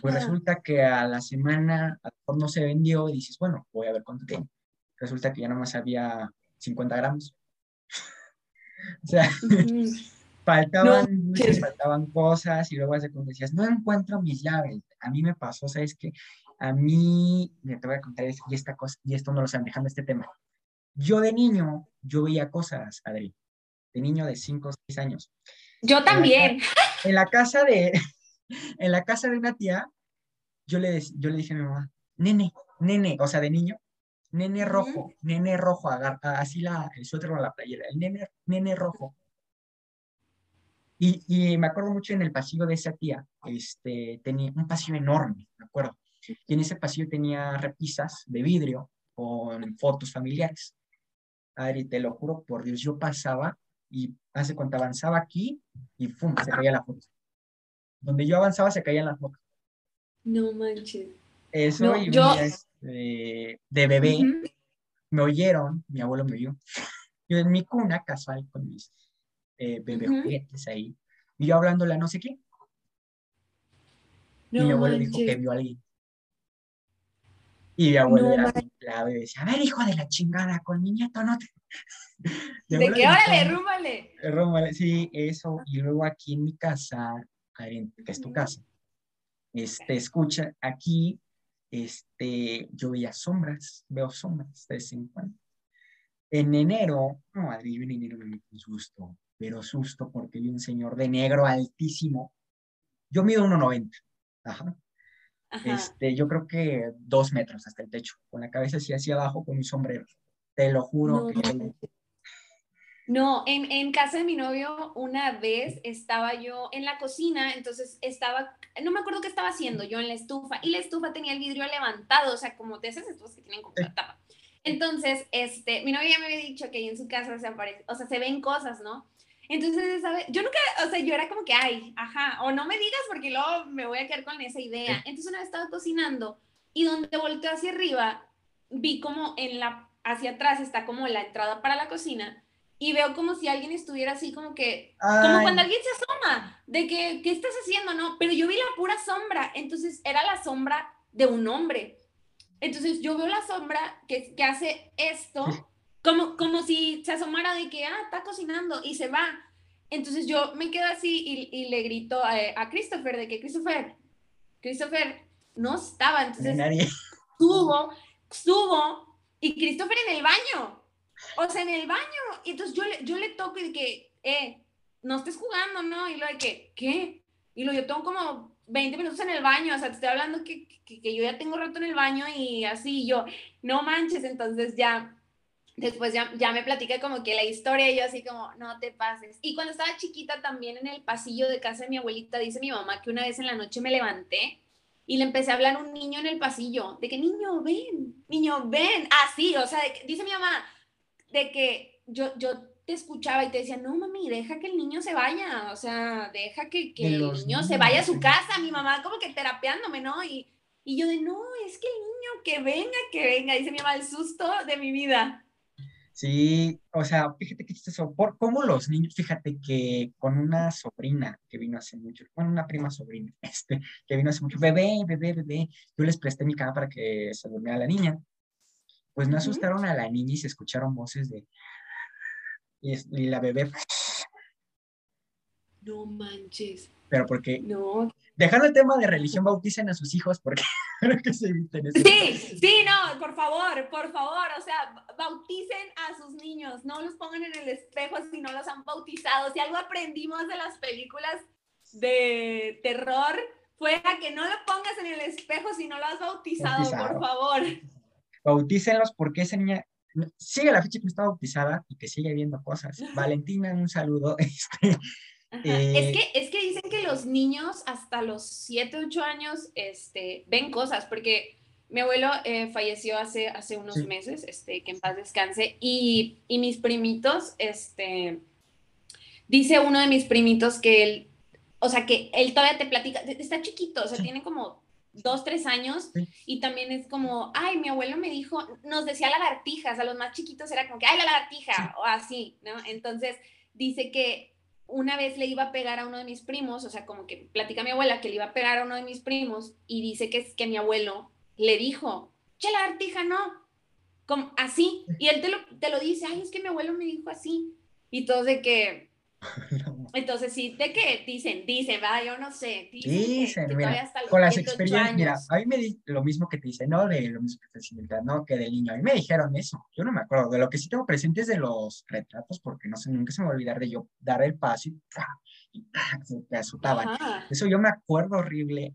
Speaker 1: Pues resulta que a la semana a lo mejor no se vendió y dices, bueno, voy a ver cuánto tiene. Resulta que ya nomás había 50 gramos. o sea, faltaban, faltaban cosas y luego decías, no encuentro mis llaves. A mí me pasó, ¿sabes qué? A mí, te voy a contar y esta cosa, y esto no lo están dejando este tema. Yo de niño, yo veía cosas, Adri, de niño de 5 o 6 años.
Speaker 2: Yo también.
Speaker 1: En la, casa de, en la casa de una tía, yo le, yo le dije a mi mamá, nene, nene, o sea, de niño, nene rojo, nene rojo, agarra, así la, el suéter o la playera, el nene, nene rojo. Y, y, me acuerdo mucho en el pasillo de esa tía, este, tenía un pasillo enorme, me acuerdo. Y en ese pasillo tenía repisas de vidrio con fotos familiares. Adri, te lo juro por Dios, yo pasaba y hace cuando avanzaba aquí y ¡fum! se caía la foto. Donde yo avanzaba se caían las fotos.
Speaker 2: No manches.
Speaker 1: Eso y yo... Este, de bebé me oyeron, mi abuelo me oyó. Yo en mi cuna casual con mis eh, bebé juguetes ahí. Y yo hablándole a no sé qué. y mi abuelo dijo que vio a alguien. Y mi abuelo era clave y decía, a ver, hijo de la chingada, con mi nieto no te...
Speaker 2: De que órale, rúmbale.
Speaker 1: Rúmbale, sí, eso. Y luego aquí en mi casa, que es tu casa, este, escucha, aquí, este, yo veía sombras, veo sombras de vez en cuando. En enero, no, madre, en enero me metí un susto, pero susto porque vi un señor de negro altísimo, yo mido 1,90. Ajá. Este, yo creo que dos metros hasta el techo, con la cabeza así hacia abajo, con mi sombrero. Te lo juro
Speaker 2: no.
Speaker 1: que
Speaker 2: no, en, en, casa de mi novio una vez estaba yo en la cocina, entonces estaba, no me acuerdo qué estaba haciendo yo en la estufa y la estufa tenía el vidrio levantado, o sea, como de esas estufas que tienen como la tapa. Entonces, este, mi novio ya me había dicho que ahí en su casa se aparece, o sea, se ven cosas, ¿no? Entonces, ¿sabes? Yo nunca, o sea, yo era como que, ay, ajá, o no me digas porque luego me voy a quedar con esa idea. Entonces, una vez estaba cocinando y donde volteo hacia arriba, vi como en la, hacia atrás está como la entrada para la cocina y veo como si alguien estuviera así como que, Ay. como cuando alguien se asoma, de que, ¿qué estás haciendo? No, pero yo vi la pura sombra, entonces era la sombra de un hombre. Entonces yo veo la sombra que, que hace esto, como, como si se asomara de que, ah, está cocinando y se va. Entonces yo me quedo así y, y le grito a, a, Christopher de que, Christopher, Christopher no estaba. Entonces subo, subo y Christopher en el baño. O sea, en el baño. Y entonces yo le, yo le toco y de que, eh, no estés jugando, ¿no? Y lo de que, ¿qué? Y lo yo tengo como 20 minutos en el baño, o sea, te estoy hablando que, que, que yo ya tengo rato en el baño y así, yo, no manches, entonces ya, después ya, ya me platica como que la historia y yo así como, no te pases. Y cuando estaba chiquita también en el pasillo de casa de mi abuelita, dice mi mamá que una vez en la noche me levanté y le empecé a hablar a un niño en el pasillo, de que niño, ven, niño, ven, así, o sea, de, dice mi mamá, de que yo, yo te escuchaba y te decía, no, mami, deja que el niño se vaya, o sea, deja que, que el niño niños, se vaya a su casa, mi mamá como que terapeándome, ¿no? Y, y yo de, no, es que el niño que venga, que venga, dice mi mamá, el susto de mi vida.
Speaker 1: Sí, o sea, fíjate que chistoso, por cómo los niños, fíjate que con una sobrina que vino hace mucho, bueno, una prima sobrina, este, que vino hace mucho, bebé, bebé, bebé, yo les presté mi cama para que se durmiera la niña, pues no asustaron a la niña y se escucharon voces de... Y, y la bebé...
Speaker 2: No manches.
Speaker 1: Pero porque...
Speaker 2: No.
Speaker 1: Dejando el tema de religión, bauticen a sus hijos porque que se eviten eso.
Speaker 2: Sí, sí, no, por favor, por favor, o sea, bauticen a sus niños, no los pongan en el espejo si no los han bautizado. Si algo aprendimos de las películas de terror fue a que no lo pongas en el espejo si no lo has bautizado, bautizado. por favor
Speaker 1: bautícenlos porque esa niña sigue la fecha que está bautizada y que sigue viendo cosas. Valentina, un saludo. Este,
Speaker 2: eh, es, que, es que dicen que los niños hasta los 7, 8 años este, ven cosas, porque mi abuelo eh, falleció hace, hace unos sí. meses, este, que en paz descanse, y, y, mis primitos, este, dice uno de mis primitos que él, o sea, que él todavía te platica, está chiquito, o sea, sí. tiene como dos, tres años, sí. y también es como, ay, mi abuelo me dijo, nos decía lagartijas, a los más chiquitos era como que, ay, la lagartija, o así, ¿no? Entonces, dice que una vez le iba a pegar a uno de mis primos, o sea, como que platica mi abuela que le iba a pegar a uno de mis primos, y dice que es que mi abuelo le dijo, che, lagartija, no, como así, y él te lo, te lo dice, ay, es que mi abuelo me dijo así, y todo de que. Entonces, sí, ¿de qué? Dicen, dicen, va, yo no sé.
Speaker 1: Dicen, dicen que, mira, con las experiencias, mira, a mí me di lo mismo que te dicen, no de lo mismo que te no, que del niño. A mí me dijeron eso, yo no me acuerdo. De lo que sí tengo presente es de los retratos, porque no sé, nunca se me va a olvidar de yo dar el paso y, y se azotaban. Ajá. Eso yo me acuerdo horrible.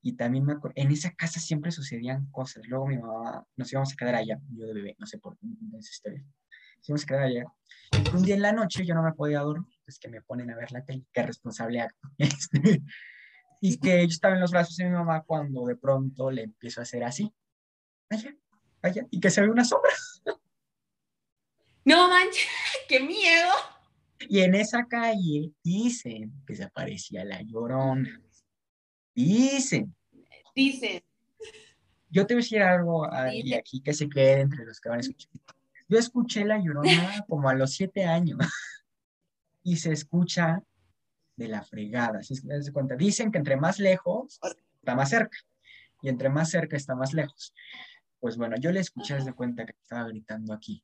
Speaker 1: Y también me acuerdo, en esa casa siempre sucedían cosas. Luego mi mamá, nos íbamos a quedar allá, yo de bebé, no sé por qué, esa historia. Nos íbamos a quedar allá. Y un día en la noche yo no me podía dormir pues que me ponen a ver la tele, qué responsable acto. Este, y que yo estaba en los brazos de mi mamá cuando de pronto le empiezo a hacer así, allá, allá, y que se ve una sombra.
Speaker 2: No manches, qué miedo.
Speaker 1: Y en esa calle dicen que se aparecía la llorona. Dicen.
Speaker 2: Dicen.
Speaker 1: Yo te voy a decir algo y aquí que se quede entre los que van a escuchar. Yo escuché la llorona como a los siete años y se escucha de la fregada. ¿sí? ¿Se cuenta? Dicen que entre más lejos está más cerca y entre más cerca está más lejos. Pues bueno, yo le escuché desde cuenta que estaba gritando aquí.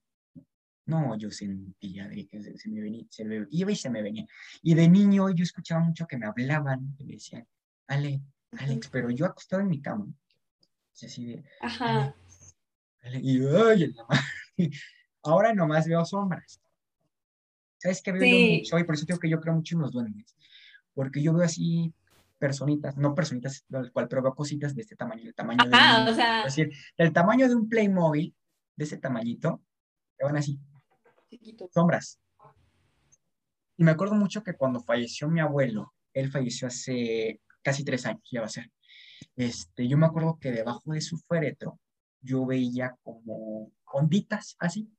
Speaker 1: No, yo sentía que se, me venía, se me iba y se me venía. Y de niño yo escuchaba mucho que me hablaban, que me decían, Ale, Alex, pero yo acostado en mi cama. Así de,
Speaker 2: Ajá.
Speaker 1: Ale, y ay, la Ahora nomás veo sombras. ¿Sabes qué veo sí. yo mucho? Y por eso digo que yo creo mucho en los duendes. Porque yo veo así personitas, no personitas, el cual prueba cositas de este tamaño, el tamaño de un, o sea... es decir, del tamaño de un Playmobil, de ese tamañito, que van así, sombras. Y me acuerdo mucho que cuando falleció mi abuelo, él falleció hace casi tres años, ya va a ser. Este, yo me acuerdo que debajo de su féretro yo veía como onditas así.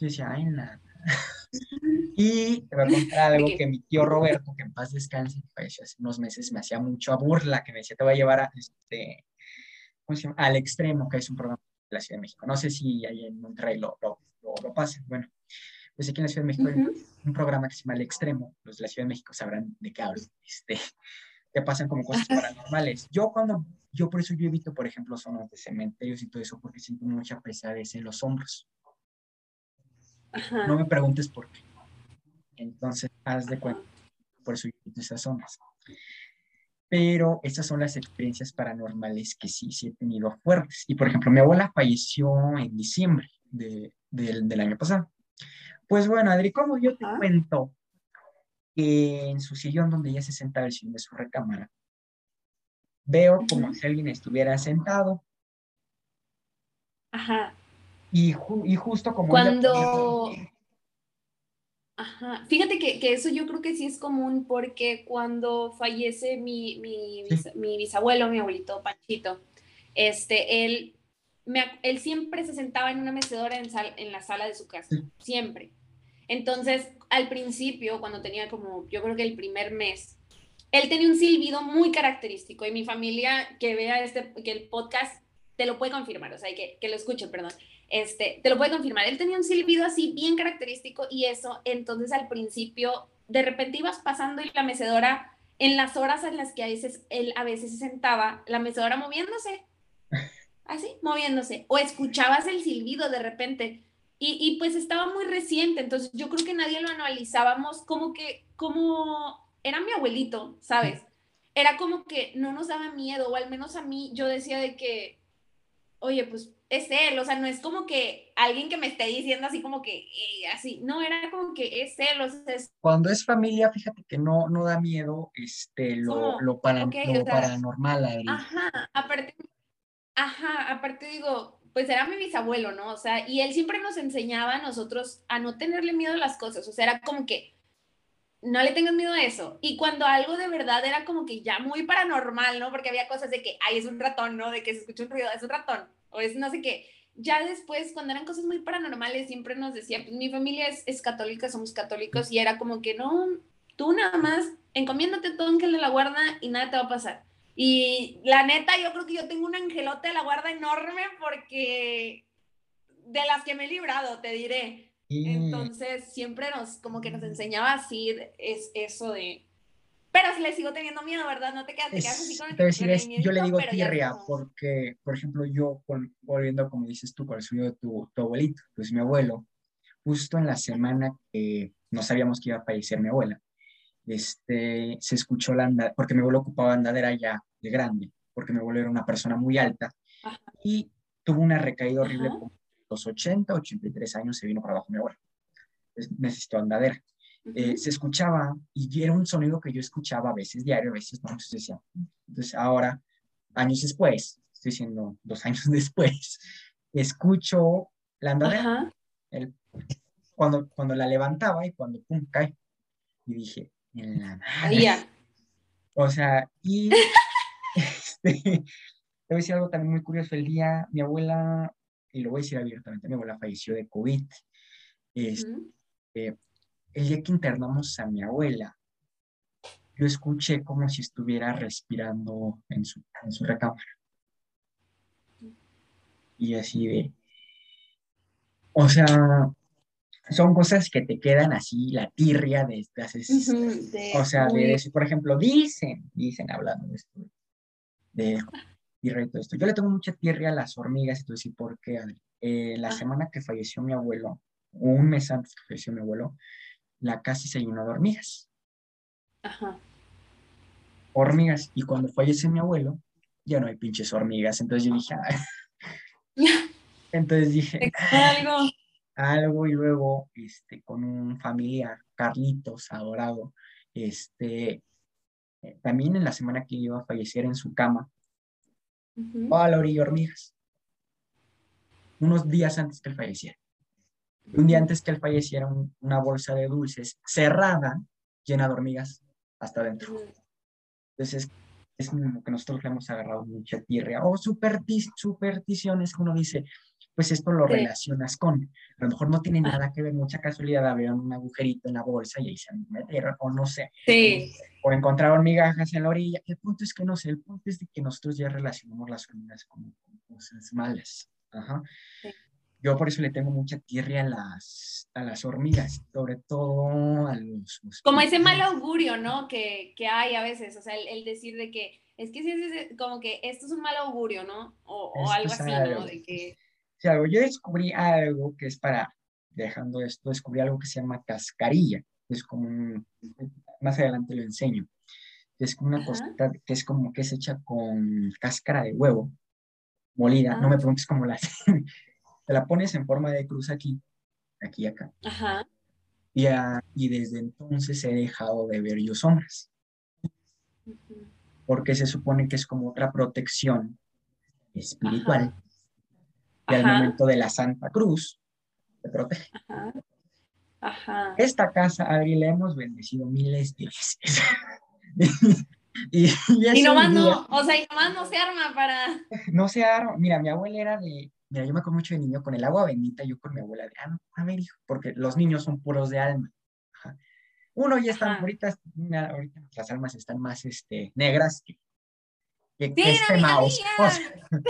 Speaker 1: Yo decía, ay, nada. y te voy a contar algo que mi tío Roberto, que en paz descanse, falleció hace unos meses, me hacía mucho a burla, que me decía, te voy a llevar a, este, ¿cómo se llama? al extremo, que es un programa de la Ciudad de México. No sé si ahí en Monterrey lo, lo, lo, lo pasen. Bueno, pues aquí en la Ciudad de México hay un programa que se llama El Extremo. Los de la Ciudad de México sabrán de qué hablo. Este, que pasan como cosas paranormales. Yo cuando, yo por eso yo evito, por ejemplo, zonas de cementerios y todo eso, porque siento mucha pesadez en los hombros. No me preguntes por qué. Entonces, haz de cuenta. Por eso esas zonas. Pero estas son las experiencias paranormales que sí, sí he tenido fuertes. Y por ejemplo, mi abuela falleció en diciembre de, del año pasado. Pues bueno, Adri, como yo te cuento que en su sillón donde ella se sentaba, el sillón de su recámara, veo como si alguien estuviera sentado.
Speaker 2: Ajá.
Speaker 1: Y, y justo como...
Speaker 2: Cuando... Ajá. Fíjate que, que, eso yo creo que sí es común porque cuando fallece mi, mi, mi bisabuelo, mi abuelito Panchito, este, él, me, él siempre se sentaba en una mecedora en, sal, en la sala de su casa, siempre. Entonces, al principio, cuando tenía como, yo creo que el primer mes, él tenía un silbido muy característico y mi familia que vea este, que el podcast te lo puede confirmar, o sea, que, que lo escuche, perdón, este, te lo puede confirmar. Él tenía un silbido así bien característico y eso, entonces al principio, de repente ibas pasando y la mecedora, en las horas en las que a veces él a veces se sentaba, la mecedora moviéndose, así, moviéndose, o escuchabas el silbido de repente. Y, pues estaba muy reciente, entonces yo creo que nadie lo analizábamos como que, como era mi abuelito, ¿sabes? Era como que no nos daba miedo, o al menos a mí yo decía de que, oye, pues es él, o sea, no es como que alguien que me esté diciendo así como que, eh, así, no, era como que es él, o sea, es...
Speaker 1: Cuando es familia, fíjate que no, no da miedo, este, lo, lo, para, paranormal.
Speaker 2: Ajá, aparte, ajá, aparte digo, pues era mi bisabuelo, ¿no? O sea, y él siempre nos enseñaba a nosotros a no tenerle miedo a las cosas, o sea, era como que no le tengas miedo a eso. Y cuando algo de verdad era como que ya muy paranormal, ¿no? Porque había cosas de que, ay, es un ratón, ¿no? De que se escucha un ruido, es un ratón, o es no sé qué. Ya después, cuando eran cosas muy paranormales, siempre nos decía, pues mi familia es, es católica, somos católicos, y era como que no, tú nada más encomiéndate todo ángel de la guarda y nada te va a pasar. Y la neta, yo creo que yo tengo un angelote de la guarda enorme porque de las que me he librado, te diré. Entonces, siempre nos, como que nos enseñaba así, es eso de... Pero si le sigo teniendo miedo, ¿verdad? No te quedas, te quedas así con
Speaker 1: el, Yo le digo tierra porque, por ejemplo, yo, volviendo como dices tú, con el suyo de tu, tu abuelito, pues mi abuelo, justo en la semana que no sabíamos que iba a fallecer mi abuela, este, se escuchó la andadera, porque mi abuelo ocupaba andadera ya de grande, porque mi abuelo era una persona muy alta y tuvo una recaída horrible con los 80, 83 años se vino para abajo mi abuelo. necesitó andadera. Eh, se escuchaba y era un sonido que yo escuchaba a veces diario, a veces no, entonces decía, entonces ahora, años después, estoy diciendo dos años después, escucho la andadera, el, cuando, cuando la levantaba y cuando pum, cae. Y dije, en la madre. O sea, y este, te voy a decir algo también muy curioso. El día, mi abuela, y lo voy a decir abiertamente, mi abuela falleció de COVID. Este, el día que internamos a mi abuela, yo escuché como si estuviera respirando en su, en su recámara. Y así de, o sea, son cosas que te quedan así, la tirria de estas, o sea, de eso, por ejemplo, dicen, dicen hablando de esto, de tirria y todo esto. Yo le tengo mucha tirria a las hormigas y todo eso, porque eh, la ah. semana que falleció mi abuelo, un mes antes que falleció mi abuelo, la casa se llenó de hormigas. Ajá. Hormigas, y cuando fallece mi abuelo, ya no hay pinches hormigas, entonces yo dije, entonces dije, algo. Algo y luego este, con un familiar, Carlitos, adorado, este, eh, también en la semana que iba a fallecer en su cama, uh a la orilla hormigas, unos días antes que él falleciera. Un día antes que él falleciera, una bolsa de dulces cerrada, llena de hormigas, hasta adentro. Entonces, es como que nosotros le hemos agarrado mucha tierra o supersticiones que uno dice, pues esto lo relacionas con, a lo mejor no tiene nada que ver, mucha casualidad, abrieron un agujerito en la bolsa y ahí se metieron, o no sé,
Speaker 2: sí.
Speaker 1: o encontraron migajas en la orilla. El punto es que no sé, el punto es de que nosotros ya relacionamos las hormigas con, cosas malas. Ajá. Yo por eso le tengo mucha tierra a las, a las hormigas, sobre todo a los...
Speaker 2: Como ese mal augurio, ¿no? Que, que hay a veces, o sea, el, decir de que es que sí, es como que esto es un mal augurio, ¿no? O, o algo así, ¿no? De que
Speaker 1: algo. Yo descubrí algo que es para, dejando esto, descubrí algo que se llama cascarilla. Es como un, más adelante lo enseño. Es como una cosita que es como que es hecha con cáscara de huevo molida. No me ah. preguntes cómo la Te la pones en forma de cruz aquí, aquí y acá. Ajá. Y, y desde entonces he dejado de ver yo sombras. Porque se supone que es como otra protección espiritual y al momento de la Santa Cruz te protege. Ajá. Esta casa, Adri, la hemos bendecido miles de veces.
Speaker 2: y, y, nomás no, o sea, y nomás no se arma para...
Speaker 1: No se arma. Mira, mi abuela era de... Mira, yo me acuerdo mucho de niño con el agua bendita, yo con mi abuela de, ah, no, a ver, hijo, porque los niños son puros de alma. Uno ya están, ahorita, ahorita las almas están más este, negras que, que, que este mouse.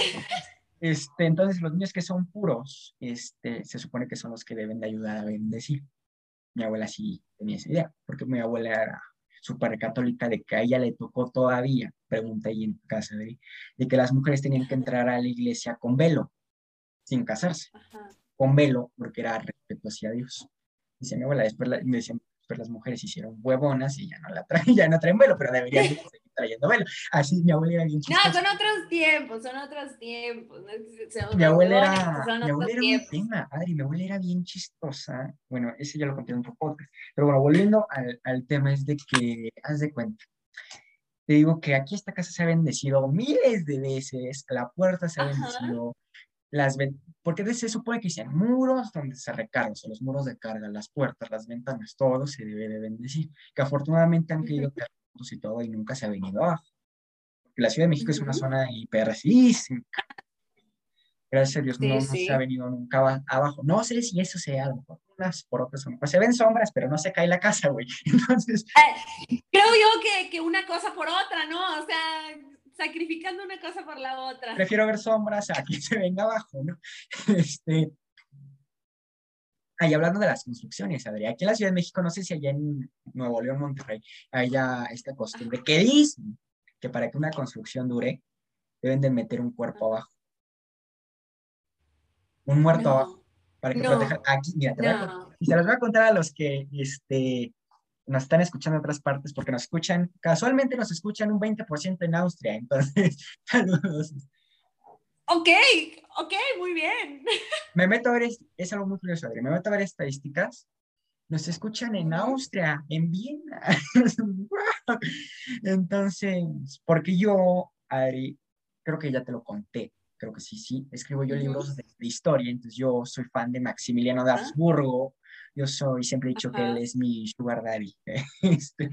Speaker 1: Este, entonces, los niños que son puros, este, se supone que son los que deben de ayudar a bendecir. Mi abuela sí tenía esa idea, porque mi abuela era súper católica de que a ella le tocó todavía, pregunta ahí en casa, de, de, que las mujeres tenían que entrar a la iglesia con velo, sin casarse, con velo, porque era respeto hacia Dios. Dice mi abuela, después me decían, después las mujeres hicieron huevonas y ya no la traen, ya no traen velo, pero deberían seguir trayendo velo. Así mi abuela era bien chistosa.
Speaker 2: No, son otros tiempos, son otros tiempos.
Speaker 1: mi abuela era, mi abuela era un tema, Adri, mi abuela era bien chistosa. Bueno, ese ya lo conté en otro podcast. Pero bueno, volviendo al, al tema es de que, haz de cuenta, te digo que aquí esta casa se ha bendecido miles de veces, la puerta se ha bendecido, las porque se supone que sean muros donde se recarga, o los muros de carga, las puertas, las ventanas, todo se debe de bendecir, que afortunadamente han caído terremotos y todo y nunca se ha venido abajo. la Ciudad de México es una zona hiperrasísima. Gracias a Dios no, se ha venido nunca abajo. No sé si eso sea por unas por otras Pues se ven sombras, pero no se cae la casa, güey. Entonces.
Speaker 2: Eh, creo yo que, que una cosa por otra, ¿no? O sea, sacrificando una cosa por la otra.
Speaker 1: Prefiero ver sombras a que se venga abajo, ¿no? Este, ahí hablando de las construcciones, Adrián, aquí en la Ciudad de México, no sé si allá en Nuevo León, Monterrey, haya esta costumbre que dicen que para que una construcción dure, deben de meter un cuerpo abajo. Un muerto abajo. Para que proteja. Aquí, mira, te voy a, y se los voy a contar a los que este, nos están escuchando en otras partes porque nos escuchan, casualmente nos escuchan un 20% en Austria, entonces, saludos.
Speaker 2: Ok, ok, muy bien.
Speaker 1: Me meto a ver, es, algo muy curioso, Adri, me meto a ver estadísticas. Nos escuchan en Austria, en Viena. Entonces, porque yo, Adri, creo que ya te lo conté, creo que sí, sí, escribo yo libros de, historia, entonces yo soy fan de Maximiliano de Habsburgo, yo soy, siempre he dicho que él es mi sugar daddy. este,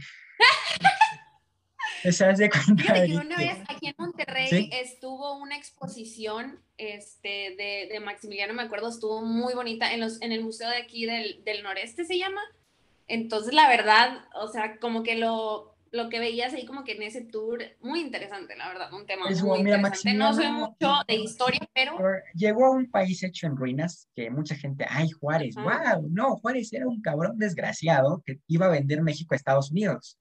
Speaker 2: de cuenta que una vez aquí en Monterrey estuvo una exposición este, de, de, Maximiliano, me acuerdo, estuvo muy bonita en, los, en el museo de aquí del, del noreste, se llama. Entonces, la verdad, o sea, como que lo, lo que veías ahí como que en ese tour, muy interesante, la verdad, un tema muy interesante. No soy mucho de historia, pero...
Speaker 1: Llegó a un país hecho en ruinas que mucha gente, ay, Juárez, wow, no, Juárez era un cabrón desgraciado que iba a vender México a Estados Unidos.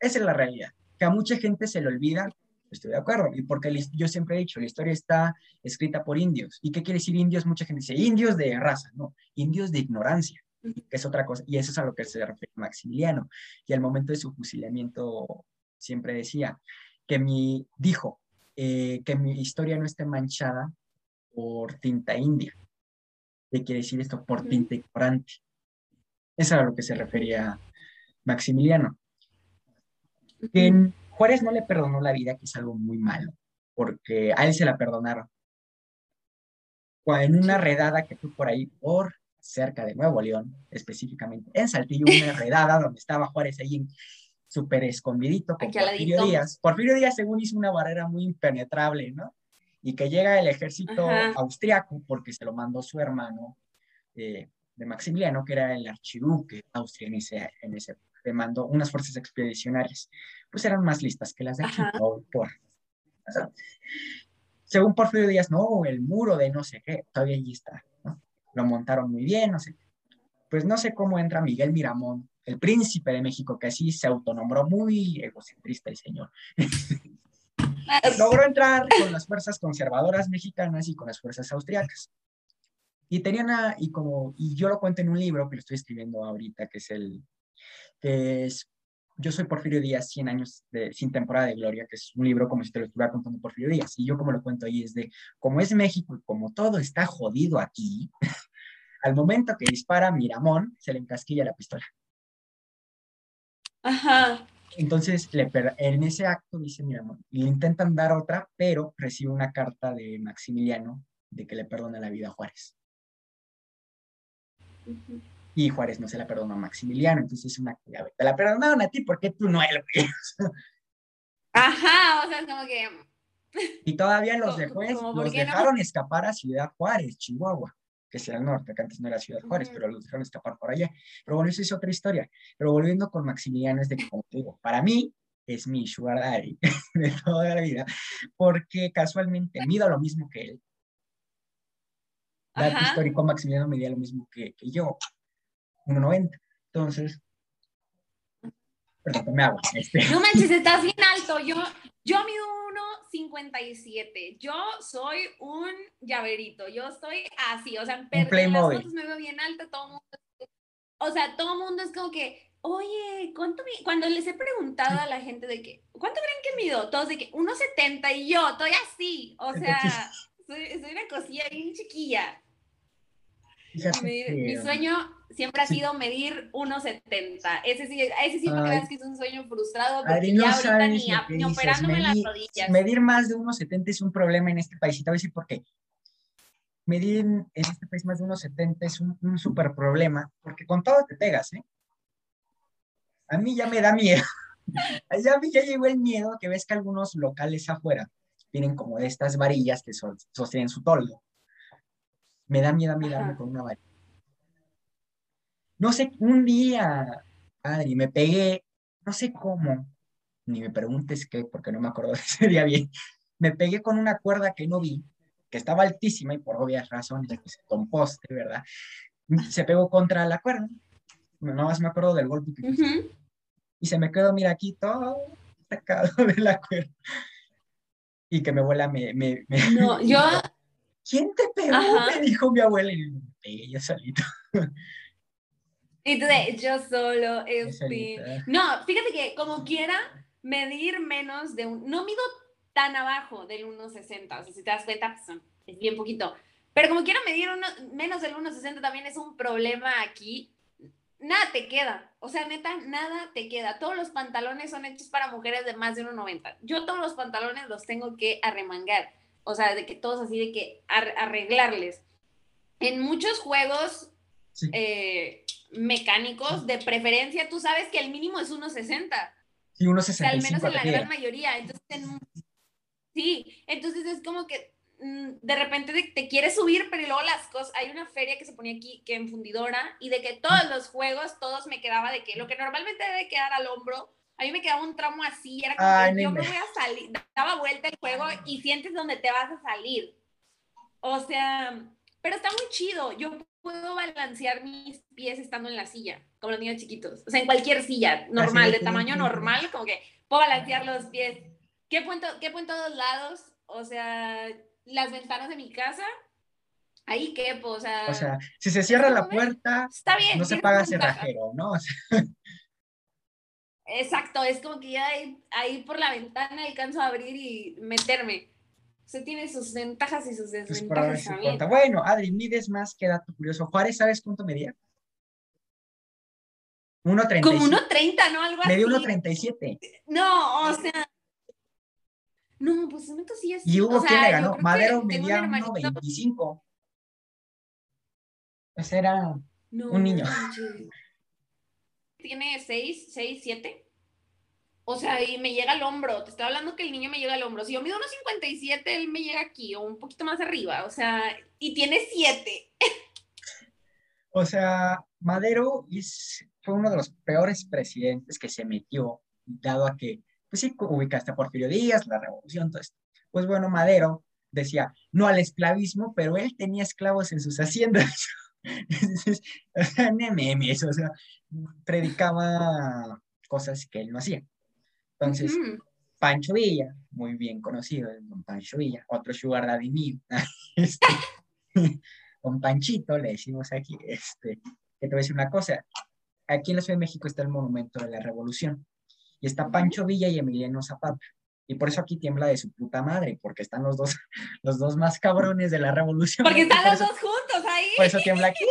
Speaker 1: Esa es la realidad, que a mucha gente se le olvida, estoy de acuerdo, y porque yo siempre he dicho, la historia está escrita por indios. ¿Y qué quiere decir indios? Mucha gente dice, indios de raza, no, indios de ignorancia es otra cosa, y eso es a lo que se refiere Maximiliano. Y al momento de su fusilamiento siempre decía que mi, dijo, eh, que mi historia no esté manchada por tinta india. ¿Qué quiere decir esto? Por tinta ignorante. Eso era a lo que se refería Maximiliano. Que Juárez no le perdonó la vida, que es algo muy malo, porque a él se la perdonaron. En una redada que fue por ahí, por cerca de Nuevo León, específicamente en Saltillo, una redada donde estaba Juárez ahí súper escondidito con Porfirio Díaz. Porfirio Díaz, según hizo una barrera muy impenetrable, ¿no? Y que llega el ejército austriaco porque se lo mandó su hermano eh, de Maximiliano, que era el archiduque de Austria en ese, le mandó unas fuerzas expedicionarias, pues eran más listas que las de aquí, por, según Porfirio Díaz, no, el muro de no sé qué, todavía allí está. Lo montaron muy bien, no sé. Pues no sé cómo entra Miguel Miramón, el príncipe de México, que así se autonombró muy egocentrista el señor. Logró entrar con las fuerzas conservadoras mexicanas y con las fuerzas austriacas. Y tenían a, y como, y yo lo cuento en un libro que lo estoy escribiendo ahorita, que es el, que es Yo soy Porfirio Díaz, 100 años de, sin temporada de gloria, que es un libro como si te lo estuviera contando Porfirio Díaz. Y yo como lo cuento ahí es de, como es México y como todo está jodido aquí, al momento que dispara Miramón, se le encasquilla la pistola.
Speaker 2: Ajá.
Speaker 1: Entonces, le en ese acto dice Miramón, le intentan dar otra, pero recibe una carta de Maximiliano de que le perdona la vida a Juárez. Y Juárez no se la perdonó a Maximiliano, entonces es una te la perdonaron a ti, ¿por qué tú no él?
Speaker 2: Ajá, o sea, es como que...
Speaker 1: Y todavía los, dejó, los dejaron escapar a Ciudad Juárez, Chihuahua, que es el norte, que antes no era Ciudad Juárez, pero los dejaron escapar por allá. Pero bueno, eso es otra historia. Pero volviendo con Maximiliano, es de que, como te digo, para mí es mi sugar daddy de toda la vida, porque casualmente mido lo mismo que él. Dato histórico, Maximiliano medía lo mismo que, que yo. 1,90. Entonces, perdón, me hago. Este.
Speaker 2: No manches, estás bien alto. Yo, yo mido 1,57. Yo soy un llaverito. Yo estoy así, o sea, en las me veo bien alta, todo mundo. O sea, todo el mundo es como que, oye, ¿cuánto mi... Cuando les he preguntado a la gente de que, ¿cuánto creen que mido? Todos de que 1,70 y yo, estoy así. O sea, soy, soy una cosilla bien chiquilla. Mi, sueño siempre ha sido medir 1,70. Ese sí, ese sí que es un sueño frustrado porque ya ahorita ni, ni operándome las rodillas.
Speaker 1: Medir más de 1,70 es un problema en este país. Y te voy a decir por qué. Medir en este país más de 1,70 es un, un súper problema porque con todo te pegas, ¿eh? A mí ya me da miedo. a mí ya llegó el miedo que ves que algunos locales afuera tienen como estas varillas que sostienen su toldo me da miedo a mirarme con una varilla. No sé, un día, Adri, me pegué, no sé cómo, ni me preguntes qué, porque no me acuerdo de ese día bien, me pegué con una cuerda que no vi, que estaba altísima y por obvias razones, que se composte, ¿verdad? Se pegó contra la cuerda. No más me acuerdo del golpe que Y se me quedó, mira, aquí todo sacado de la cuerda. Y que me vuela, me... me, me
Speaker 2: no, yo,
Speaker 1: ¿quién te pegó? Me dijo mi abuela y me pegué yo solito.
Speaker 2: Y tú de, yo solo, este... No, fíjate que como quiera, medir menos de un... No mido tan abajo del 1,60, o sea, si te das cuenta, pues, es bien poquito. Pero como quiera medir uno, menos del 1,60 también es un problema aquí. Nada te queda, o sea, neta, nada te queda. Todos los pantalones son hechos para mujeres de más de 1,90. Yo todos los pantalones los tengo que arremangar o sea, de que todos así, de que arreglarles. En muchos juegos eh, mecánicos, de preferencia, tú sabes que el mínimo es 1.60.
Speaker 1: Sí, 1.60. O sea,
Speaker 2: al menos en la gran mayoría. Entonces, sí, entonces es como que mm, de repente te quieres subir, pero luego las cosas, hay una feria que se ponía aquí, que en fundidora, y de que todos los juegos, todos me quedaba de que lo que normalmente debe quedar al hombro, a mí me quedaba un tramo así, era como que yo me voy a salir, daba vuelta el juego y sientes donde te vas a salir. O sea, pero está muy chido. Yo puedo balancear mis pies estando en la silla, como los niños chiquitos. O sea, en cualquier silla normal, de tamaño normal, como que puedo balancear los pies. ¿Qué punto, qué en todos lados? O sea, las ventanas de mi casa, ahí qué, o sea...
Speaker 1: O sea, si se cierra la puerta, está bien, no se paga cerrajero, ¿no? O sea,
Speaker 2: Exacto, es como que ya ahí, por la ventana alcanzo a abrir y meterme. O sea, tiene sus ventajas y sus desventajas también.
Speaker 1: Bueno, Adri, mides más que dato curioso. Juárez, ¿sabes cuánto medía? 1.30.
Speaker 2: Como 1.30, ¿no? Algo así.
Speaker 1: Me dio 1.37.
Speaker 2: No, o sea. No, pues una cosilla así.
Speaker 1: Y hubo quien le ganó. Madero medía 1.25. Pues era un niño.
Speaker 2: Tiene 6, 6, 7. O sea, y me llega al hombro. Te estoy hablando que el niño me llega al hombro. Si yo mido 1.57, él me llega aquí o un poquito más arriba. O sea, y tiene 7.
Speaker 1: O sea, Madero es, fue uno de los peores presidentes que se metió, dado a que, pues sí, ubicaste a Porfirio Díaz, la revolución, todo esto. Pues bueno, Madero decía no al esclavismo, pero él tenía esclavos en sus haciendas. o sea, memes, o sea, predicaba cosas que él no hacía. Entonces, Pancho Villa, muy bien conocido, don Pancho Villa, otro sugar daddy mío, este, don Panchito, le decimos aquí, este, que te voy a decir una cosa, aquí en la Ciudad de México está el Monumento de la Revolución, y está Pancho Villa y Emiliano Zapata, y por eso aquí tiembla de su puta madre, porque están los dos, los dos más cabrones de la revolución.
Speaker 2: Porque están los dos juntos ahí.
Speaker 1: Por eso tiembla aquí.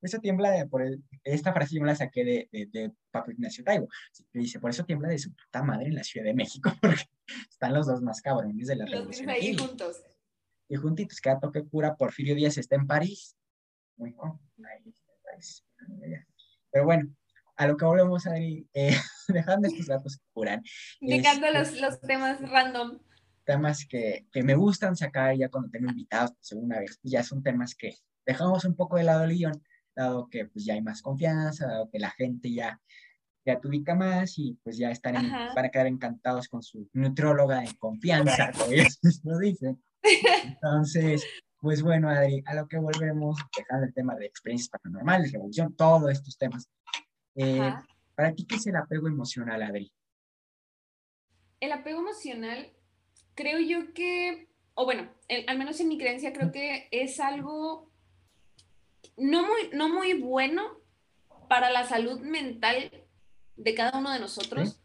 Speaker 1: Por eso tiembla, de, por esta frase yo me la saqué de, de, de Paco Ignacio Taibo. Dice, por eso tiembla de su puta madre en la Ciudad de México, porque están los dos más cabrones de la
Speaker 2: los
Speaker 1: revolución.
Speaker 2: ahí juntos.
Speaker 1: Y juntitos, que a toque cura, Porfirio Díaz está en París. Muy bueno, ahí está. Pero bueno, a lo que volvemos a ir, eh, dejando estos datos que curan.
Speaker 2: Dejando los, los temas random.
Speaker 1: Temas que, que, me gustan sacar ya cuando tengo invitados, segunda vez, ya son temas que dejamos un poco de lado el guion, dado que pues ya hay más confianza, dado que la gente ya, ya te ubica más y pues ya están en, van a quedar encantados con su nutróloga de confianza, como ellos lo dicen. Entonces, pues bueno, Adri, a lo que volvemos, dejando el tema de experiencias paranormales, revolución, todos estos temas. Eh, ¿Para ti qué es el apego emocional, Adri?
Speaker 2: El apego emocional, creo yo que, o bueno, el, al menos en mi creencia, creo que es algo no muy, no muy bueno para la salud mental de cada uno de nosotros,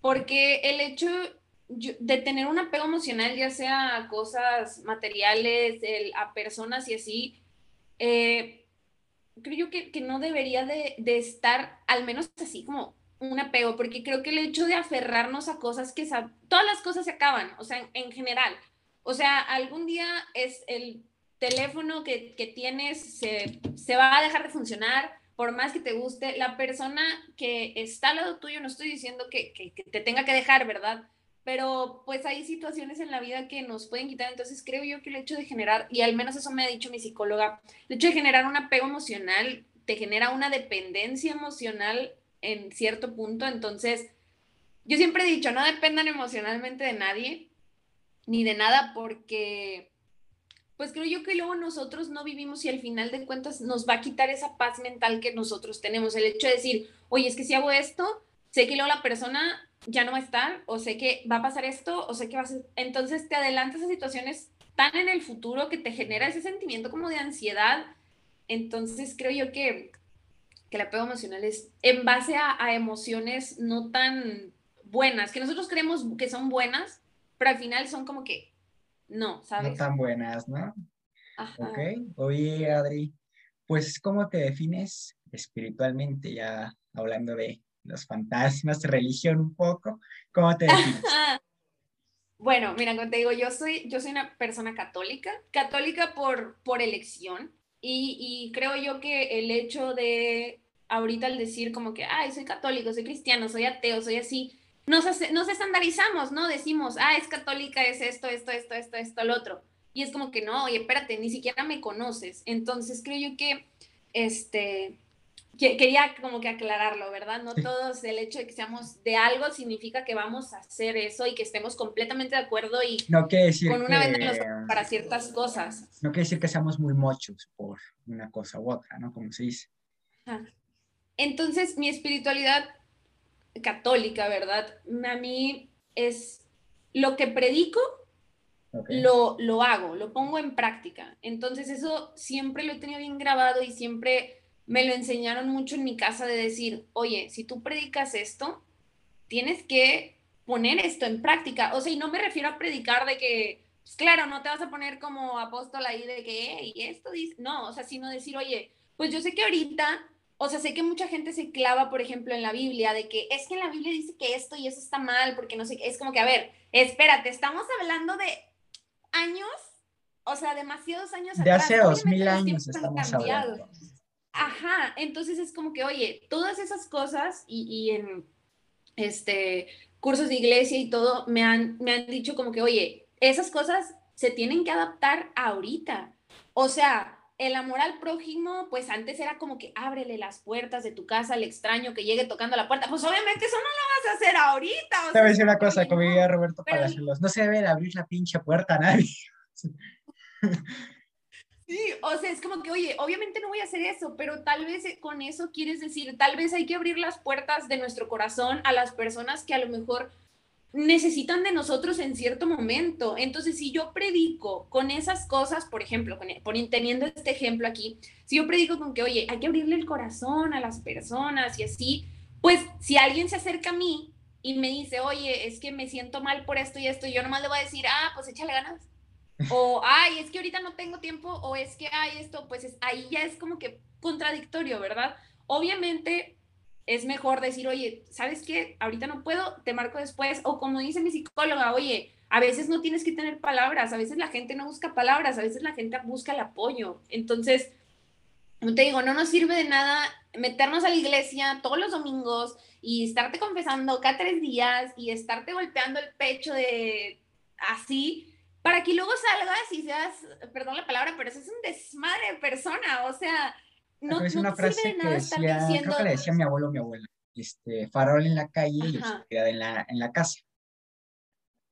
Speaker 2: porque el hecho de tener un apego emocional, ya sea a cosas materiales, el, a personas y así, eh, creo yo que, que no debería de, de, estar al menos así como un apego, porque creo que el hecho de aferrarnos a cosas que todas las cosas se acaban, o sea, en, en general. O sea, algún día es el teléfono que, que tienes se, se, va a dejar de funcionar, por más que te guste. La persona que está al lado tuyo, no estoy diciendo que, que, que te tenga que dejar, ¿verdad? pero pues hay situaciones en la vida que nos pueden quitar, entonces creo yo que el hecho de generar, y al menos eso me ha dicho mi psicóloga, el hecho de generar un apego emocional te genera una dependencia emocional en cierto punto, entonces yo siempre he dicho, no dependan emocionalmente de nadie, ni de nada, porque pues creo yo que luego nosotros no vivimos y al final de cuentas nos va a quitar esa paz mental que nosotros tenemos, el hecho de decir, oye, es que si hago esto, sé que luego la persona ya no va a estar, o sé que va a pasar esto, o sé que va a ser... Entonces te adelantas a situaciones tan en el futuro que te genera ese sentimiento como de ansiedad. Entonces creo yo que, que el apego emocional es en base a, a emociones no tan buenas, que nosotros creemos que son buenas, pero al final son como que no, ¿sabes?
Speaker 1: No tan buenas, ¿no? Ajá. Ok, oye Adri, pues ¿cómo te defines espiritualmente ya hablando de los fantasmas, religión un poco. ¿Cómo te defines?
Speaker 2: bueno, mira, como te digo, yo soy, yo soy una persona católica, católica por, por elección, y, y creo yo que el hecho de ahorita al decir como que, ay, soy católico, soy cristiano, soy ateo, soy así, nos, hace, nos estandarizamos, ¿no? Decimos, ah, es católica, es esto, esto, esto, esto, esto, lo otro. Y es como que no, oye, espérate, ni siquiera me conoces. Entonces creo yo que, este, quería como que aclararlo, ¿verdad? No todos el hecho de que seamos de algo significa que vamos a hacer eso y que estemos completamente de acuerdo y
Speaker 1: no decir
Speaker 2: con una venda en los para ciertas cosas.
Speaker 1: No quiere decir que seamos muy mochos por una cosa u otra, ¿no? Como se dice.
Speaker 2: Entonces, mi espiritualidad católica, ¿verdad? A mí es lo que predico, okay. lo, lo hago, lo pongo en práctica. Entonces, eso siempre lo he tenido bien grabado y siempre me lo enseñaron mucho en mi casa de decir, oye, si tú predicas esto, tienes que poner esto en práctica. O sea, y no me refiero a predicar de que, pues claro, no te vas a poner como apóstol ahí de que, y esto dice, no, o sea, sino decir, oye, pues yo sé que ahorita o sea, sé que mucha gente se clava, por ejemplo, en la Biblia, de que es que en la Biblia dice que esto y eso está mal, porque no sé, es como que, a ver, espérate, estamos hablando de años, o sea, demasiados años
Speaker 1: de hace dos mil años estamos hablando.
Speaker 2: Ajá, entonces es como que, oye, todas esas cosas y, y en este cursos de iglesia y todo me han, me han dicho como que, oye, esas cosas se tienen que adaptar ahorita. O sea, el amor al prójimo, pues antes era como que ábrele las puertas de tu casa al extraño que llegue tocando la puerta. Pues obviamente eso no lo vas a hacer ahorita.
Speaker 1: O Te voy a decir una cosa, como diría Roberto Palacios, no se debe abrir la pinche puerta a nadie.
Speaker 2: Sí, o sea, es como que, oye, obviamente no voy a hacer eso, pero tal vez con eso quieres decir, tal vez hay que abrir las puertas de nuestro corazón a las personas que a lo mejor necesitan de nosotros en cierto momento. Entonces, si yo predico con esas cosas, por ejemplo, por, teniendo este ejemplo aquí, si yo predico con que, oye, hay que abrirle el corazón a las personas y así, pues si alguien se acerca a mí y me dice, oye, es que me siento mal por esto y esto, yo nomás le voy a decir, ah, pues échale ganas. O, ay, es que ahorita no tengo tiempo, o es que hay esto, pues ahí ya es como que contradictorio, ¿verdad? Obviamente es mejor decir, oye, ¿sabes qué? Ahorita no puedo, te marco después. O como dice mi psicóloga, oye, a veces no tienes que tener palabras, a veces la gente no busca palabras, a veces la gente busca el apoyo. Entonces, te digo, no nos sirve de nada meternos a la iglesia todos los domingos y estarte confesando cada tres días y estarte golpeando el pecho de así para que luego salgas y seas, perdón la palabra, pero eso es un desmadre de persona, o sea, no,
Speaker 1: es una frase que decía, creo que le decía mi abuelo o mi abuela, este, farol en la calle y oscuridad en la, en la casa.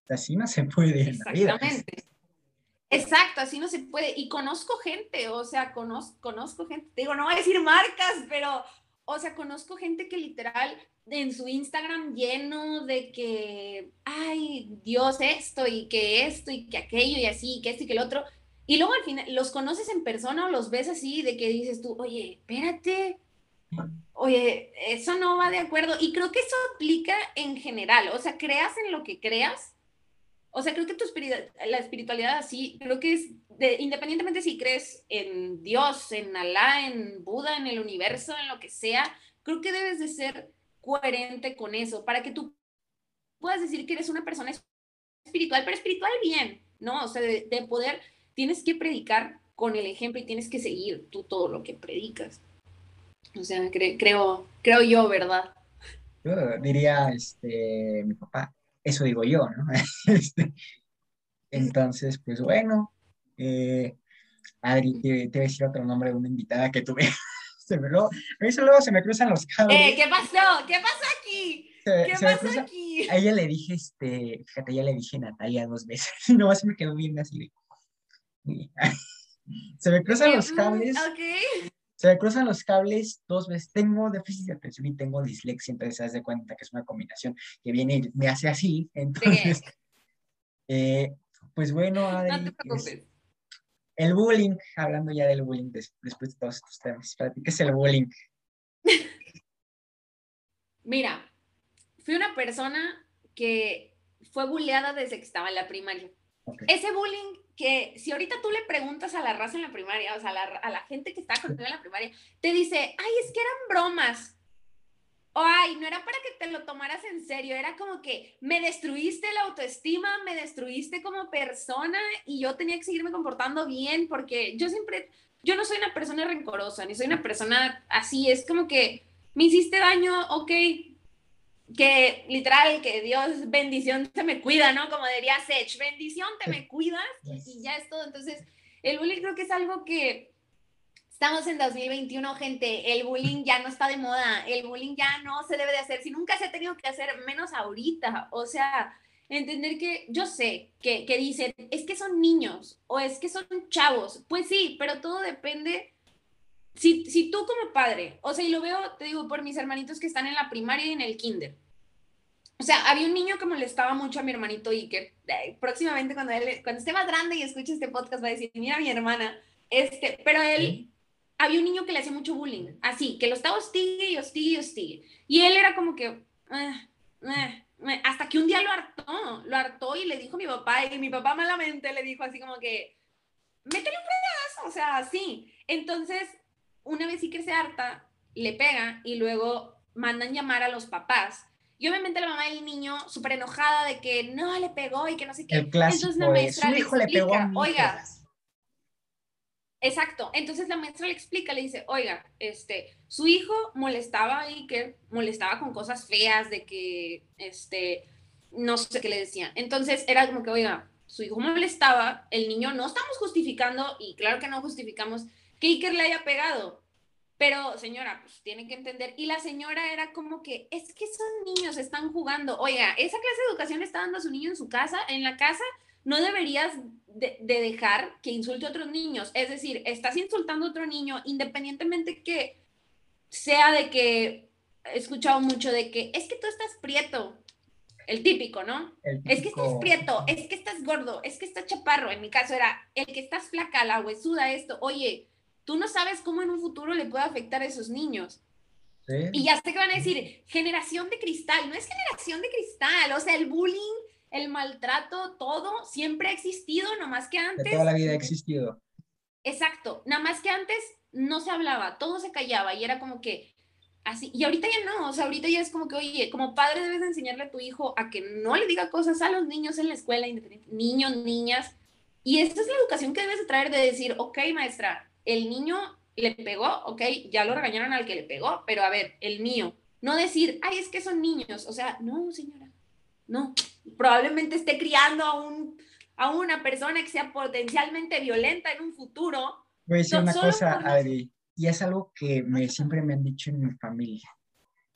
Speaker 1: Así no se puede en la vida. Exactamente.
Speaker 2: Exacto, así no se puede. Y conozco gente, o sea, conozco, conozco gente, digo, no voy a decir marcas, pero, o sea, conozco gente que literal en su Instagram lleno de que, ay, Dios, esto y que esto y que aquello y así, y que esto y que el otro. Y luego al final los conoces en persona o los ves así, de que dices tú, oye, espérate, oye, eso no va de acuerdo. Y creo que eso aplica en general, o sea, creas en lo que creas. O sea, creo que tu la espiritualidad así, creo que es, independientemente si crees en Dios, en Alá, en Buda, en el universo, en lo que sea, creo que debes de ser coherente con eso, para que tú puedas decir que eres una persona espiritual, pero espiritual bien, ¿no? O sea, de poder tienes que predicar con el ejemplo y tienes que seguir tú todo lo que predicas. O sea, creo, creo yo, ¿verdad?
Speaker 1: Yo diría, este, mi papá, eso digo yo, ¿no? Este, entonces, pues bueno, eh, Adri, te, voy a decir otro nombre de una invitada que tuve. se me luego, eso luego se me cruzan los cables.
Speaker 2: Eh, ¿Qué pasó? ¿Qué pasó aquí? ¿Qué pasó aquí?
Speaker 1: A ella le dije, este, fíjate, ya le dije Natalia dos veces, y no, se me quedó bien así se me cruzan los cables. Se me cruzan los cables dos veces. Tengo déficit de atención y tengo dislexia, entonces se das de cuenta que es una combinación que viene y me hace así. Entonces, eh, pues bueno, Adri, el bullying, hablando ya del bullying después de todos estos temas, qué es el bullying?
Speaker 2: Mira, fui una persona que fue bulleada desde que estaba en la primaria. Ese bullying que si ahorita tú le preguntas a la raza en la primaria, o sea, a la, gente que está contigo en la primaria, te dice, ay, es que eran bromas. O ay, no era para que te lo tomaras en serio, era como que me destruiste la autoestima, me destruiste como persona y yo tenía que seguirme comportando bien porque yo siempre, yo no soy una persona rencorosa, ni soy una persona así, es como que me hiciste daño, ok, que literal, que Dios bendición te me cuida, ¿no? Como diría Sech, bendición te me cuidas y ya es todo. Entonces, el bullying creo que es algo que estamos en 2021, gente, el bullying ya no está de moda, el bullying ya no se debe de hacer, si nunca se ha tenido que hacer, menos ahorita, o sea, entender que yo sé que, que dicen, es que son niños o es que son chavos, pues sí, pero todo depende si, si tú como padre, o sea, y lo veo, te digo, por mis hermanitos que están en la primaria y en el kinder. O sea, había un niño que molestaba mucho a mi hermanito Iker. Próximamente cuando, él, cuando esté más grande y escuche este podcast va a decir, mira mi hermana. Este, pero él, había un niño que le hacía mucho bullying. Así, que lo estaba hostigue y hostigue y hostigue. Y él era como que... Ah, ah, ah", hasta que un día lo hartó, lo hartó y le dijo a mi papá, y mi papá malamente le dijo así como que, métele un fregazo, o sea, así. Entonces, una vez sí que se harta le pega y luego mandan llamar a los papás. Y obviamente la mamá del niño súper enojada de que no le pegó y que no sé qué.
Speaker 1: El Entonces la maestra le, explica, le pegó
Speaker 2: oiga, Exacto. Entonces la maestra le explica, le dice, oiga, este, su hijo molestaba a Iker, molestaba con cosas feas de que, este, no sé qué le decía. Entonces era como que, oiga, su hijo molestaba, el niño no estamos justificando, y claro que no justificamos que Iker le haya pegado, pero señora, pues tiene que entender. Y la señora era como que, es que son niños, están jugando. Oiga, esa clase de educación está dando a su niño en su casa, en la casa no deberías de, dejar que insulte a otros niños. Es decir, estás insultando a otro niño independientemente que sea de que he escuchado mucho de que es que tú estás prieto. El típico, ¿no? Es que estás prieto, es que estás gordo, es que estás chaparro. En mi caso era el que estás flaca, la huesuda, esto. Oye, tú no sabes cómo en un futuro le puede afectar a esos niños. Y ya sé que van a decir, generación de cristal, no es generación de cristal, o sea, el bullying el maltrato, todo siempre ha existido, nomás que antes...
Speaker 1: De toda la vida ha existido.
Speaker 2: Exacto, nada más que antes no se hablaba, todo se callaba y era como que así, y ahorita ya no, o sea, ahorita ya es como que, oye, como padre debes enseñarle a tu hijo a que no le diga cosas a los niños en la escuela, niños, niñas, y esta es la educación que debes de traer de decir, ok, maestra, el niño le pegó, ok, ya lo regañaron al que le pegó, pero a ver, el mío, no decir, ay, es que son niños, o sea, no, señora, no, probablemente esté criando a, un, a una persona que sea potencialmente violenta en un futuro.
Speaker 1: Voy a decir una cosa, Adri, y es algo que me, siempre me han dicho en mi familia.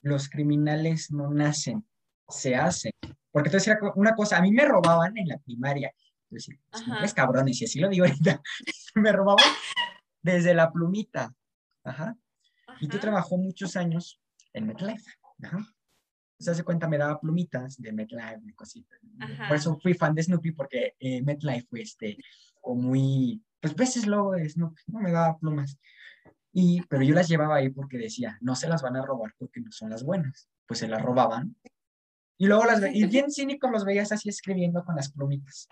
Speaker 1: Los criminales no nacen, se hacen. Porque te decía una cosa, a mí me robaban en la primaria. Decir, es cabrones, y así lo digo ahorita, me robaban desde la plumita. Ajá. Y tú trabajó muchos años en MetLife. Ajá se hace cuenta, me daba plumitas de MetLife y cositas. Por eso fui fan de Snoopy, porque eh, MetLife fue este, o muy, pues veces logo de Snoopy, no me daba plumas. Y, pero yo las llevaba ahí porque decía, no se las van a robar porque no son las buenas. Pues se las robaban. Y luego las y bien cínicos los veías así escribiendo con las plumitas.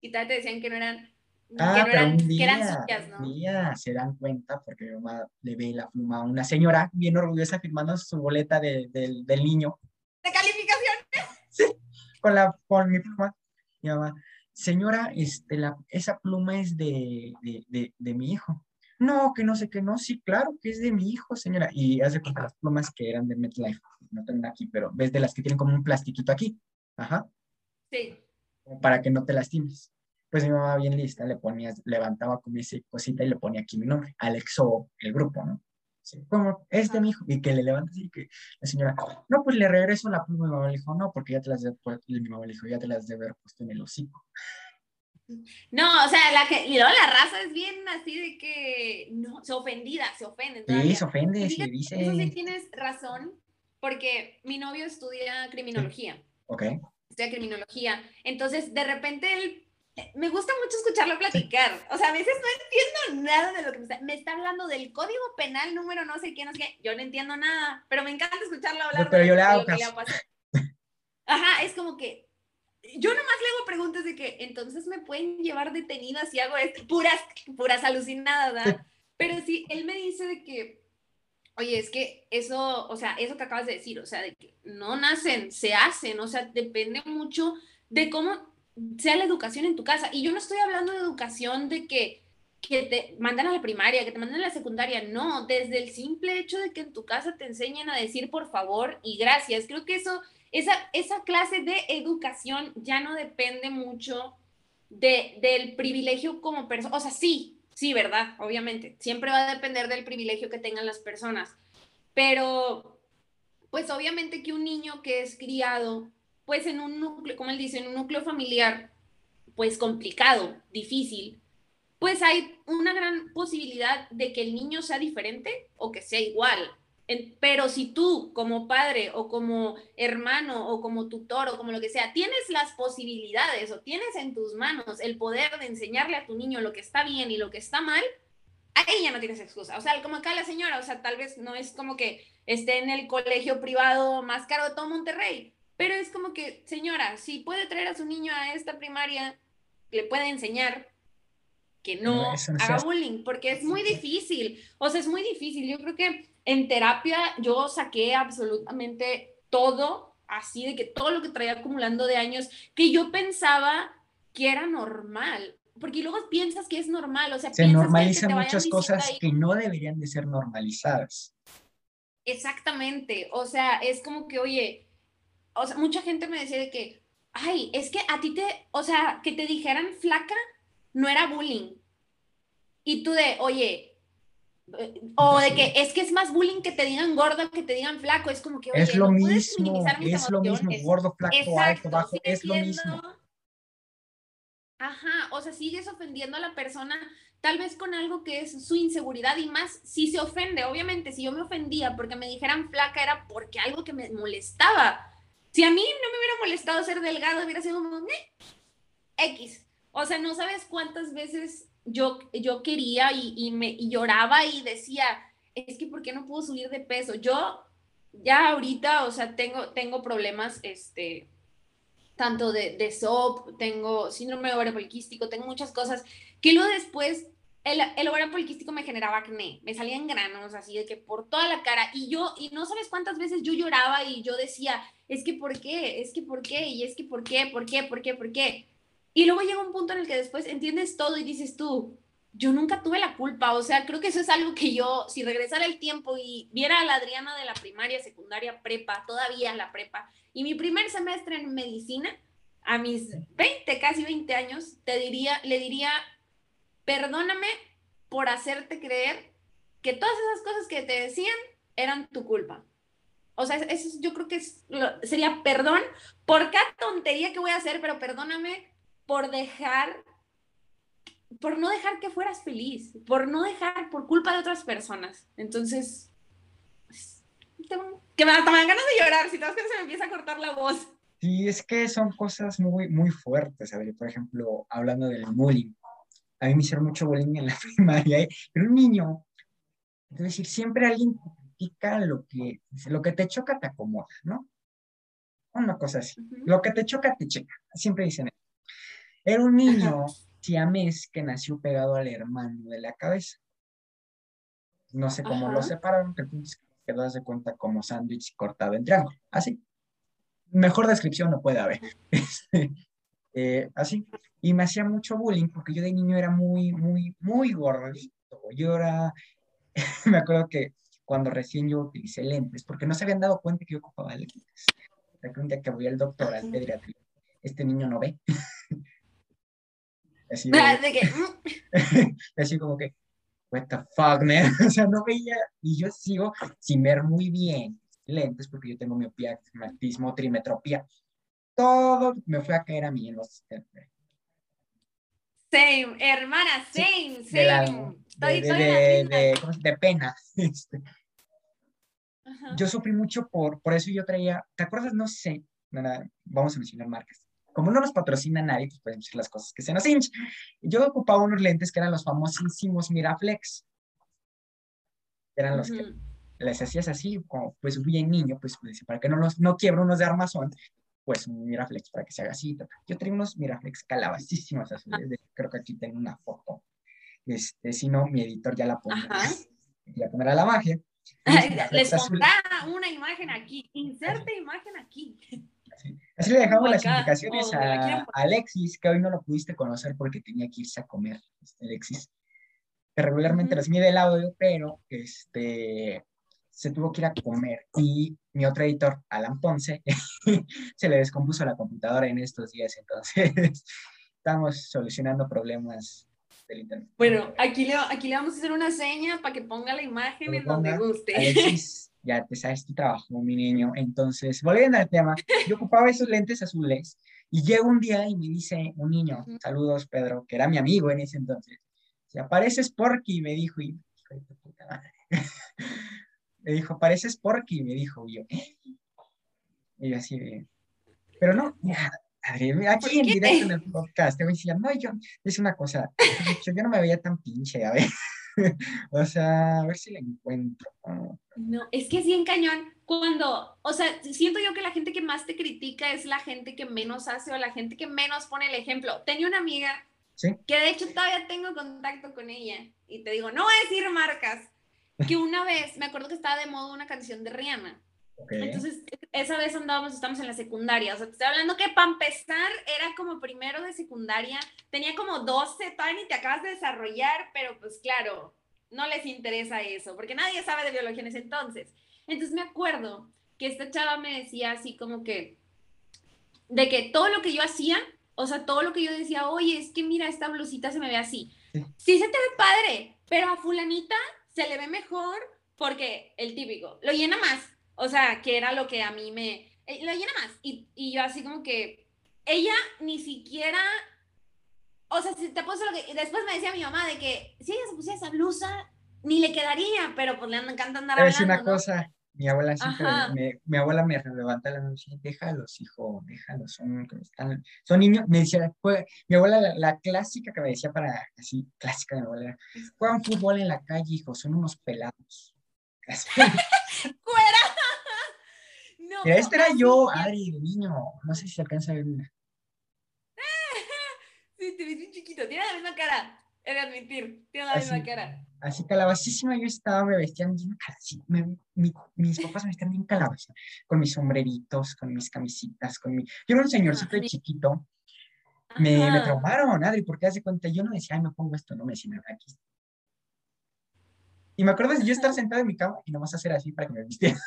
Speaker 2: Y tal te decían que no eran
Speaker 1: Ah, pero un día, ¿no? día se dan cuenta porque mi mamá le ve la pluma a una señora bien orgullosa firmando su boleta de, del niño.
Speaker 2: ¿De calificación?
Speaker 1: Sí, con, la, con mi pluma. Mi mamá, señora, este, la, esa pluma es de, de, de, mi hijo. No, que no sé qué, no, sí, claro que es de mi hijo, señora. Y hace cuenta las plumas que eran de MetLife, no tengo aquí, pero ves de las que tienen como un plastiquito aquí. Ajá.
Speaker 2: Sí.
Speaker 1: Para que no te lastimes pues mi mamá bien lista le ponía, levantaba como ese cosita y le ponía aquí mi nombre, Alexo, el grupo, ¿no? Sí, como, este mi hijo, y que le levanta así, que la señora, no, pues le regreso la pluma, mi mamá le dijo, no, porque ya te las de, mi mamá le dijo, ya te las debe haber puesto en el hocico.
Speaker 2: No, o sea, la que, y la raza es bien así de que, no, se ofendida, se ofende.
Speaker 1: Sí, se ofende, si dice.
Speaker 2: Eso sí tienes razón, porque mi novio estudia criminología.
Speaker 1: Ok.
Speaker 2: Estudia criminología, entonces de repente él me gusta mucho escucharlo platicar. O sea, a veces no entiendo nada de lo que me está, me está hablando del código penal número no sé quién, no sé qué. Yo no entiendo nada, pero me encanta escucharlo hablar.
Speaker 1: Pero yo le hago
Speaker 2: Ajá, es como que yo nomás le hago preguntas de que entonces me pueden llevar detenida si hago esto, puras, puras alucinadas, ¿verdad? Pero sí, él me dice de que, oye, es que eso, o sea, eso que acabas de decir, o sea, de que no nacen, se hacen, o sea, depende mucho de cómo sea la educación en tu casa. Y yo no estoy hablando de educación de que, que te mandan a la primaria, que te mandan a la secundaria. No, desde el simple hecho de que en tu casa te enseñen a decir por favor y gracias. Creo que eso, esa, esa clase de educación ya no depende mucho de, del privilegio como persona. O sea, sí, sí, ¿verdad? Obviamente. Siempre va a depender del privilegio que tengan las personas. Pero, pues obviamente que un niño que es criado pues en un núcleo, como él dice, en un núcleo familiar, pues complicado, difícil, pues hay una gran posibilidad de que el niño sea diferente o que sea igual. pero si tú como padre o como hermano o como tutor o como lo que sea, tienes las posibilidades o tienes en tus manos el poder de enseñarle a tu niño lo que está bien y lo que está mal, ahí ya no tienes excusa. O sea, como acá la señora, o sea, tal vez no es como que esté en el colegio privado más caro de todo Monterrey, pero es como que, señora, si puede traer a su niño a esta primaria, le puede enseñar, que no, haga bullying, porque es muy difícil, o sea, es muy difícil. Yo creo que en terapia yo saqué absolutamente todo, así de que todo lo que traía acumulando de años, que yo pensaba que era normal, porque luego piensas que es normal, o sea,
Speaker 1: se normalizan muchas cosas que no deberían de ser normalizadas.
Speaker 2: Exactamente, o sea, es como que, oye, o sea, mucha gente me decía de que, ay, es que a ti te, o sea, que te dijeran flaca no era bullying. Y tú de, oye, eh, o de que es que es más bullying que te digan gordo que te digan flaco, es como que, oye,
Speaker 1: es lo mismo, es lo mismo, gordo, flaco, alto, bajo, es lo mismo.
Speaker 2: Ajá, o sea, sigues ofendiendo a la persona, tal vez con algo que es su inseguridad y más si se ofende. Obviamente, si yo me ofendía porque me dijeran flaca era porque algo que me molestaba. Si a mí no me hubiera molestado ser delgado, hubiera sido como, X. O sea, no sabes cuántas veces yo, yo quería y, me lloraba y decía, es que ¿por qué no puedo subir de peso? Yo ya ahorita, o sea, tengo, tengo problemas, este, tanto de, de SOP, tengo síndrome de ovario poliquístico, tengo muchas cosas que luego después el, el ovario poliquístico me generaba acné, me salían granos así de que por toda la cara y yo, y no sabes cuántas veces yo lloraba y yo decía, es que ¿por qué? Es que ¿por qué? Y es que ¿por qué? ¿Por qué? ¿Por qué? ¿Por qué? Y luego llega un punto en el que después entiendes todo y dices tú, yo nunca tuve la culpa, o sea, creo que eso es algo que yo, si regresara el tiempo y viera a la Adriana de la primaria, secundaria, prepa, todavía la prepa, y mi primer semestre en medicina, a mis 20, casi 20 años, te diría, le diría, perdóname por hacerte creer que todas esas cosas que te decían eran tu culpa. O sea, eso yo creo que sería perdón por cada tontería que voy a hacer, pero perdóname por dejar, por no dejar que fueras feliz, por no dejar, por culpa de otras personas. Entonces, que me, dan ganas de llorar, si te das que se me empieza a cortar la voz.
Speaker 1: Sí, es que son cosas muy, muy fuertes. A ver, por ejemplo, hablando del bullying. A mí me hicieron mucho bullying en la primaria, ¿eh? pero un niño, es decir, siempre alguien critica lo que, lo que te choca te acomoda, ¿no? Una cosa así. Lo que te choca te checa. Siempre dicen eso. Era un niño siamés que nació pegado al hermano de la cabeza. No sé cómo lo separaron, pero quedó de cuenta como sándwich cortado en triángulo. Así. Mejor descripción no puede haber. Este, eh, así. Y me hacía mucho bullying porque yo de niño era muy, muy, muy gordito. Yo era, me acuerdo que cuando recién yo utilicé lentes, porque no se habían dado cuenta que yo ocupaba lentes. Un día que voy al doctor, al pediatra, este niño no ve. Así, mm. así como que, what the fuck, man. o sea, no veía, y yo sigo sin ver muy bien lentes porque yo tengo miopía, astigmatismo, trimetropía. Todo me fue a caer a mí en los...
Speaker 2: Same, hermana, same,
Speaker 1: same. De, de, de, de, pena. Este. Yo sufrí mucho por, por eso yo traía, ¿te acuerdas? No sé, vamos a mencionar marcas como no nos patrocina nadie, pues podemos decir las cosas que se nos hinchen. Yo ocupaba unos lentes que eran los famosísimos Miraflex. Eran los que les hacías así, como pues bien niño, pues, pues para que no los no quiebra unos de armazón, pues un Miraflex para que se haga así. Yo tenía unos Miraflex calabacísimos azules, creo que aquí tengo una foto. Este, si no, mi editor ya la pone. Ya pondrá la magia.
Speaker 2: Les pondrá una imagen aquí, inserte imagen aquí.
Speaker 1: Así le dejamos las indicaciones a, Alexis, que hoy no lo pudiste conocer porque tenía que irse a comer, este, Alexis. Que regularmente les mide el audio, pero este, se tuvo que ir a comer. Y mi otro editor, Alan Ponce, se le descompuso la computadora en estos días, entonces estamos solucionando problemas del internet.
Speaker 2: Bueno, aquí le, aquí le vamos a hacer una seña para que ponga la imagen en donde guste.
Speaker 1: Alexis ya te sabes tu trabajo, mi niño. Entonces, volviendo al tema, yo ocupaba esos lentes azules y llega un día y me dice un niño, saludos Pedro, que era mi amigo en ese entonces, si apareces Porky, me dijo, y me dijo, pareces Porky, me dijo, y yo, ¿eh? Y yo así de, pero no, ya, aquí en directo en el podcast, te voy a decir, no, yo, es una cosa, yo no me veía tan pinche, a ver. o sea, a ver si la encuentro.
Speaker 2: No, es que sí en cañón. Cuando, o sea, siento yo que la gente que más te critica es la gente que menos hace o la gente que menos pone el ejemplo. Tenía una amiga que de hecho todavía tengo contacto con ella. Y te digo, no voy a decir marcas, que una vez, me acuerdo que estaba de moda una canción de Rihanna. Entonces, esa vez andábamos, estamos en la secundaria. O sea, te estoy hablando que para empezar era como primero de secundaria. Tenía como 12, todavía ni te acabas de desarrollar, pero pues claro, no les interesa eso, porque nadie sabe de biología en ese entonces. Entonces me acuerdo que esta chava me decía así como que, de que todo lo que yo hacía, o sea, todo lo que yo decía, oye, es que mira, esta blusita se me ve así. Sí, se te ve padre, pero a fulanita se le ve mejor porque el típico, lo llena más. O sea, que era lo que a mí me... Eh, lo llena más. Y, y yo así como que, ella ni siquiera o sea, si te puso lo que. Después me decía mi mamá de que si ella se pusiera esa blusa, ni le quedaría, pero pues le encanta andar hablando.
Speaker 1: Es una cosa, mi abuela siempre, me, mi abuela me levanta la noche y déjalos, hijo, déjalos, son, están, son niños, me decía, mi abuela, la, clásica que me decía para, así, clásica de mi abuela, juegan fútbol en la calle, hijo, son unos pelados.
Speaker 2: ¡Fuera!
Speaker 1: no, este era yo, Ari, de niño, no sé si se alcanza a ver una.
Speaker 2: sí, te ves bien chiquito, tiene la misma cara. He de admitir, tiene la misma cara.
Speaker 1: Así calabacísima yo estaba, me vestían bien así, mis papás me vestían bien calabaza, con mis sombreritos, con mis camisitas, con mi... Yo era un señorcito de chiquito, me, me, traumaron, Adri, porque hace cuenta, yo no decía, ay, me pongo esto, no me decían, aquí. Y me acuerdo de yo estar sentado en mi cama y nomás hacer así para que me vistiera.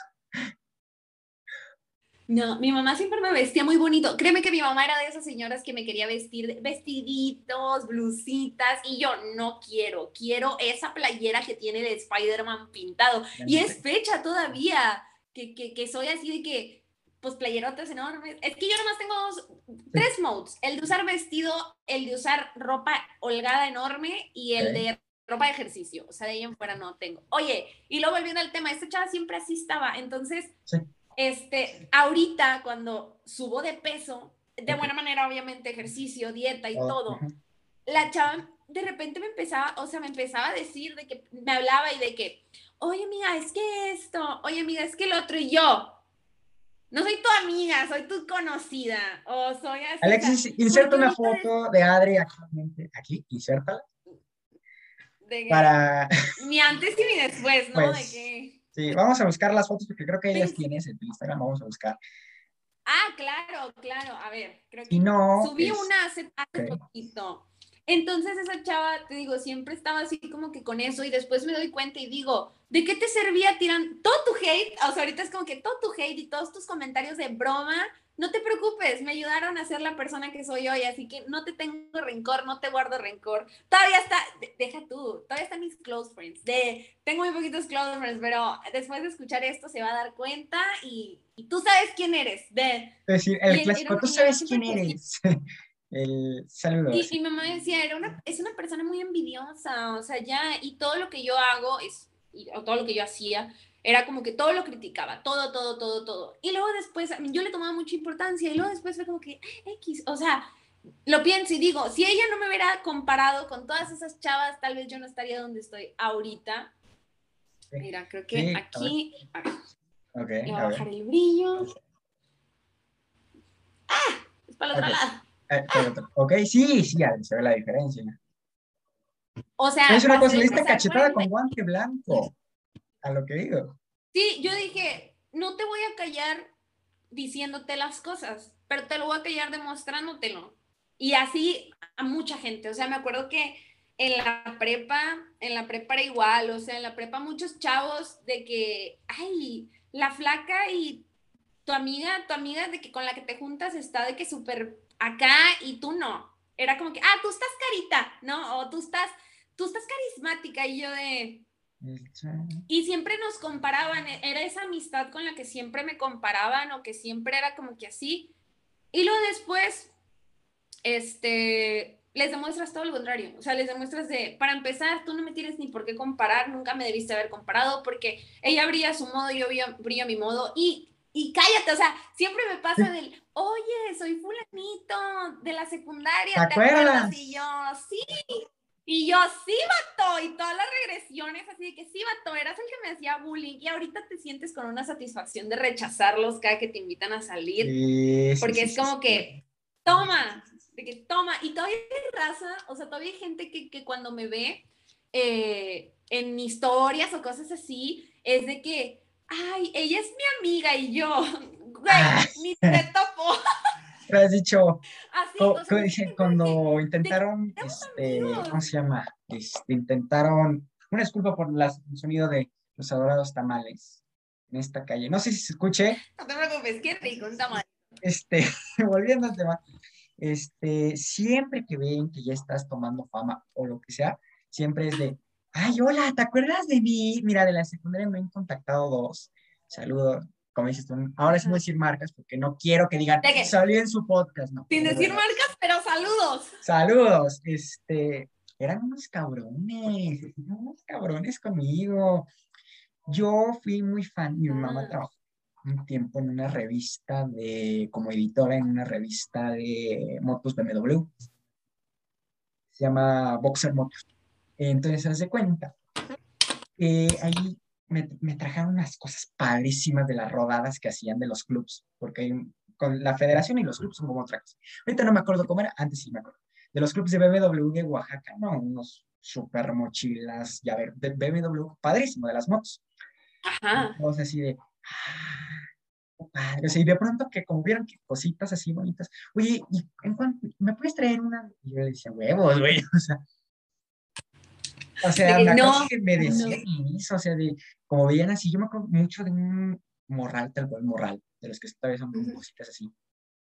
Speaker 2: No, mi mamá siempre me vestía muy bonito. Créeme que mi mamá era de esas señoras que me quería vestir vestiditos, blusitas, y yo no quiero, quiero esa playera que tiene de Spider-Man pintado. Y es fecha todavía, que, que, que, soy así de que, pues playerotas enormes. Es que yo nomás tengo dos, tres modes, el de usar vestido, el de usar ropa holgada enorme y el de ropa de ejercicio. O sea, de ahí en fuera no tengo. Oye, y luego volviendo al tema, esta chava siempre así estaba, entonces... Sí este, ahorita cuando subo de peso, de buena manera, obviamente, ejercicio, dieta y todo, la chava de repente me empezaba, o sea, me empezaba a decir de que me hablaba y de que, oye, amiga, es que esto, oye, amiga, es que el otro, y yo, no soy tu amiga, soy tu conocida, o soy así.
Speaker 1: Alexis, inserta una foto de Adri actualmente, aquí, insértala. para...
Speaker 2: Mi antes y mi después, ¿no? de que...
Speaker 1: Sí, vamos a buscar las fotos porque creo que ellas tienen en Instagram, vamos a buscar.
Speaker 2: Ah, claro, claro. A ver, creo
Speaker 1: que no,
Speaker 2: subí una hace, poquito. Entonces esa chava, te digo, siempre estaba así como que con eso y después me doy cuenta y digo, ¿de qué te servía tirar todo tu hate? O sea, ahorita es como que todo tu hate y todos tus comentarios de broma no te preocupes, me ayudaron a ser la persona que soy hoy, así que no te tengo rencor, no te guardo rencor. Todavía está, deja tú, todavía están mis close friends. De, tengo muy poquitos close friends, pero después de escuchar esto se va a dar cuenta y, tú sabes quién eres. De,
Speaker 1: es decir, el clásico, tú sabes quién eres. el saludo.
Speaker 2: Y mi mamá decía, era una, es una persona muy envidiosa, o sea, ya, y todo lo que yo hago, es, o todo lo que yo hacía, era como que todo lo criticaba, todo, todo, todo, todo. Y luego después, yo le tomaba mucha importancia y luego después fue como que, X, o sea, lo pienso y digo, si ella no me hubiera comparado con todas esas chavas, tal vez yo no estaría donde estoy ahorita. Mira, creo que aquí, a ver,
Speaker 1: okay,
Speaker 2: a, bajar el brillo. ¡Ah! Es para el otro lado.
Speaker 1: Eh, ok, sí, sí, se ve la diferencia.
Speaker 2: O sea,
Speaker 1: es una cosa, le cachetada con guante blanco a lo que digo.
Speaker 2: Sí, yo dije, no te voy a callar diciéndote las cosas, pero te lo voy a callar demostrándotelo. Y así a mucha gente. O sea, me acuerdo que en la prepa, en la prepa era igual, o sea, en la prepa muchos chavos de que, ay, la flaca y tu amiga, tu amiga de que con la que te juntas está de que súper acá y tú no. Era como que, ah, tú estás carita, ¿no? O tú estás, tú estás carismática y yo de, y siempre nos comparaban, e-, era esa amistad con la que siempre me comparaban o que siempre era como que así. Y luego después, este, les demuestras todo lo contrario. O sea, les demuestras de, para empezar, tú no me tienes ni por qué comparar, nunca me debiste haber comparado porque ella brilla a su modo, yo brillo a mi modo. Y, y cállate, o sea, siempre me pasa del, oye, soy fulanito de la secundaria, ¿te, acuerdas? Y yo, sí, y yo, sí, vato, y todas las regresiones, así de que sí, vato, eras el que me hacía bullying y ahorita te sientes con una satisfacción de rechazarlos cada que te invitan a salir, porque es como que, toma, de que toma, y todavía hay raza, o sea, todavía hay gente que, que cuando me ve eh, en historias o cosas así, es de que, ay, ella es mi amiga y yo, güey, ah. ni te topo.
Speaker 1: Lo has dicho, Así, cuando intentaron, este, ¿cómo se llama? Este, intentaron, una disculpa por el sonido de los adorados tamales en esta calle. No sé si se escuche.
Speaker 2: No te preocupes, qué rico, un tamal.
Speaker 1: Este, volviendo al tema, este, siempre que ven que ya estás tomando fama o lo que sea, siempre es de, ay, hola, ¿te acuerdas de mí? Mira, de la secundaria me han contactado dos. Saludos. Como dices tú, ahora sí voy a decir marcas porque no quiero que digan, salió en su podcast, ¿no?
Speaker 2: Sin decir marcas, pero saludos.
Speaker 1: Saludos. Este, eran unos cabrones, unos cabrones conmigo. Yo fui muy fan, mi mamá trabajó un tiempo en una revista de, como editora en una revista de motos BMW. Se llama Boxer Motos. Entonces, se hace cuenta. Eh, ahí me, me, trajeron unas cosas padrísimas de las rodadas que hacían de los clubs, porque con la federación y los clubs son como otra cosa. Ahorita no me acuerdo cómo era, antes sí me acuerdo. De los clubs de BMW de Oaxaca, no, unos super mochilas, ya ver, de BMW, padrísimo, de las motos. Ajá. Entonces así de, ah, padre, o sea, y de pronto que como vieron que cositas así bonitas, oye, ¿y en cuánto, me puedes traer una? Y yo le decía, huevos, güey, o sea, o sea, la no, cosa que me decía o sea, de, como veían así, yo me acuerdo mucho de un morral, tal cual morral, de los que todavía son cositas así,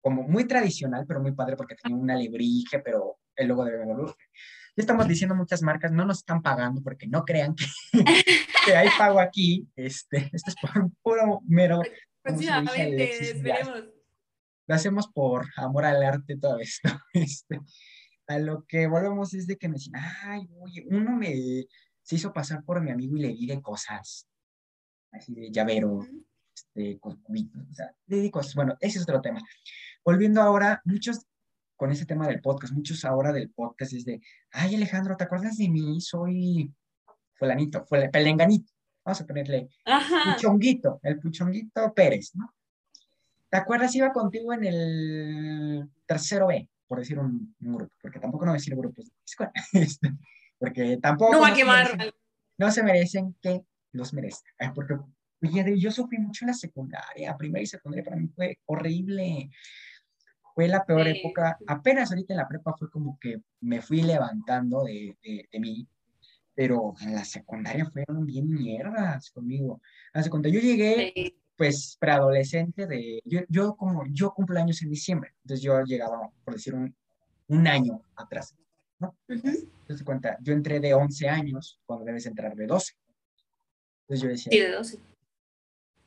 Speaker 1: como muy tradicional, pero muy padre porque tenía una alebrije, pero el logo de BMW. Ya estamos diciendo muchas marcas, no nos están pagando porque no crean que, que hay pago aquí. Este, esto es por puro mero.
Speaker 2: Próximamente, esperemos.
Speaker 1: Lo hacemos por amor al arte, todo esto. Este, a lo que volvemos es de que me dicen, ay, oye, uno me se hizo pasar por mi amigo y le di de cosas, así de llavero, este, o sea, le di cosas. Bueno, ese es otro tema. Volviendo ahora, muchos con ese tema del podcast, muchos ahora del podcast es de, ay, Alejandro, ¿te acuerdas de mí? Soy fulanito, fue pelenganito. Vamos a ponerle puchonguito, el puchonguito Pérez, ¿no? ¿Te acuerdas? Iba contigo en el tercero B por decir un, grupo, porque tampoco no decir grupos este, porque tampoco...
Speaker 2: No va a quemar.
Speaker 1: no se merecen que los merezcan, porque yo sufrí mucho en la secundaria, primera y secundaria para mí fue horrible, fue la peor época, apenas ahorita en la prepa fue como que me fui levantando de, de, mí, pero en la secundaria fueron bien mierdas conmigo. Hace cuando yo llegué, pues preadolescente de, yo, yo como, yo cumplo años en diciembre, entonces yo llegaba, por decir, un, un año atrás, ¿no? Entonces, cuenta, yo entré de 11 años cuando debes entrar de 12. Entonces yo decía...
Speaker 2: Sí, de 12.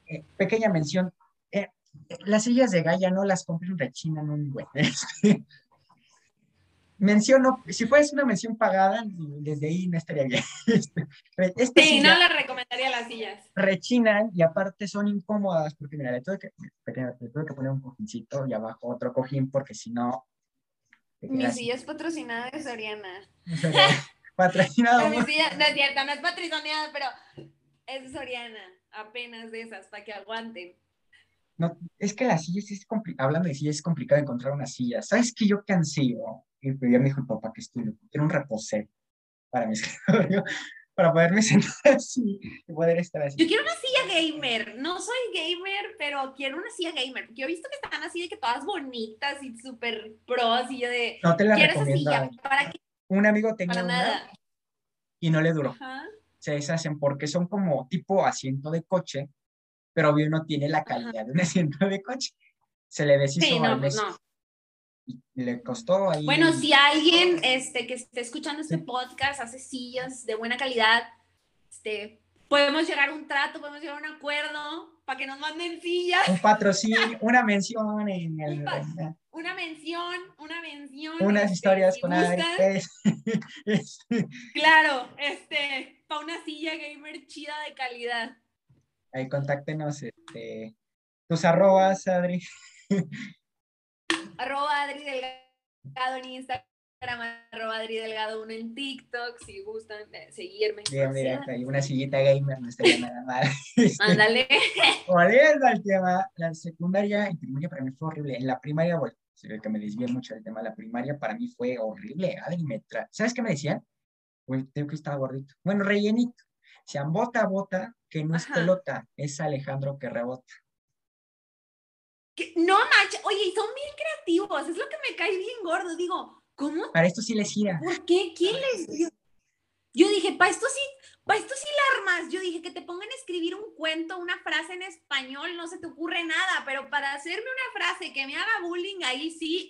Speaker 1: Eh, pequeña mención, eh, las sillas de Gaia no las compré en rechinan un buen. menciono, si fuese una mención pagada, desde ahí no estaría bien.
Speaker 2: Este, sí, no le recomendaría las sillas.
Speaker 1: Rechinan y aparte son incómodas, porque mira, le tuve que, le tuve que poner un cojincito y abajo otro cojín, porque si no...
Speaker 2: Mi silla es patrocinada de Soriana.
Speaker 1: patrocinada.
Speaker 2: mi silla, no es cierto, no es patrocinada, pero es Soriana, apenas de esas, para que aguanten.
Speaker 1: No, es que las sillas es complicado, hablando de sillas, es complicado encontrar una silla. ¿Sabes qué yo cansé? Y ya me dijo el papá que estoy quiero un reposer para mi escritorio, para poderme sentar así y poder estar así.
Speaker 2: Yo quiero una silla gamer, no soy gamer, pero quiero una silla gamer, porque yo he visto que están así de que todas bonitas y súper pros y yo de...
Speaker 1: No te la recomiendo. ¿Para qué? Un amigo tenía una y no le duró. Se deshacen porque son como tipo asiento de coche, pero obvio no tiene la calidad de un asiento de coche. Se le deshizo
Speaker 2: sí, no, pues no
Speaker 1: le costó ahí.
Speaker 2: Bueno, si alguien este, que esté escuchando este podcast hace sillas de buena calidad, este, podemos llegar a un trato, podemos llegar a un acuerdo para que nos manden sillas.
Speaker 1: Un patrocinio, una mención en
Speaker 2: el... Una mención, una mención.
Speaker 1: Unas este, historias con Adri.
Speaker 2: claro, este, para una silla gamer chida de calidad.
Speaker 1: Ahí contáctenos, este, tus arrobas, Adri
Speaker 2: arroba Adri Delgado en Instagram, arroba Adri Delgado 1 en TikTok, si gustan seguirme.
Speaker 1: Mira, mira, hay una sillita gamer, no estaría nada mal.
Speaker 2: Ándale.
Speaker 1: Volviendo al tema, la secundaria y primaria para mí fue horrible. En la primaria, bueno, que me desvié mucho del tema de la primaria, para mí fue horrible. Adri me ¿Sabes qué me decían? Pues tengo que estar gordito. Bueno, rellenito. Sean bota, bota, que no es pelota, es Alejandro que rebota.
Speaker 2: No manches, oye, son bien creativos, es lo que me cae bien gordo. Digo, ¿cómo?
Speaker 1: Para esto sí les gira.
Speaker 2: ¿Por qué? ¿Quién les dio? Yo dije, para esto sí, para esto sí la armas. Yo dije que te pongan a escribir un cuento, una frase en español, no se te ocurre nada, pero para hacerme una frase que me haga bullying, ahí sí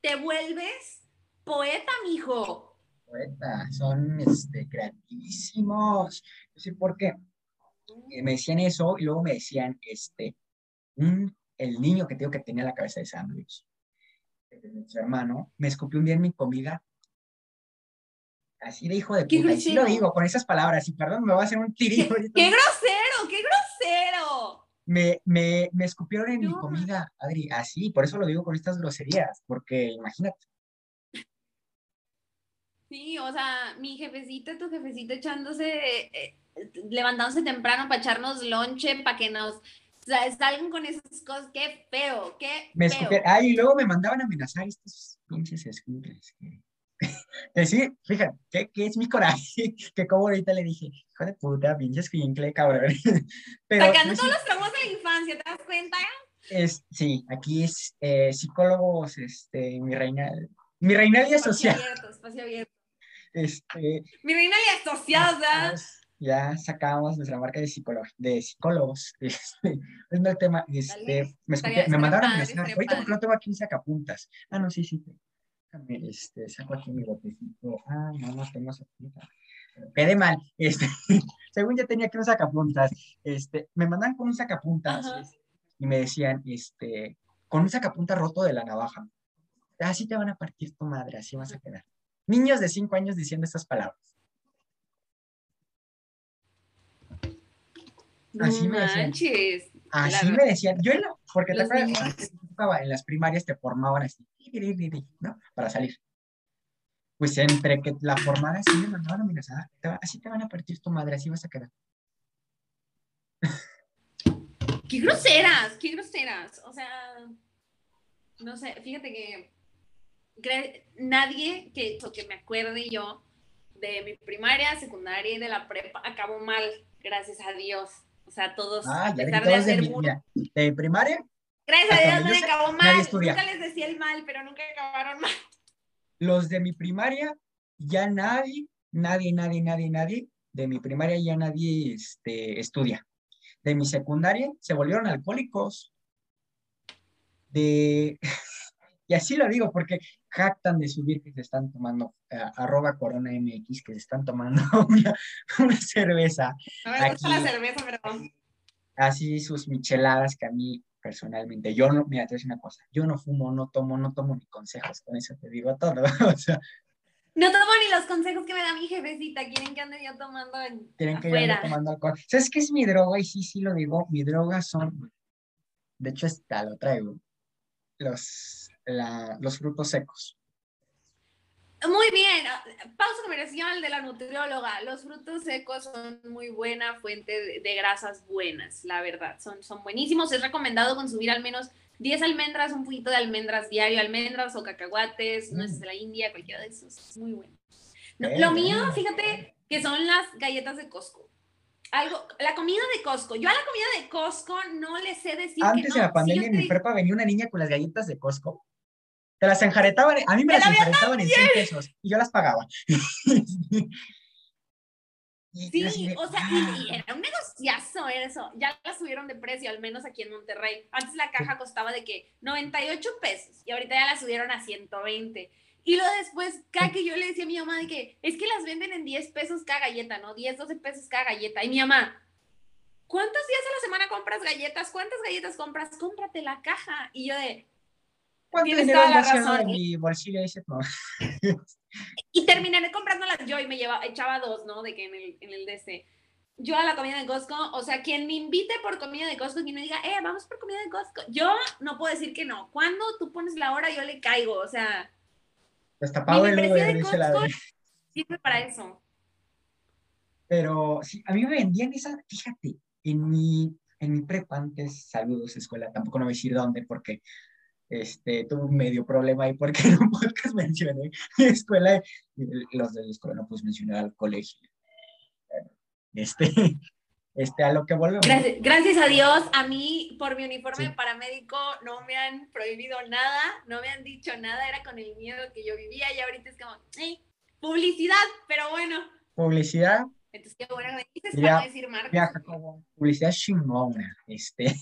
Speaker 2: te vuelves poeta, mijo.
Speaker 1: Poeta, son este, creativísimos. No sé por qué. Me decían eso y luego me decían, este, un el niño que tengo que tenía la cabeza de sándwich, su hermano, me escupió un día en mi comida. Así de hijo de puta. Así lo digo con esas palabras. Y perdón, me va a hacer un tirito.
Speaker 2: ¡Qué, qué grosero! ¡Qué grosero!
Speaker 1: Me, me, me escupieron en mi comida, Adri. Así, por eso lo digo con estas groserías. Porque imagínate.
Speaker 2: Sí, o sea, mi jefecita, tu jefecita echándose, eh, levantándose temprano para echarnos lonche, para que nos o sea, salgan con esas cosas, qué feo, qué
Speaker 1: me
Speaker 2: feo.
Speaker 1: Ay, y luego me mandaban a amenazar estos pinches escumples. Sí, fíjate, ¿qué, ¿qué, es mi coraje? Que como ahorita le dije, hijo de puta, pinche escuincle, cabrón.
Speaker 2: Pero, Sacando todos los traumas de la infancia, ¿te das cuenta?
Speaker 1: Es, sí, aquí es eh, psicólogos, este, mi reina, mi reina y asociada.
Speaker 2: Espacio abierto, espacio abierto.
Speaker 1: Este,
Speaker 2: mi reina y asociada
Speaker 1: ya sacamos nuestra marca de, de psicólogos. Este, es el tema. Este, me, me mandaron a mencionar, ahorita porque no tengo aquí un sacapuntas. Ah, no, sí, sí. Este, saco aquí mi botecito. Ah, no, no tengo sacapuntas. Quedé mal. Este, según ya tenía aquí un sacapuntas, este, me mandan con un sacapuntas y me decían, este, con un sacapuntas roto de la navaja. Así te van a partir tu madre, así vas a quedar. Niños de cinco años diciendo estas palabras. Así me decían. Así me decían. Yo, en la, porque te en las primarias te formaban así, ¿no? Para salir. Pues entre que la formada así me mandaban a amenazar, así te van a partir tu madre, así vas a quedar.
Speaker 2: Qué groseras, qué groseras. O sea, no sé, fíjate que nadie que, que me acuerde yo de mi primaria, secundaria y de la prepa acabó mal, gracias a Dios. O sea, todos,
Speaker 1: ah, a pesar de hacer de, primaria.
Speaker 2: Gracias a Dios no me acabó mal. Nunca les decía el mal, pero nunca acabaron mal.
Speaker 1: Los de mi primaria, ya nadie, nadie, nadie, nadie, nadie, de mi primaria ya nadie este, estudia. De mi secundaria se volvieron alcohólicos. De, y así lo digo porque jactan de subir que se están tomando, uh, arroba corona MX, que se están tomando una, una cerveza.
Speaker 2: No me gusta la cerveza, pero...
Speaker 1: Así sus micheladas que a mí personalmente, yo no, mira, te voy a decir una cosa, yo no fumo, no tomo, no tomo ni consejos, con eso te digo todo, o sea...
Speaker 2: No tomo ni los consejos que me da mi jefecita, quieren que ande yo tomando en,
Speaker 1: Quieren que yo ande tomando alcohol. ¿Sabes qué es mi droga? Y sí, sí lo digo, mi droga son, de hecho, está, lo traigo, los los frutos secos.
Speaker 2: Muy bien, pausa comercial de la nutrióloga. Los frutos secos son muy buena fuente de, grasas buenas, la verdad, son, son buenísimos. Es recomendado consumir al menos 10 almendras, un poquito de almendras diario, almendras o cacahuates, no nueces de la India, cualquiera de esos, es muy bueno. lo mío, fíjate, que son las galletas de Costco. Algo, la comida de Costco. Yo a la comida de Costco no le sé decir
Speaker 1: Antes de la pandemia en mi prepa venía una niña con las galletas de Costco te las enjaretaban, a mí me las enjaretaban en 100 pesos y yo las pagaba.
Speaker 2: Sí, o sea, y, era un negociazo eso. Ya las subieron de precio, al menos aquí en Monterrey. Antes la caja costaba de que 98 pesos y ahorita ya la subieron a 120. Y luego después, cada que yo le decía a mi mamá de que es que las venden en 10 pesos cada galleta, ¿no? 10, 12 pesos cada galleta. Y mi mamá, ¿cuántos días a la semana compras galletas? ¿Cuántas galletas compras? Cómprate la caja. Y yo de,
Speaker 1: ¿Cuánto dinero la razón. mi bolsillo
Speaker 2: y terminaré comprándolas yo y me llevaba, echaba dos, ¿no? De que en el, en el DC. Yo a la comida de Costco, o sea, quien me invite por comida de Costco, quien me diga, eh, vamos por comida de Costco, yo no puedo decir que no. Cuando tú pones la hora, yo le caigo, o sea,
Speaker 1: Pues tapado el Uber, dice la
Speaker 2: sirve para eso.
Speaker 1: Pero sí, a mí me vendían esa, fíjate, en mi, en mi prepa antes, saludos escuela, tampoco no voy a decir dónde porque este, tuve un medio problema ahí porque en un podcast mencioné mi escuela, los de la escuela no puedes mencionar al colegio. Este, este, a lo que volvemos.
Speaker 2: Gracias, a Dios, a mí por mi uniforme de paramédico no me han prohibido nada, no me han dicho nada, era con el miedo que yo vivía y ahorita es como, publicidad, pero bueno.
Speaker 1: Publicidad.
Speaker 2: Entonces, qué bueno me dices para decir marca.
Speaker 1: publicidad chingona, este.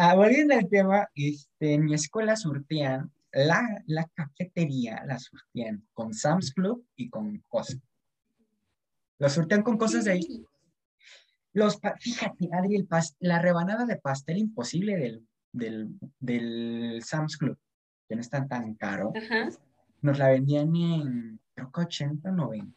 Speaker 1: Ah, volviendo al tema, este, en mi escuela surtían la, la cafetería, la surtían con Sam's Club y con Costco. Lo surtían con cosas de ahí. Los, fíjate, Adri, el la rebanada de pastel imposible del, del, del Sam's Club, que no están tan caro, nos la vendían en, creo que 80, 90.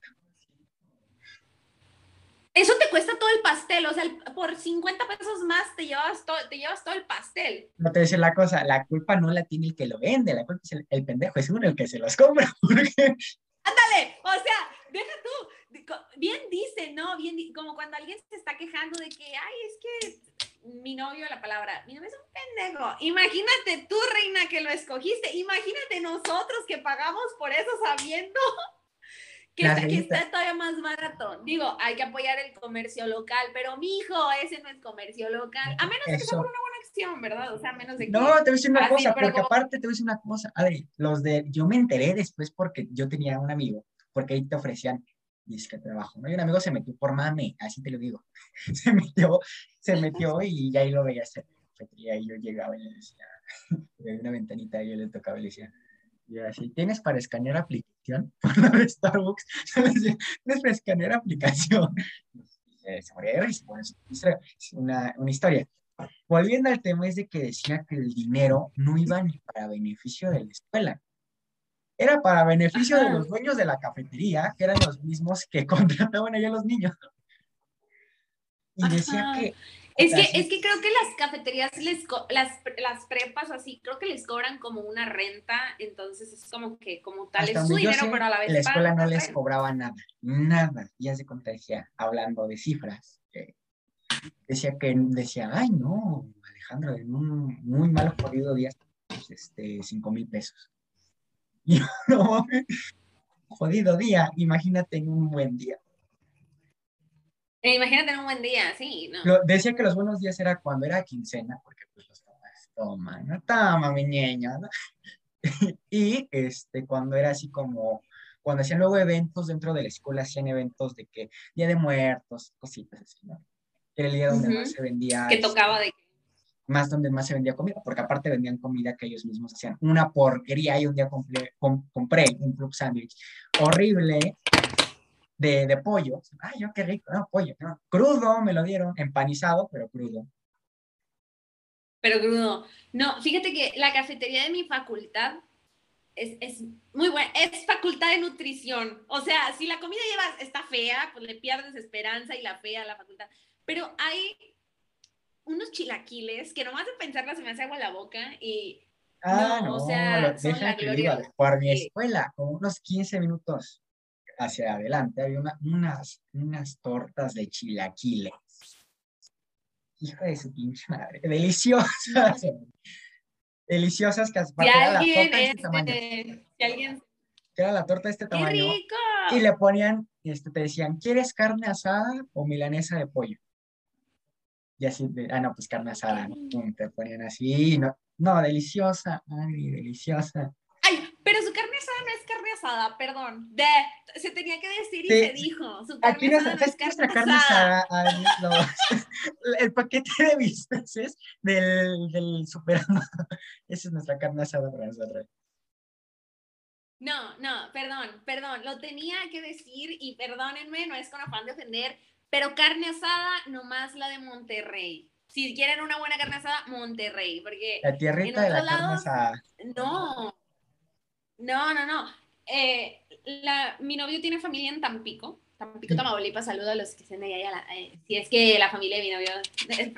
Speaker 2: Eso te cuesta todo el pastel, o sea, por 50 pesos más te llevas, todo, te llevas todo el pastel.
Speaker 1: No te decir la cosa, la culpa no la tiene el que lo vende, la culpa es el, pendejo, es uno el que se los compra.
Speaker 2: Ándale, o sea, deja tú, bien dice, ¿no? Bien, como cuando alguien se está quejando de que, ay, es que mi novio, la palabra, mi novio es un pendejo. Imagínate tú, reina, que lo escogiste. Imagínate nosotros que pagamos por eso sabiendo que, está, todavía más barato. Digo, hay que apoyar el comercio local, pero mi hijo, ese no es comercio local. A menos de que sea por una buena acción, ¿verdad? O sea, a menos de que.
Speaker 1: No, te voy a decir una cosa, porque aparte te voy a decir una cosa. Adri, los de. Yo me enteré después porque yo tenía un amigo, porque ahí te ofrecían y que trabajo, ¿no? Y un amigo se metió por mame, así te lo digo. Se metió, se metió y ya ahí lo veía hacer y yo llegaba y le decía, de una ventanita y yo le tocaba y le decía, y así, ¿tienes para escanear aplicación? Por lo de Starbucks, ¿tienes para escanear aplicación? Y se moría y se una, una historia. Volviendo al tema es de que decía que el dinero no iba ni para beneficio de la escuela, era para beneficio de los dueños de la cafetería, que eran los mismos que contrataban allá a los niños. Y decía que...
Speaker 2: Es que, es que creo que las cafeterías, les las, las prepas así, creo que les cobran como una renta, entonces es como que como tal es su dinero, pero a la vez...
Speaker 1: La escuela no les cobraba nada, nada. Ya se contagia hablando de cifras. decía que, decía, ay no, Alejandro, en un muy mal jodido día, este, cinco mil pesos. no, jodido día, imagínate en un buen día.
Speaker 2: Eh, imagínate un buen día, sí.
Speaker 1: decía que los buenos días era cuando era quincena, porque pues los tomas, toma, no toma, mi niña, y este, cuando era así como, cuando hacían luego eventos dentro de la escuela, hacían eventos de que Día de Muertos, cositas así, ¿no? Era el día donde más se vendía.
Speaker 2: Que tocaba de
Speaker 1: más donde más se vendía comida, porque aparte vendían comida que ellos mismos hacían. Una porquería, y un día compré, compré un club sandwich horrible de, de, pollo. Ay, yo qué rico, no, pollo, crudo me lo dieron, empanizado, pero crudo.
Speaker 2: Pero crudo. No, fíjate que la cafetería de mi facultad es, es, muy buena, es facultad de nutrición. O sea, si la comida lleva, está fea, pues le pierdes esperanza y la fea a la facultad. Pero hay unos chilaquiles que nomás de pensarla se me hace agua la boca y
Speaker 1: Ah, no, o sea, son la gloria. por mi escuela, como unos 15 minutos hacia adelante, había unas, unas tortas de chilaquiles. Hijo de su pinche madre, deliciosas. deliciosas que
Speaker 2: si alguien, la torta de este tamaño. Si alguien...
Speaker 1: Era la torta de este tamaño. Y le ponían, este, te decían, ¿quieres carne asada o milanesa de pollo? Y así, ah, no, pues carne asada, ¿no? Te ponían así, no, no, deliciosa, ay, deliciosa.
Speaker 2: Asada no es carne asada, perdón. De, se tenía que decir y se dijo. Su carne Aquí no, asada no es carne, carne asada.
Speaker 1: el paquete de bispeces del, del supermercado. Esa es nuestra carne asada para nosotros.
Speaker 2: No, no, perdón, perdón, lo tenía que decir y perdónenme, no es con afán de ofender, pero carne asada, nomás la de Monterrey. Si quieren una buena carne asada, Monterrey, porque...
Speaker 1: La tierrita de la carne asada.
Speaker 2: No, no, no, no. Eh, la, mi novio tiene familia en Tampico. Tampico, Tamaulipas, saludo a los que estén ahí. Eh, si es que la familia de mi novio,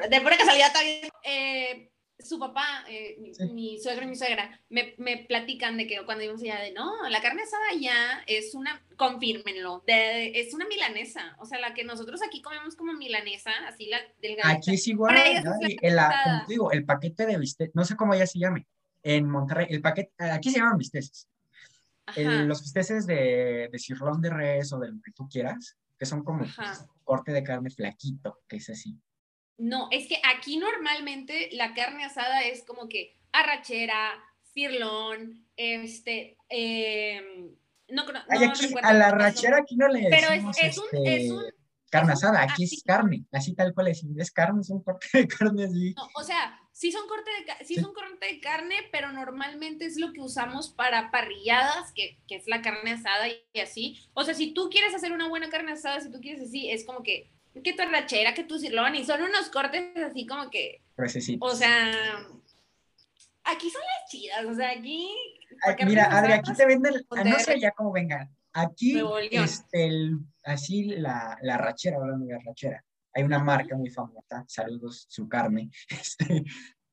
Speaker 2: de, pura casualidad, todavía, eh, su papá, eh, mi, suegro y mi suegra, me, me, platican de que cuando íbamos allá de, no, la carne asada ya es una, confírmenlo, de, es una milanesa, o sea, la que nosotros aquí comemos como milanesa, así la delgada.
Speaker 1: Aquí es igual, el, digo, el paquete de bistec, no sé cómo ya se llame, en Monterrey, el paquete, aquí se llaman bisteces. Los bisteces de, de cirlón de res o de lo que tú quieras, que son como corte de carne flaquito, que es así.
Speaker 2: No, es que aquí normalmente la carne asada es como que arrachera, cirlón, este, eh, no, no,
Speaker 1: aquí, a la arrachera aquí no le decimos Pero es, un, este, carne asada, aquí es carne, así tal cual es, es carne, es un corte de carne así.
Speaker 2: No, o sea, sí son corte de, sí, son corte de carne, pero normalmente es lo que usamos para parrilladas, que, que es la carne asada y así. O sea, si tú quieres hacer una buena carne asada, si tú quieres así, es como que que tu arrachera, que tu cirlón, y son unos cortes así como que. O sea, aquí son las chidas, o sea, aquí.
Speaker 1: mira, Adri, aquí te venden, no sé ya cómo vengan. Aquí, este, así la, la rachera, hablando de rachera. Hay una marca muy famosa, saludos, su carne, este,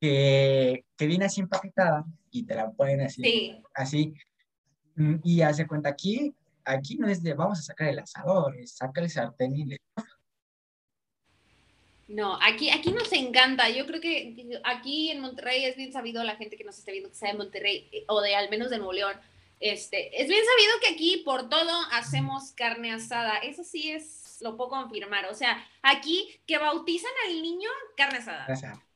Speaker 1: que, que viene así empaquetada y te la pueden así, así. Mm, y hace cuenta aquí, aquí no es de vamos a sacar el asador, saca el sartén y le
Speaker 2: no, aquí, aquí nos encanta. Yo creo que aquí en Monterrey es bien sabido, la gente que nos esté viendo que sea de Monterrey eh, o de al menos de Nuevo León, este, es bien sabido que aquí por todo hacemos carne asada. Eso sí es, lo puedo confirmar. O sea, aquí que bautizan al niño, carne asada.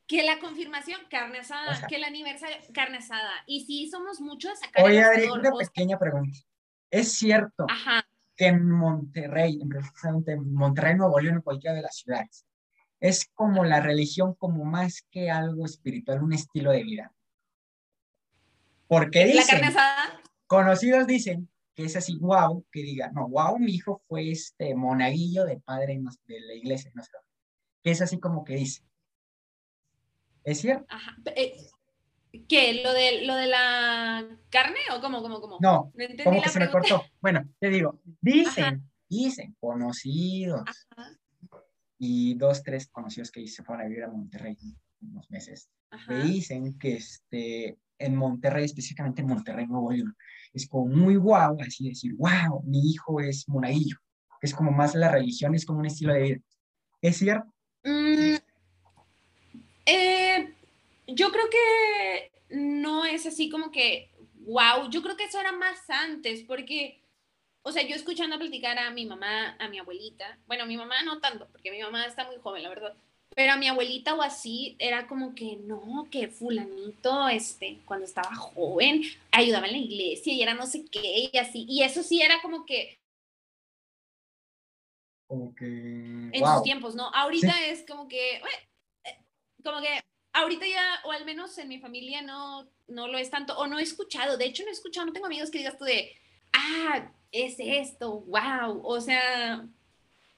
Speaker 2: Que la confirmación, carne asada. Que el aniversario, carne asada. Y sí, somos muchos
Speaker 1: a Oye, Adri, una pequeña pregunta. ¿Es cierto que en Monterrey, precisamente en Monterrey, Nuevo León, en cualquiera de las ciudades, es como la religión como más que algo espiritual, un estilo de vida. Porque dicen, conocidos dicen que es así, wow, que diga, no, wow, mi hijo fue este monaguillo de padre de la iglesia, no sé, que es así como que dice. ¿Es cierto? Ajá.
Speaker 2: Eh, ¿Qué? ¿Lo de, ¿Lo de la carne o cómo, cómo, cómo?
Speaker 1: No, como que se me cortó. Bueno, te digo, dicen, dicen, conocidos, y dos, tres conocidos que se fueron a vivir a Monterrey unos meses, me dicen que este, en Monterrey, específicamente en Monterrey, Nuevo León, es como muy guau, así decir, wow, mi hijo es monaguillo, que es como más la religión, es como un estilo de vida. ¿Es cierto? Mm,
Speaker 2: eh, yo creo que no es así como que, wow, yo creo que eso era más antes, porque o sea, yo escuchando platicar a mi mamá, a mi abuelita, bueno, mi mamá no tanto, porque mi mamá está muy joven, la verdad, pero a mi abuelita o así, era como que no, que fulanito, este, cuando estaba joven, ayudaba en la iglesia y era no sé qué y así, y eso sí era como que...
Speaker 1: Como que...
Speaker 2: En sus tiempos, ¿no? Ahorita es como que, eh, como que ahorita ya, o al menos en mi familia no, no lo es tanto, o no he escuchado, de hecho no he escuchado, no tengo amigos que digas tú de, ah, es esto, wow, o sea,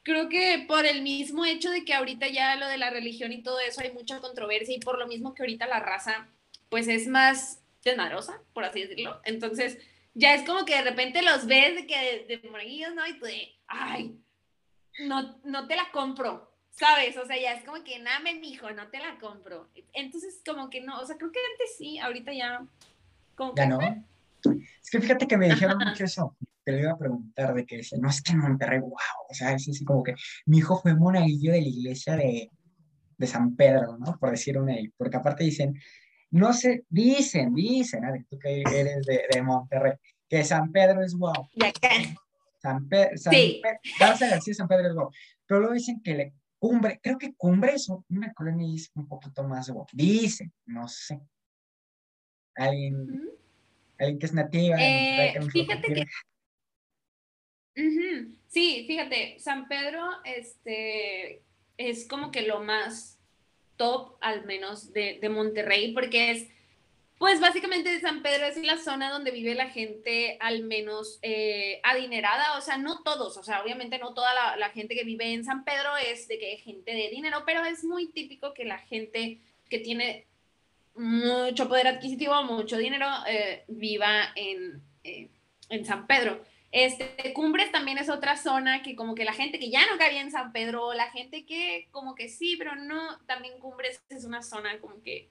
Speaker 2: creo que por el mismo hecho de que ahorita ya lo de la religión y todo eso hay mucha controversia y por lo mismo que ahorita la raza pues es más desmadrosa, por así decirlo, entonces ya es como que de repente los ves de que de, de ¿no? Y tú de, ay, no, no te la compro, ¿sabes? O sea, ya es como que, nada, mi hijo, no te la compro. Entonces, como que no, o sea, creo que antes sí, ahorita ya, como
Speaker 1: ¿Ya no? Es que fíjate que me dijeron mucho eso, te lo iba a preguntar de que no es que en Monterrey, wow, o sea, es así como que mi hijo fue monaguillo de la iglesia de, de San Pedro, ¿no? Por decir una, porque aparte dicen, no sé, dicen, dicen, a ver, tú que eres de, de Monterrey, que San Pedro es wow.
Speaker 2: ¿De acá?
Speaker 1: San, Pedro, San sí. Pedro, García, San Pedro es wow. Pero luego dicen que le, Cumbre, creo que Cumbre es una colonia es un poquito más wow. Dicen, no sé. Alguien alguien que es nativa.
Speaker 2: Eh, fíjate que... Sí, fíjate, San Pedro este, es como que lo más top, al menos, de, de Monterrey, porque es, pues básicamente San Pedro es la zona donde vive la gente al menos eh, adinerada, o sea, no todos, o sea, obviamente no toda la, gente que vive en San Pedro es de que gente de dinero, pero es muy típico que la gente que tiene mucho poder adquisitivo, mucho dinero, eh, viva en, eh, en San Pedro. Este, Cumbres también es otra zona que como que la gente que ya no cabía en San Pedro, la gente que como que sí, pero no, también Cumbres es una zona como que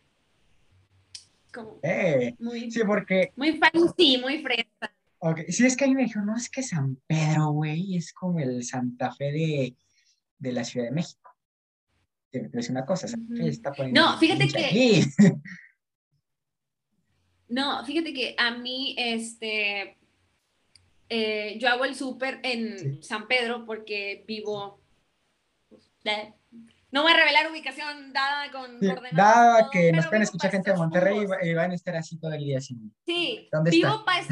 Speaker 2: Como
Speaker 1: eh,
Speaker 2: muy,
Speaker 1: sí, porque...
Speaker 2: Muy fancy, muy fresca.
Speaker 1: Ok, sí, es que ahí me dijo, no, es que San Pedro, güey, es como el Santa Fe de, de la Ciudad de México. Te voy a decir una cosa, Santa Fe está poniendo...
Speaker 2: No, fíjate que-
Speaker 1: aquí.
Speaker 2: No, fíjate que a mí, este, eh, yo hago el súper en
Speaker 1: Sí.
Speaker 2: San Pedro porque vivo, pues, no voy a revelar ubicación dada con
Speaker 1: Sí,
Speaker 2: coordenadas.
Speaker 1: Dada que nos pueden escuchar gente de Monterrey y,
Speaker 2: rumbos.
Speaker 1: va- y van a estar así todo el día sin...
Speaker 2: Sí,
Speaker 1: ¿Dónde
Speaker 2: vivo para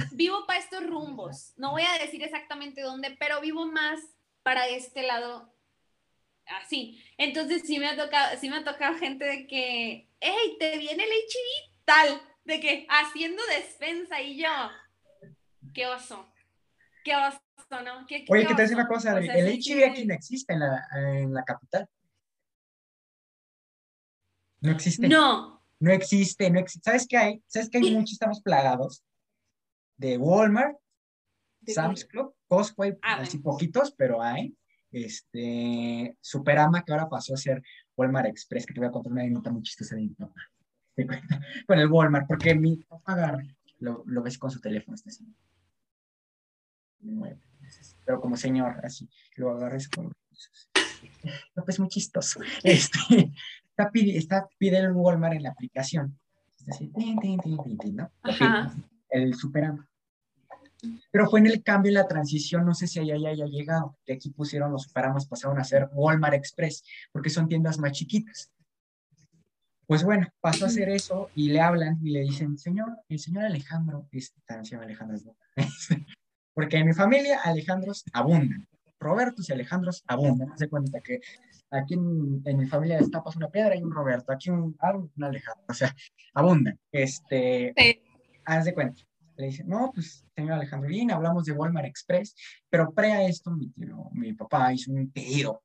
Speaker 2: pa estos rumbos. No voy a decir exactamente dónde, pero vivo más para este lado. Así. Entonces sí me ha tocado, sí me ha tocado gente de que, hey, te viene el HIV tal, de que haciendo despensa y yo. Qué oso. Qué oso, ¿no? ¿Qué, qué
Speaker 1: Oye, que te
Speaker 2: oso?
Speaker 1: una cosa,
Speaker 2: O
Speaker 1: Adri,
Speaker 2: sea,
Speaker 1: el HIV aquí no existe en la, en la capital. No existe.
Speaker 2: No,
Speaker 1: No existe, no existe. ¿Sabes qué hay? ¿Sabes que hay muchos estamos plagados? De Walmart,
Speaker 2: De
Speaker 1: Sam's Club, Costco,
Speaker 2: Ah,
Speaker 1: así poquitos, pero hay. Este, Superama, que ahora pasó a ser Walmart Express, que te voy a contar una anécdota muy chistosa de mi papá. Te Con el Walmart, porque mi papá agarra, lo, lo ves con su teléfono, este meses, Pero como señor, así, lo agarres con pues muy chistoso. Este, está, está, pide el Walmart en la aplicación. Es decir, tin, tin, tin, ¿no? El Superama. Pero fue en el cambio, en la transición, no sé si allá ya haya llegado, que aquí pusieron los Superamas, pasaron a ser Walmart Express, porque son tiendas más chiquitas. Pues bueno, pasó a hacer eso y le hablan y le dicen, señor, el señor Alejandro, también se llama Alejandro, porque en mi familia Alejandros abundan, Robertos y Alejandros abundan. Haz de cuenta que aquí en, en mi familia destapas una piedra y un Roberto, aquí un, ah, un Alejandro, o sea, abundan. Este,
Speaker 2: Sí.
Speaker 1: haz de cuenta. Le dice, no, pues, señor Alejandro, bien, hablamos de Walmart Express, pero pre a esto, mi, tío, mi papá hizo un pedido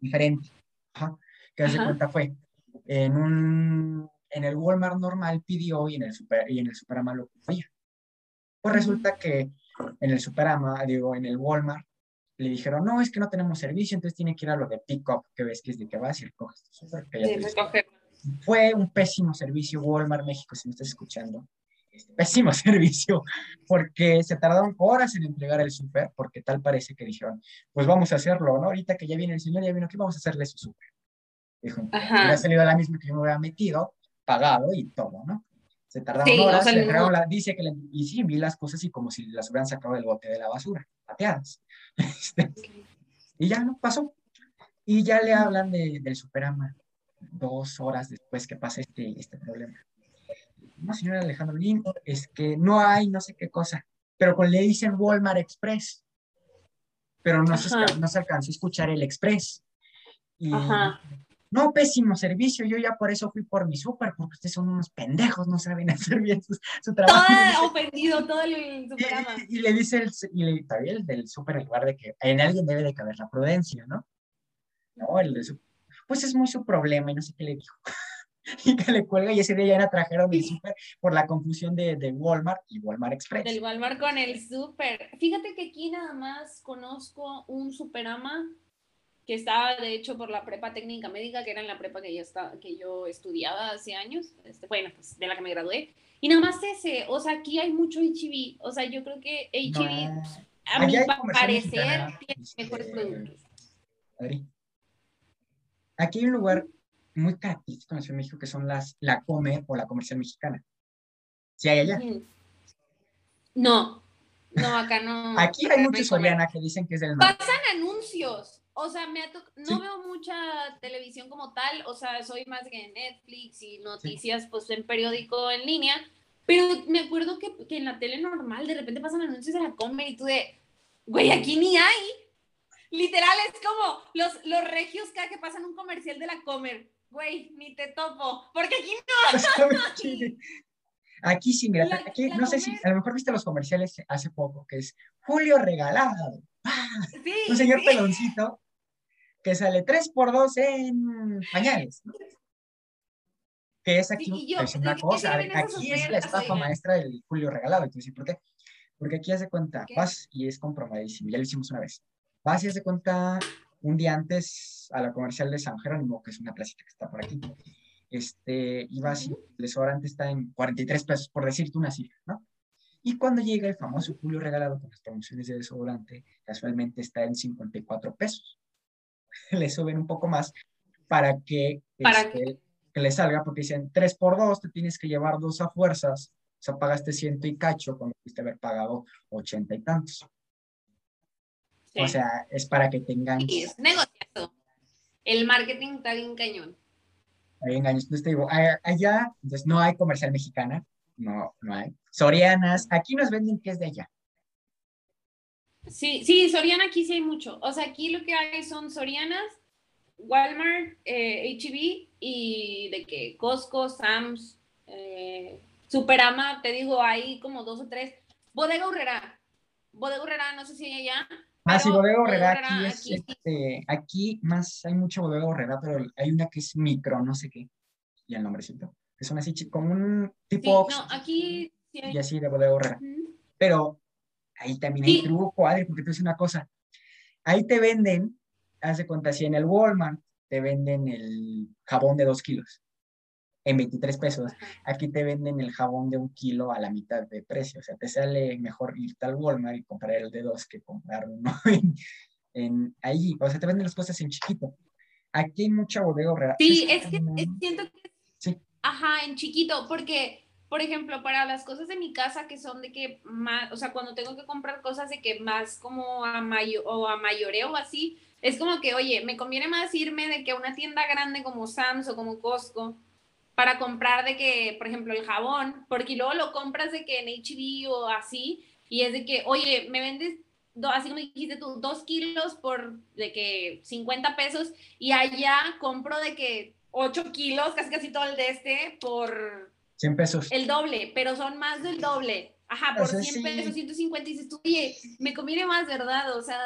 Speaker 1: diferente. Ajá. Que haz de cuenta fue, en un, en el Walmart normal pidió y en el, super, y en el Superama lo pedía. Pues resulta que en el Superama, digo, en el Walmart, le dijeron, no, es que no tenemos servicio, entonces tiene que ir a lo de pick-up, que ves que es de que vas y recoges lo
Speaker 2: recoger.
Speaker 1: fue un pésimo servicio Walmart México, si me estás escuchando. Este, Pésimo servicio, porque se tardaron horas en entregar el súper, porque tal parece que dijeron, pues vamos a hacerlo, ¿no? Ahorita que ya viene el señor, ya vino aquí, vamos a hacerle su súper. Dijo,
Speaker 2: Ajá.
Speaker 1: hubiera salido la misma que yo me hubiera metido, pagado y todo, ¿no? Se tardaron
Speaker 2: Sí, o
Speaker 1: horas,
Speaker 2: sea,
Speaker 1: le
Speaker 2: no-
Speaker 1: entregaron la- dice que le, y sí, vi las cosas y como si las hubieran sacado del bote de la basura, pateadas. Este, y ya no pasó. Y ya le hablan de, del Superama dos horas después que pasa este, este problema. No, señor Alejandro Lin, es que no hay no sé qué cosa, pero con le dicen Walmart Express, pero no se, no se alcanzó a escuchar el Express. Y,
Speaker 2: Ajá.
Speaker 1: No, pésimo servicio, yo ya por eso fui por mi súper, porque ustedes son unos pendejos, no saben hacer bien su, su trabajo.
Speaker 2: Todo ofendido, todo el Superama.
Speaker 1: Y, y le dice el, y le, todavía el del súper en lugar de que en alguien debe de caber la prudencia, ¿no? No, el de su- pues es muy su problema y no sé qué le dijo. y que le cuelga y ese día ya la trajeron del súper por la confusión de, de Walmart y Walmart Express.
Speaker 2: Del Walmart con el súper. Fíjate que aquí nada más conozco un Superama que estaba de hecho por la prepa técnica médica, que era en la prepa que yo, estaba, que yo estudiaba hace años, este, bueno, pues de la que me gradué. Y nada más ese, o sea, aquí hay mucho HIV, o sea, yo creo que HIV,
Speaker 1: No,
Speaker 2: a mi parecer, tiene mejores productos.
Speaker 1: Adri. Aquí hay un lugar muy característico en la Ciudad de México que son las, la Comer o la comercial mexicana. Sí hay allá.
Speaker 2: Ujú. No, no, acá no.
Speaker 1: Aquí hay muchos. Soriana que dicen que es del norte.
Speaker 2: Pasan anuncios. O sea, me no
Speaker 1: Sí.
Speaker 2: veo mucha televisión como tal. O sea, soy más de Netflix y noticias, pues en periódico en línea. Pero me acuerdo que, que en la tele normal de repente pasan anuncios de la Comer y tú de, güey, aquí ni hay. Literal, es como los, los regios cada que pasan un comercial de la Comer. Güey, ni te topo. Porque aquí no.
Speaker 1: ¿Sabes qué? Aquí sí, mira,
Speaker 2: La-
Speaker 1: aquí,
Speaker 2: la
Speaker 1: no sé si, a lo mejor viste los comerciales hace poco, que es Julio regalado.
Speaker 2: Sí,
Speaker 1: Un señor
Speaker 2: sí.
Speaker 1: peloncito que sale 3 por 2 en pañales. ¿no? Que es aquí
Speaker 2: Sí, y yo,
Speaker 1: es una
Speaker 2: ¿de qué
Speaker 1: cosa, aquí es la estafa maestra del Julio regalado. Entonces, ¿por qué? Porque aquí hace cuenta,
Speaker 2: ¿Qué?
Speaker 1: vas y es comprobadísimo, ya lo hicimos una vez. Vas y hace cuenta un día antes a la comercial de San Jerónimo, que es una placita que está por aquí. este, y vas el desodorante está en 43 pesos, por decirte una cifra, ¿no? Y cuando llega el famoso Julio regalado con las promociones de desodorante, casualmente está en 54 pesos. le suben un poco más para que, este, que le salga, porque dicen 3 por 2, te tienes que llevar dos a fuerzas, o sea, pagaste ciento y cacho cuando pudiste haber pagado 80 y tantos. O sea, es para que tengan...
Speaker 2: Sí, es negociado. El marketing está bien cañón.
Speaker 1: Hay engaños. Entonces te digo, allá entonces no hay comercial mexicana, no, no hay. Sorianas, aquí nos venden que es de allá.
Speaker 2: Sí, sí, Soriana aquí sí hay mucho. O sea, aquí lo que hay son Sorianas, Walmart, eh, HB y de que Costco, Sam's, eh, Superama, te digo, hay como dos o tres. Bodega Urrera. Bodega Urrera, no sé si hay allá.
Speaker 1: Ah, sí, Bodega Urrera aquí es, este, aquí más hay mucha Bodega Urrera, pero hay una que es micro, no sé qué, y el nombrecito. Que son así como un tipo...
Speaker 2: no, aquí
Speaker 1: Y así de Bodega Urrera. Pero ahí también hay truco, Adri, porque tú dices una cosa. Ahí te venden, haz de cuenta, si en el Walmart te venden el jabón de dos kilos en 23 pesos, aquí te venden el jabón de un kilo a la mitad de precio. O sea, te sale mejor irte al Walmart y comprar el de dos que comprar uno en, en ahí. O sea, te venden las cosas en chiquito. Aquí hay mucha bodega
Speaker 2: Sí, es que siento que... Sí. Ajá, en chiquito, porque por ejemplo, para las cosas de mi casa que son de que más, o sea, cuando tengo que comprar cosas de que más como a mayo o a mayoreo así, es como que, oye, me conviene más irme de que a una tienda grande como Sam's o como Costco para comprar de que, por ejemplo, el jabón, porque luego lo compras de que en HB o así, y es de que, oye, me vendes, así como dijiste tú, dos kilos por de que 50 pesos, y allá compro de que 8 kilos, casi casi todo el de este, por
Speaker 1: 100 pesos.
Speaker 2: El doble, pero son más del doble. Ajá, por 100 pesos, 150, y dices tú, oye, me conviene más, ¿verdad? O sea...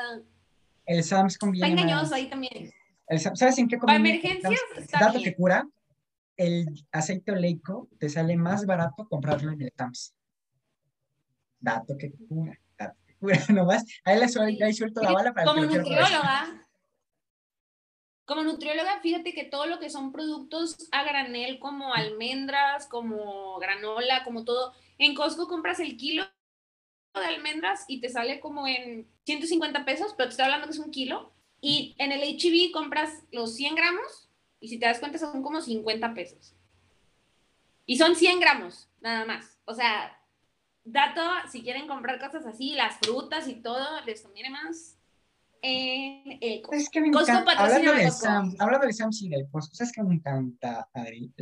Speaker 1: El Sams conviene
Speaker 2: Está engañoso ahí también.
Speaker 1: El, ¿Sabes en qué
Speaker 2: conviene? Para emergencias,
Speaker 1: Dato que cura, el aceite oleico te sale más barato comprarlo en el Sams. Dato que cura, dato que cura, nomás. Ahí le suelto, la bala para
Speaker 2: Como nutrióloga, como nutrióloga, fíjate que todo lo que son productos a granel, como almendras, como granola, como todo, en Costco compras el kilo de almendras y te sale como en 150 pesos, pero te estoy hablando que es un kilo. Y en el HB compras los 100 gramos y si te das cuenta son como 50 pesos. Y son 100 gramos, nada más. O sea, dato, si quieren comprar cosas así, las frutas y todo, les conviene más en el
Speaker 1: Es que me encanta, hablando de, Sam, hablando de Sam y del Costco, ¿sabes que me encanta, Adri?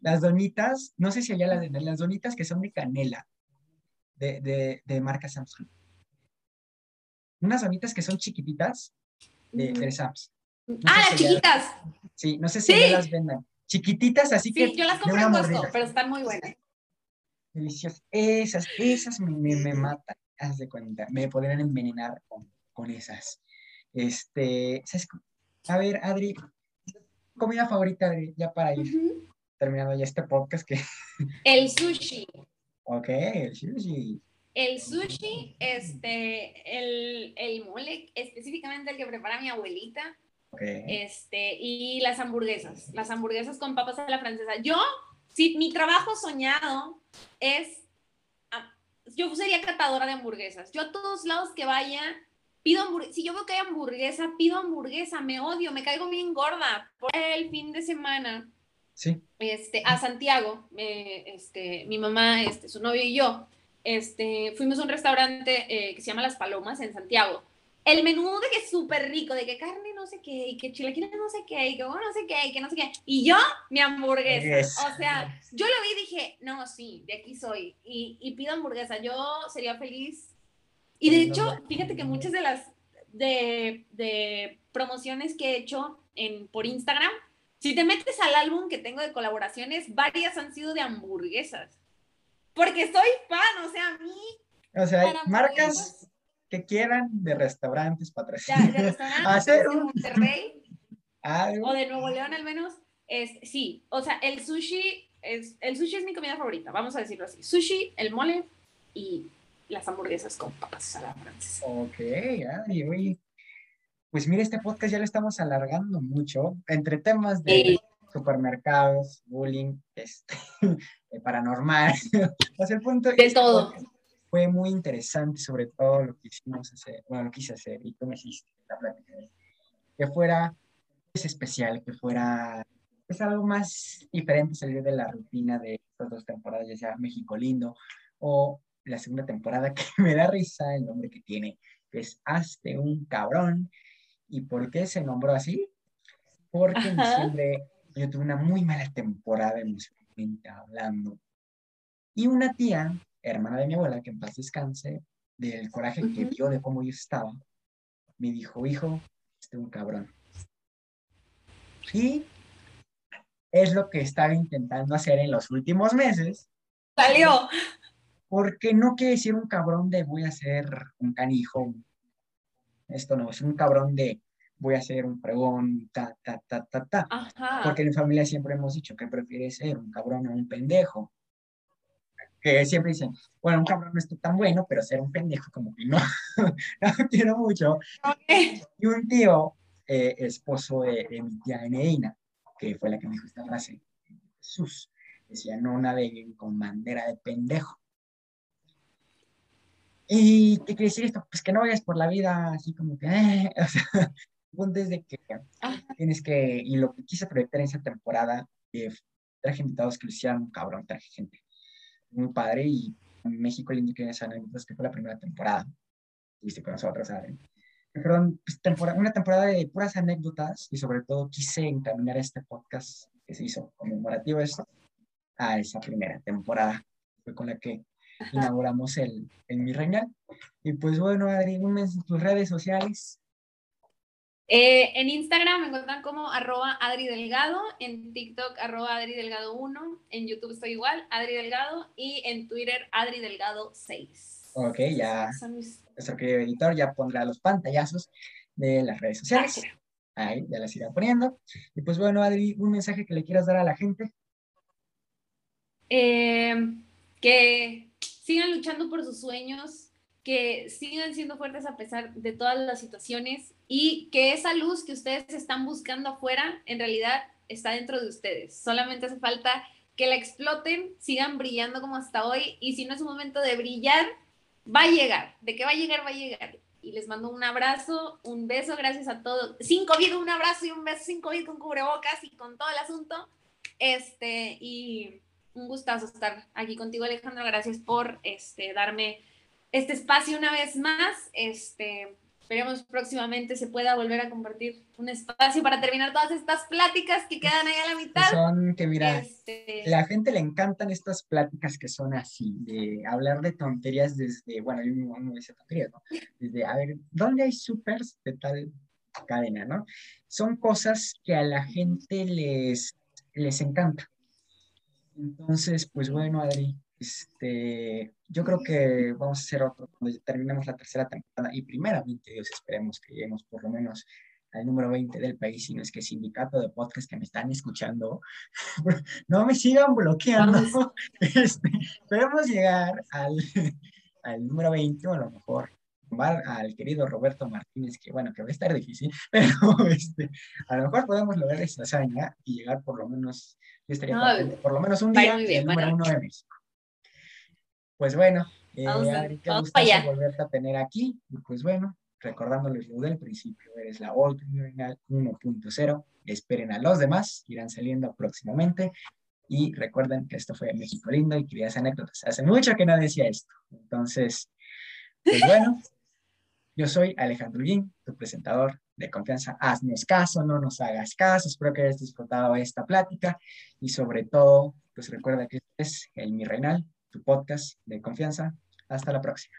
Speaker 1: las donitas, no sé si allá las de las donitas que son de canela, de, de, de marca Samsung. Unas donitas que son chiquititas de, de Sams.
Speaker 2: ah, las chiquitas.
Speaker 1: sí, no sé si ¿Sí? las vendan. Chiquititas, así que.
Speaker 2: Sí, yo las compré en Costco, pero están muy buenas.
Speaker 1: Deliciosas. Esas, esas me, me, me matan, haz de cuenta. Me podrían envenenar con, con esas. Este, a ver, Adri, comida favorita, Adri, ya para ir terminando ya este podcast que...
Speaker 2: El sushi.
Speaker 1: Ok, el sushi.
Speaker 2: El sushi, este, el, el mole, específicamente el que prepara mi abuelita. Okay. Este, y las hamburguesas, las hamburguesas con papas a la francesa. Yo, si mi trabajo soñado es, ah, yo sería catadora de hamburguesas. Yo a todos lados que vaya, pido si yo veo que hay hamburguesa, pido hamburguesa, me odio, me caigo bien gorda. Por el fin de semana,
Speaker 1: sí.
Speaker 2: este, a Santiago, este, mi mamá, este, su novio y yo, este, fuimos a un restaurante eh, que se llama Las Palomas en Santiago. El menú de que es súper rico, de que carne no sé qué, y que chilaquiles no sé qué, y que no sé qué, y que no sé qué. Y yo, mi hamburguesa. O sea, yo lo vi y dije, no, sí, de aquí soy. Y, y pido hamburguesa. Yo sería feliz y de hecho, fíjate que muchas de las de, promociones que he hecho en, por Instagram, si te metes al álbum que tengo de colaboraciones, varias han sido de hamburguesas. Porque soy fan, o sea, a mí.
Speaker 1: O sea, hay marcas que quieran de restaurantes patrocinados.
Speaker 2: De, de restaurantes de Monterrey. O de Nuevo León al menos. Es, sí, o sea, el sushi es, el sushi es mi comida favorita, vamos a decirlo así. Sushi, el mole y las hamburguesas con papas a la francesa. Ok,
Speaker 1: Adri, Pues mira, este podcast ya lo estamos alargando mucho, entre temas de supermercados, bullying, este, paranormal. sea, el punto
Speaker 2: de todo.
Speaker 1: Fue muy interesante, sobre todo lo que hicimos hacer, bueno, lo quise hacer y tú me hiciste la plática, que fuera es especial, que fuera es algo más diferente salir de la rutina de estas dos temporadas, ya sea México Lindo o la segunda temporada, que me da risa el nombre que tiene, que es Hazte un cabrón. ¿Y por qué se nombró así? Porque en diciembre yo tuve una muy mala temporada emocionalmente hablando. Y una tía, hermana de mi abuela, que en paz descanse, del coraje que vio de cómo yo estaba, me dijo, hijo, este un cabrón. Y es lo que estaba intentando hacer en los últimos meses.
Speaker 2: Salió.
Speaker 1: Porque no quiere decir un cabrón de voy a ser un canijo. Esto no, es un cabrón de voy a ser un pregón, ta, ta, ta, ta, ta. Porque en familia siempre hemos dicho que prefiere ser un cabrón o un pendejo. Que siempre dicen, bueno, un cabrón no está tan bueno, pero ser un pendejo como que no, no quiero mucho. Y un tío, eh, esposo de, mi tía Eneina, que fue la que me dijo esta frase, Jesús, decía, no naveguen con bandera de pendejo. ¿Y qué quiere decir esto? Pues que no vayas por la vida así como que, eh, o sea, el punto es de que tienes que, y lo que quise proyectar en esa temporada, eh, traje invitados que lo hicieran un cabrón, traje gente muy padre y en México el que esa anécdotas que fue la primera temporada, viste con nosotros, ¿saben? perdón, pues, temporada, una temporada de puras anécdotas y sobre todo quise encaminar este podcast que se hizo conmemorativo esto a esa primera temporada. Fue con la que inauguramos el, el Mi Reina. Y pues bueno, Adri, en tus redes sociales.
Speaker 2: Eh, en Instagram me encuentran como arroba Adri Delgado, en TikTok arroba Adri Delgado 1, en YouTube estoy igual, Adri Delgado, y en Twitter Adri Delgado 6.
Speaker 1: Ok, ya nuestro querido editor ya pondrá los pantallazos de las redes sociales. Ahí, ya las irá poniendo. Y pues bueno, Adri, un mensaje que le quieras dar a la gente.
Speaker 2: Eh, que sigan luchando por sus sueños, que sigan siendo fuertes a pesar de todas las situaciones y que esa luz que ustedes están buscando afuera en realidad está dentro de ustedes. Solamente hace falta que la exploten, sigan brillando como hasta hoy y si no es un momento de brillar, va a llegar. De que va a llegar, va a llegar. Y les mando un abrazo, un beso, gracias a todos. Sin COVID, un abrazo y un beso sin COVID con cubrebocas y con todo el asunto. Este, y un gustazo estar aquí contigo, Alejandro. Gracias por este, darme este espacio una vez más. Este, Esperemos próximamente se pueda volver a compartir un espacio para terminar todas estas pláticas que quedan ahí a la mitad.
Speaker 1: son que, mira, este... la gente le encantan estas pláticas que son así, de hablar de tonterías desde, bueno, yo no dice tonterías, ¿no? Desde, a ver, ¿dónde hay supers de tal cadena, no? Son cosas que a la gente les, les encanta. Entonces, pues bueno, Adri, este, yo creo que vamos a hacer otro cuando terminemos la tercera temporada y primeramente, Dios, esperemos que lleguemos por lo menos al número 20 del país, si no es que sindicato de podcast que me están escuchando, no me sigan bloqueando. Este, esperemos llegar al, al número 20 o a lo mejor al querido Roberto Martínez, que bueno, que va a estar difícil, pero este, a lo mejor podemos lograr esa hazaña y llegar por lo menos, yo estaría por lo menos un día al número uno de México. Pues bueno, eh, qué gusto volverte a tener aquí. Y pues bueno, recordándoles lo del principio, eres la Old 1.0. Esperen a los demás, irán saliendo próximamente. Y recuerden que esto fue México Lindo y querías anécdotas. Hace mucho que no decía esto. Entonces, pues bueno, yo soy Alejandro Guín, tu presentador de confianza. Haznos caso, no nos hagas caso. Espero que hayas disfrutado esta plática y sobre todo, pues recuerda que este es el Mi Reinal, tu podcast de confianza. Hasta la próxima.